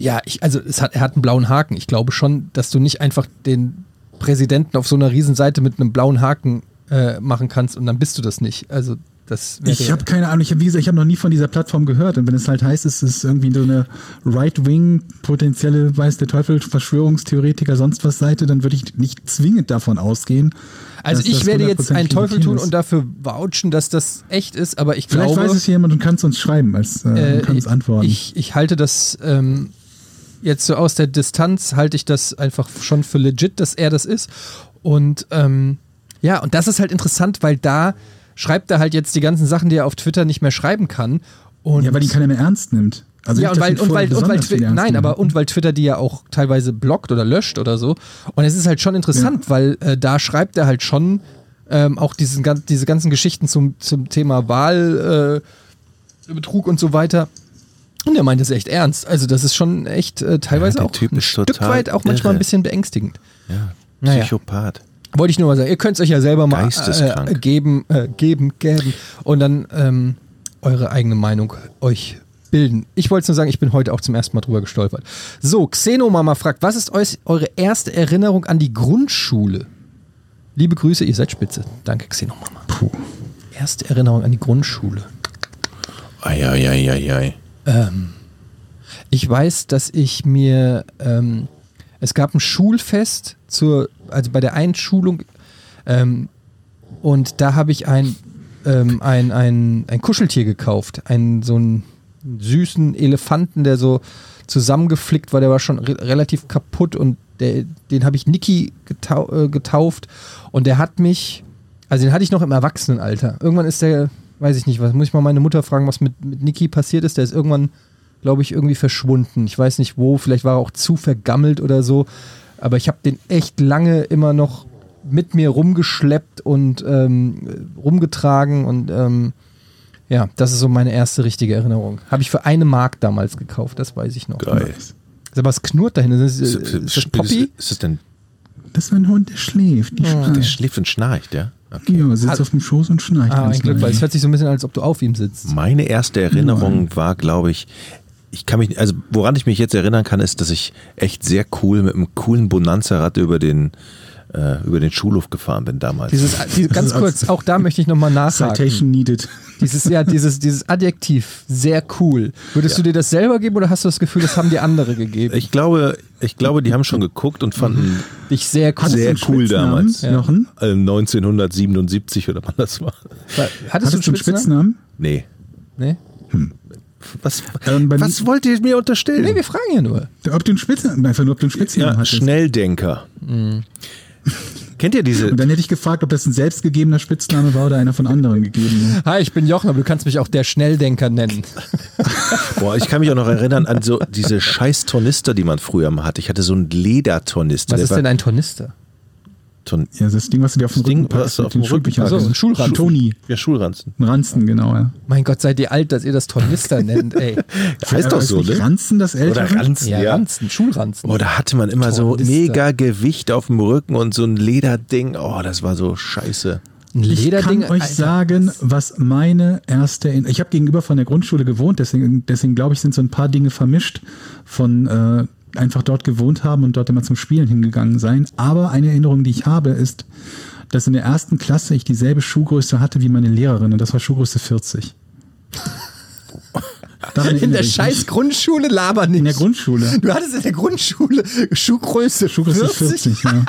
Ja, ich, also es hat, er hat einen blauen Haken. Ich glaube schon, dass du nicht einfach den Präsidenten auf so einer Riesenseite mit einem blauen Haken äh, machen kannst und dann bist du das nicht. Also Ich habe keine Ahnung, ich habe wie gesagt, ich habe noch nie von dieser Plattform gehört. Und wenn es halt heißt, es ist irgendwie so eine Right-Wing, potenzielle, weiß der Teufel, Verschwörungstheoretiker, sonst was Seite, dann würde ich nicht zwingend davon ausgehen. Also ich werde jetzt 100% einen Teufel tun ist. und dafür vouchen, dass das echt ist, aber ich Vielleicht glaube, weiß es jemand und kann es uns schreiben, als äh, äh, kann uns antworten. ich, ich halte das ähm, jetzt so aus der Distanz, halte ich das einfach schon für legit, dass er das ist. Und ähm, ja, und das ist halt interessant, weil da schreibt er halt jetzt die ganzen Sachen, die er auf Twitter nicht mehr schreiben kann. Und ja, weil ihn keiner mehr ernst nimmt. Also ja, und weil, und weil, und weil besonders viel Twi- ernst nein, nehmen. aber und weil Twitter die ja auch teilweise blockt oder löscht oder so. Und es ist halt schon interessant, weil äh, da schreibt er halt schon ähm, auch diesen, diese ganzen Geschichten zum, zum Thema Wahlbetrug äh, und so weiter. Und er meint es echt ernst. Also das ist schon echt äh, teilweise der auch Typ ein Stück weit auch manchmal irre. ein bisschen beängstigend. Ja, Naja. Psychopath. Wollte ich nur mal sagen. Ihr könnt es euch ja selber mal äh, geben, äh, geben, geben und dann ähm, eure eigene Meinung euch bilden. Ich wollte nur sagen, ich bin heute auch zum ersten Mal drüber gestolpert. So, Xenomama fragt, was ist eure erste Erinnerung an die Grundschule? Liebe Grüße, ihr seid spitze. Danke, Xenomama. Puh. Erste Erinnerung an die Grundschule. Eieieiei. Ähm, ich weiß, dass ich mir, ähm, es gab ein Schulfest zur, also bei der Einschulung, ähm, und da habe ich ein, ähm, ein, ein, ein Kuscheltier gekauft, einen so einen süßen Elefanten, der so zusammengeflickt war, der war schon re relativ kaputt und der, den habe ich Niki getau äh, getauft und der hat mich, also den hatte ich noch im Erwachsenenalter. Irgendwann ist der, weiß ich nicht, was muss ich mal meine Mutter fragen, was mit, mit Niki passiert ist. Der ist irgendwann, glaube ich, irgendwie verschwunden. Ich weiß nicht wo, vielleicht war er auch zu vergammelt oder so. Aber ich habe den echt lange immer noch mit mir rumgeschleppt und ähm, rumgetragen und ähm, ja, das ist so meine erste richtige Erinnerung. Habe ich für eine Mark damals gekauft, das weiß ich noch. Geil. Aber was knurrt da hinten? Ist, Ist, ist, das Poppy? ist, ist das denn, Das ist ein Hund, der schläft. Die der schnarcht. schläft und schnarcht, ja? Okay. Ja, sitzt Hat- auf dem Schoß und schnarcht. Ah, ein Glück, weil es hört sich so ein bisschen an, als ob du auf ihm sitzt. Meine erste Erinnerung war, glaube ich, ich kann mich, also woran ich mich jetzt erinnern kann, ist, dass ich echt sehr cool mit einem coolen Bonanza-Rad über den, äh, über den Schulhof gefahren bin damals. Dieses, die, ganz kurz, auch da möchte ich nochmal nachhaken. Citation needed. Dieses, ja, dieses, dieses Adjektiv, sehr cool. Würdest du dir das selber geben oder hast du das Gefühl, das haben dir andere gegeben? ich glaube, ich glaube, die haben schon geguckt und fanden Dich sehr cool. Sehr cool Spitznamen, damals. Ja. Jochen? äh, 1977 oder wann das war. Hattest, Hattest du einen Spitznamen? Nee. Nee? Was, Ähm, was wollt ihr mir unterstellen? nee, wir fragen ja nur. Ob du einen Spitznamen, einfach nur, ob du einen Spitznamen ja, hattest. Schnelldenker. Kennt ihr diese? Und dann hätte ich gefragt, ob das ein selbstgegebener Spitzname war oder einer von anderen gegeben. Hi, ich bin Jochen, aber du kannst mich auch der Schnelldenker nennen. Boah, ich kann mich auch noch erinnern an so diese scheiß Tornister, die man früher mal hatte. Ich hatte so einen Ledertornister. Was ist war denn ein Tornister? Ton Ja, das Ding, was du dir auf den Das Ding, Rücken packst, was du mit auf dem Rücken Schulbüchern. packst. So, ein Schulranzen. Toni. ja, Schulranzen. Ein Ranzen, genau, ja. Mein Gott, seid ihr alt, dass ihr das Tornister nennt, ey. heißt doch so, ne? Ranzen das ältere? Oder Ranzen, Ja, ja. Ranzen, Schulranzen. Oh, da hatte man immer so Tornister. mega Gewicht auf dem Rücken und so ein Lederding. Oh, das war so scheiße. Ein Ich kann euch Alter. sagen, was meine erste. In ich habe gegenüber von der Grundschule gewohnt, deswegen, deswegen glaube ich, sind so ein paar Dinge vermischt von äh, einfach dort gewohnt haben und dort immer zum Spielen hingegangen sein. Aber eine Erinnerung, die ich habe, ist, dass in der ersten Klasse ich dieselbe Schuhgröße hatte wie meine Lehrerin und das war Schuhgröße 40. Daran In der scheiß mich. Grundschule laber nicht. In der Grundschule. Du hattest in der Grundschule Schuhgröße Schuhgröße 40. 40, ja.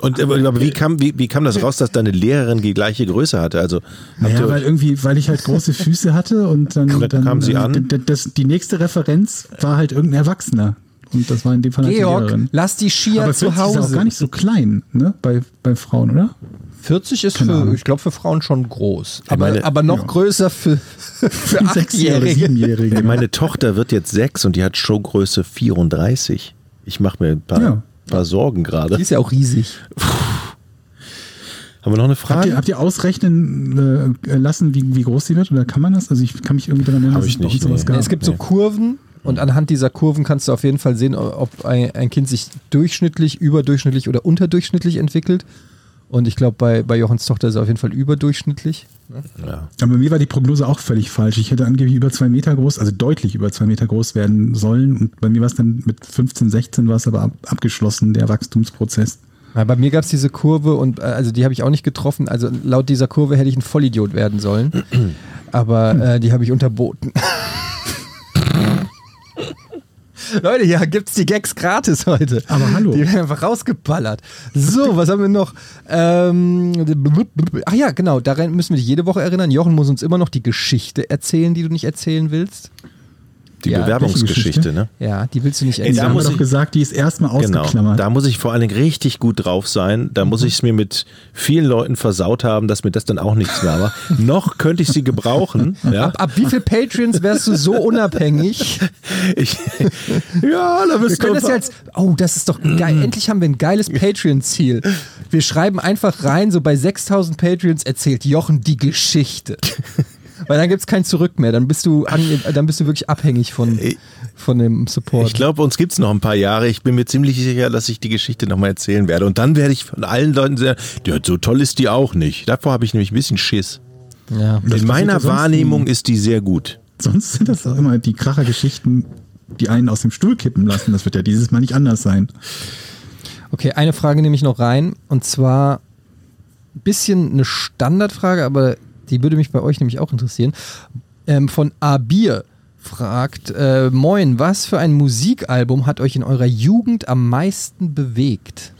Und aber aber wie kam, wie, wie kam das raus, dass deine Lehrerin die gleiche Größe hatte? Also Naja, weil irgendwie, weil ich halt große Füße hatte und dann, Dann kam sie äh, an. Das, die nächste Referenz war halt irgendein Erwachsener. Und das war in dem Fall halt die Georg, Lehrerin. lass die Skier Aber zu 40 ist auch Hause. gar nicht so klein, ne? Bei, bei Frauen, oder? 40 ist Keine für, Ahnung. ich glaube, für Frauen schon groß. Aber, meine- aber noch ja. größer für, für Sechsjährige, meine Tochter wird jetzt sechs und die hat Showgröße 34. Ich mache mir ein paar, Ja. paar Sorgen gerade. Die ist ja auch riesig. Haben wir noch eine Habt Frage? ihr, habt ihr ausrechnen äh, lassen, wie, wie groß sie wird? Oder kann man das? Also ich kann mich irgendwie daran erinnern, dass ich es bei uns nicht, sowas nee. gab. Es gibt so Nee. Kurven und anhand dieser Kurven kannst du auf jeden Fall sehen, ob ein, ein Kind sich durchschnittlich, überdurchschnittlich oder unterdurchschnittlich entwickelt. Und ich glaube, bei, bei Jochens Tochter ist er auf jeden Fall überdurchschnittlich. Ja. Aber bei mir war die Prognose auch völlig falsch. Ich hätte angeblich über zwei Meter groß, also deutlich über zwei Meter groß werden sollen. Und bei mir war es dann mit 15, 16 war es aber ab, abgeschlossen, der Wachstumsprozess. Ja, bei mir gab es diese Kurve und äh, also die habe ich auch nicht getroffen. Also laut dieser Kurve hätte ich ein Vollidiot werden sollen. Aber äh, die habe ich unterboten. Leute, ja, gibt's die Gags gratis heute. Aber hallo. Die werden einfach rausgeballert. So, was haben wir noch? Ähm, ach ja, genau, daran müssen wir dich jede Woche erinnern. Jochen muss uns immer noch die Geschichte erzählen, die du nicht erzählen willst. Die Ja, Bewerbungsgeschichte, ne? Ja, die willst du nicht Ey, Die da haben wir doch gesagt, die ist erstmal Genau. ausgeklammert. Da muss ich vor allen Dingen richtig gut drauf sein. Da muss ich es mir mit vielen Leuten versaut haben, dass mir das dann auch nichts mehr war. Noch könnte ich sie gebrauchen. Ja, Ab, ab wie viel Patreons wärst du so unabhängig? ich, ja da Wir bist können du. das als, oh, das ist doch geil. Endlich haben wir ein geiles Patreon-Ziel. Wir schreiben einfach rein, so bei 6000 Patreons erzählt Jochen die Geschichte. Weil dann gibt es kein Zurück mehr. Dann bist du, an, dann bist du wirklich abhängig von, von dem Support. Ich glaube, uns gibt's noch ein paar Jahre. Ich bin mir ziemlich sicher, dass ich die Geschichte nochmal erzählen werde. Und dann werde ich von allen Leuten sagen, ja, so toll ist die auch nicht. Davor habe ich nämlich ein bisschen Schiss. ja. In meiner Wahrnehmung ist die sehr gut. Sonst sind das auch immer die Krachergeschichten, die einen aus dem Stuhl kippen lassen. Das wird ja dieses Mal nicht anders sein. Okay, eine Frage nehme ich noch rein. Und zwar ein bisschen eine Standardfrage, aber die würde mich bei euch nämlich auch interessieren. Ähm, von Abir fragt, äh, Moin, was für ein Musikalbum hat euch in eurer Jugend am meisten bewegt?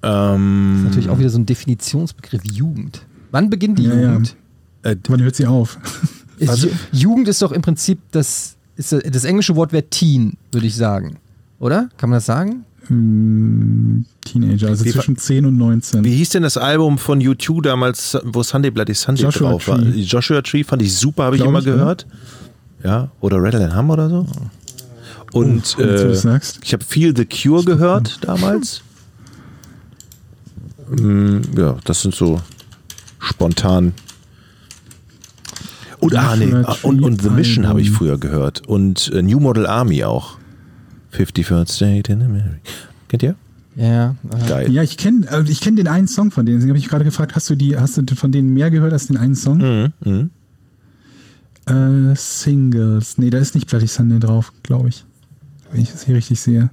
Das Ähm, ist natürlich auch wieder so ein Definitionsbegriff, Jugend. Wann beginnt die Ja, ja. Jugend? äh, Wann hört sie auf? Ist, Ju- Jugend ist doch im Prinzip das, ist, das- das englische Wort wäre Teen, würde ich sagen. Oder? Kann man das sagen? Hm, Teenager, also Wie zwischen 10 und 19. wie hieß denn das Album von U2 damals, wo Sunday Bloody Sunday Joshua drauf war? Tree. Joshua Tree fand ich super, habe ich immer ich, oder? gehört. Ja, oder Rattle and Hum oder so. Und du äh, ich habe viel The Cure gehört damals. Mm, ja, das sind so spontan. Und, ah, nee, und, und The Mission habe ich früher gehört. Und äh, New Model Army auch. 51st State in America. Kennt ihr? Ja. äh, Geil. Ja, ich kenne äh, ich kenn den einen Song von denen. Deswegen habe ich gerade gefragt, hast du die, hast du von denen mehr gehört als den einen Song? Mhm, mhm. Äh, Singles. Nee, da ist nicht Bloody Sunday drauf, glaube ich. Wenn ich das hier richtig sehe.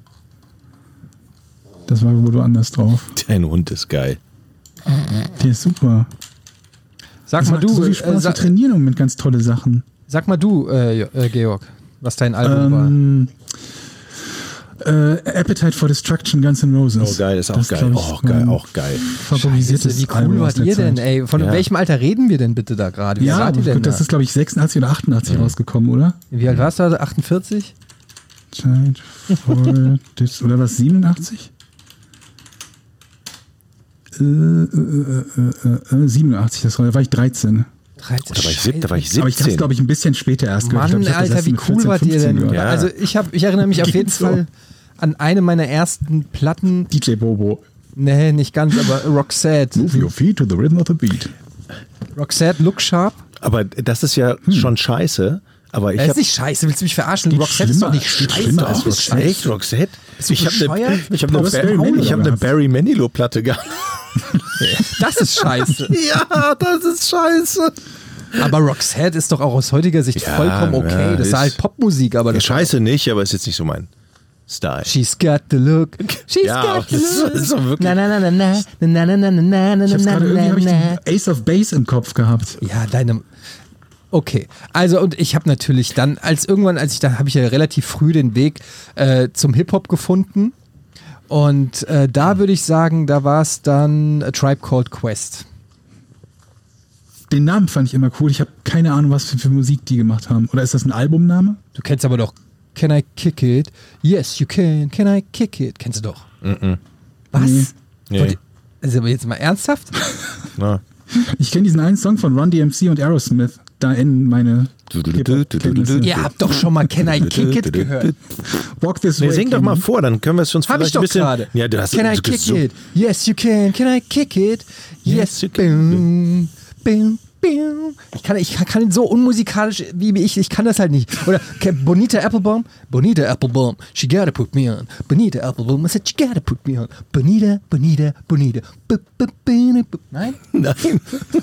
Das war wohl woanders drauf. Dein Hund ist geil. Der ist super. Sag Das mal du, so viel äh, Spaß. sa Wir trainieren im Moment ganz tolle Sachen. sag mal du, äh, äh, Georg, was dein Album war. Äh, Appetite for Destruction, Guns N' Roses. Oh, geil, ist auch Das, geil. ich, Oh, geil, auch geil. Favorisiertes Wie cool wart ihr denn, Zeit. ey? Von Ja. welchem Alter reden wir denn bitte da gerade? Wie Ja, alt wart ihr denn das da? ist, glaube ich, 86 oder 88 rausgekommen, oder? Wie alt warst du da? 48? Child for Dis oder was, 87? Äh, äh, äh, äh, äh, 87, das war, da war ich 13. 13. Da war ich, sieb- da war ich Aber ich habe es, 17. glaube ich, ein bisschen später erst gehört. Mann, ich glaub, ich hab das Alter, wie cool 14, wart ihr 15 denn? gehört. Ja. Also ich, hab, ich erinnere mich auf jeden so. Fall an eine meiner ersten Platten. DJ Bobo. Nee, nicht ganz, aber Roxette. Move your feet to the rhythm of the beat. Roxette, Look Sharp. Aber das ist ja schon scheiße. Aber ich Er ist nicht scheiße, willst du mich verarschen? Geht Roxette ist doch nicht scheiße. Das als ist Roxette. Echt, Roxette? Ich habe eine, ich hab eine, Barry ich hab eine gehabt. Barry Manilow-Platte gehabt. Das ist scheiße. ja, das ist scheiße. Aber Roxette ist doch auch aus heutiger Sicht Ja, vollkommen okay. ja, das ist ist- halt Popmusik, aber Ja, das scheiße nicht, aber ist jetzt nicht so mein Style. She's got the look. She's Ja, got the ist- look. ist doch wirklich- Na, na, na, na, na, na, na, na, na, na, na, Ich hab's na, gerade irgendwie na, hab ich na. den Ace of Base im Kopf gehabt. Ja, deine. Okay, also und ich habe natürlich dann, als irgendwann, als ich da habe ich ja relativ früh den Weg äh, zum Hip Hop gefunden und äh, da würde ich sagen, da war es dann A Tribe Called Quest. Den Namen fand ich immer cool. Ich habe keine Ahnung, was für, für Musik die gemacht haben. Oder ist das ein Albumname? Du kennst aber doch Can I Kick It? Yes, you can. Can I Kick It? Kennst du doch? Was? Nee. Nee. Also aber jetzt mal ernsthaft? Na. Ich kenne diesen einen Song von Run DMC und Aerosmith. Da enden meine. Ihr habt doch schon mal Can I Kick It gehört. Walk This Nee, Way. sing doch mal vor, dann können wir es uns Hab vielleicht ich doch ein bisschen. gerade. Ja, du hast Can I kick so- it? Yes, you can. Can I kick it? Yes, you can. Bim, bim. Ich kann, ich kann so unmusikalisch wie ich, ich kann das halt nicht. Oder Bonita Applebaum, Bonita Applebaum, she gotta put me on. Bonita Applebaum, I said she gotta put me on. Bonita, Bonita, Bonita, Nein? Nein.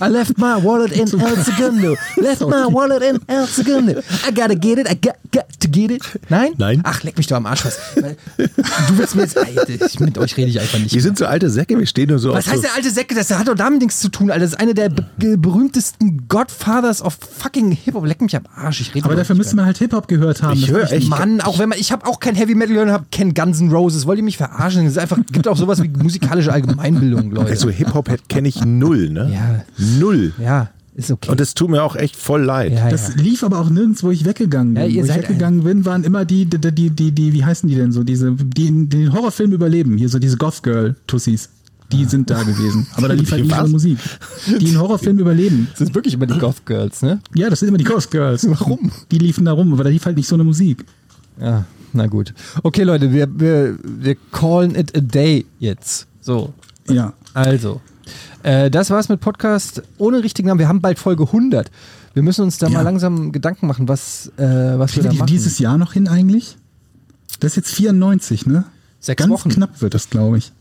I left my wallet in El Segundo. Left my wallet in El Segundo. I gotta get it. I got, got to get it. Nein? Nein. Ach, leck mich doch am Arsch. Was. Du willst mir jetzt. Ich- Mit euch rede ich einfach nicht. Wir sind so alte Säcke, wir stehen nur so Was heißt so der alte Säcke? Das hat doch damit nichts zu tun, Alter. Das ist einer der be berühmtesten Godfathers of fucking Hip-Hop. Leck mich am Arsch. Ich rede Aber dafür müsste man halt Hip-Hop gehört haben. Ich höre echt- Mann, auch wenn man, ich habe auch kein Heavy Metal gehört habe kein Guns N' Roses. Wollt ihr mich verarschen? Es einfach, gibt auch sowas wie musikalische Allgemeinbildung, Leute. Also Hip-Hop kenne ich null, ne? Ja. Null. ja, ist okay. Und es tut mir auch echt voll leid. ja, Das ja. lief aber auch nirgends, wo ich weggegangen bin. Ja, ihr wo ich weggegangen bin, waren immer die, die, die, die, die, wie heißen die denn so, diese, die, die den Horrorfilm überleben, hier so diese Goth Girl Tussis. Die sind da gewesen. Aber da lief halt nicht ihre Musik. Die einen Horrorfilm überleben. Das sind wirklich immer die Goth Girls, ne? Ja, das sind immer die Ghost Girls. Warum? Die liefen da rum, aber da lief halt nicht so eine Musik. Ja, na gut. Okay, Leute, wir, wir, wir callen it a day jetzt. So, Ja. Also. Äh, das war's mit Podcast ohne richtigen Namen. Wir haben bald Folge 100. Wir müssen uns da Ja. mal langsam Gedanken machen, was, äh, was wir Kriegen da wir die machen. dieses Jahr noch hin eigentlich? Das ist jetzt 94, ne? Sechs Ganz Wochen. knapp wird das, glaube ich.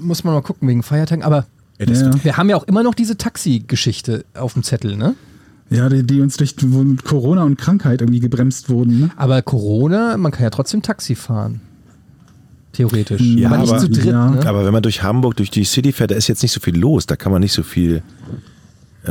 Muss man mal gucken wegen Feiertagen. Aber Ja, wir haben ja auch immer noch diese Taxi-Geschichte auf dem Zettel, ne? ja die, die uns durch Corona und Krankheit irgendwie gebremst wurden. Ne? Aber Corona, man kann ja trotzdem Taxi fahren. Theoretisch. Ja, aber aber- dritt, ja. ne? Aber wenn man durch Hamburg, durch die City fährt, da ist jetzt nicht so viel los. Da kann man nicht so viel. Äh,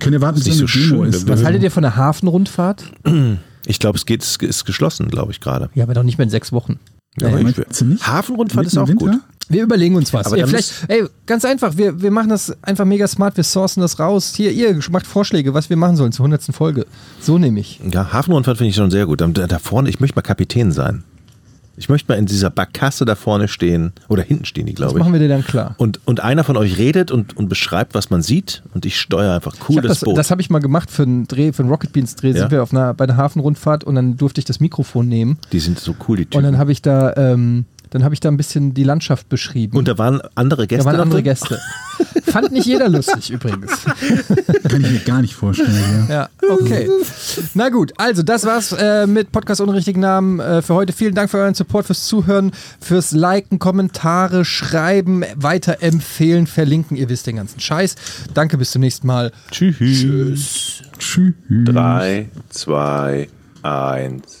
Können wir warten, bis nicht so schön. ist. Was haltet ihr von der Hafenrundfahrt? ich glaube, es geht, es ist geschlossen, glaube ich gerade. Ja, aber doch nicht mehr in sechs Wochen. Ja, du nicht? Hafenrundfahrt ist auch gut. Wir überlegen uns was. Aber Ja, dann vielleicht, ey, ganz einfach, wir, wir machen das einfach mega smart, wir sourcen das raus. Hier, ihr macht Vorschläge, was wir machen sollen zur 100. Folge. So nehme ich. Ja, Hafenrundfahrt finde ich schon sehr gut. Da, da vorne, ich möchte mal Kapitän sein. Ich möchte mal in dieser Barkasse da vorne stehen. Oder hinten stehen die, Das glaube ich. machen wir dir dann klar. Und, und einer von euch redet und, und beschreibt, was man sieht. Und ich steuere einfach Ich cool hab das, das Boot. das habe ich mal gemacht für einen Dreh, für einen Rocket Beans Dreh. Ja? Sind wir auf einer, bei einer Hafenrundfahrt und dann durfte ich das Mikrofon nehmen. die sind so cool, die Und Typen. dann habe ich da, ähm, dann habe ich da ein bisschen die Landschaft beschrieben. Und da waren andere Gäste. da waren andere drin? Gäste. Fand nicht jeder lustig übrigens. Kann ich mir gar nicht vorstellen. Ja. Ja, okay. Na gut, also das war's äh, mit Podcast ohne richtigen Namen äh, für heute. Vielen Dank für euren Support, fürs Zuhören, fürs Liken, Kommentare, Schreiben, weiterempfehlen, verlinken. Ihr wisst den ganzen Scheiß. Danke, bis zum nächsten Mal. Tschüss. Tschüss. Drei, zwei, eins.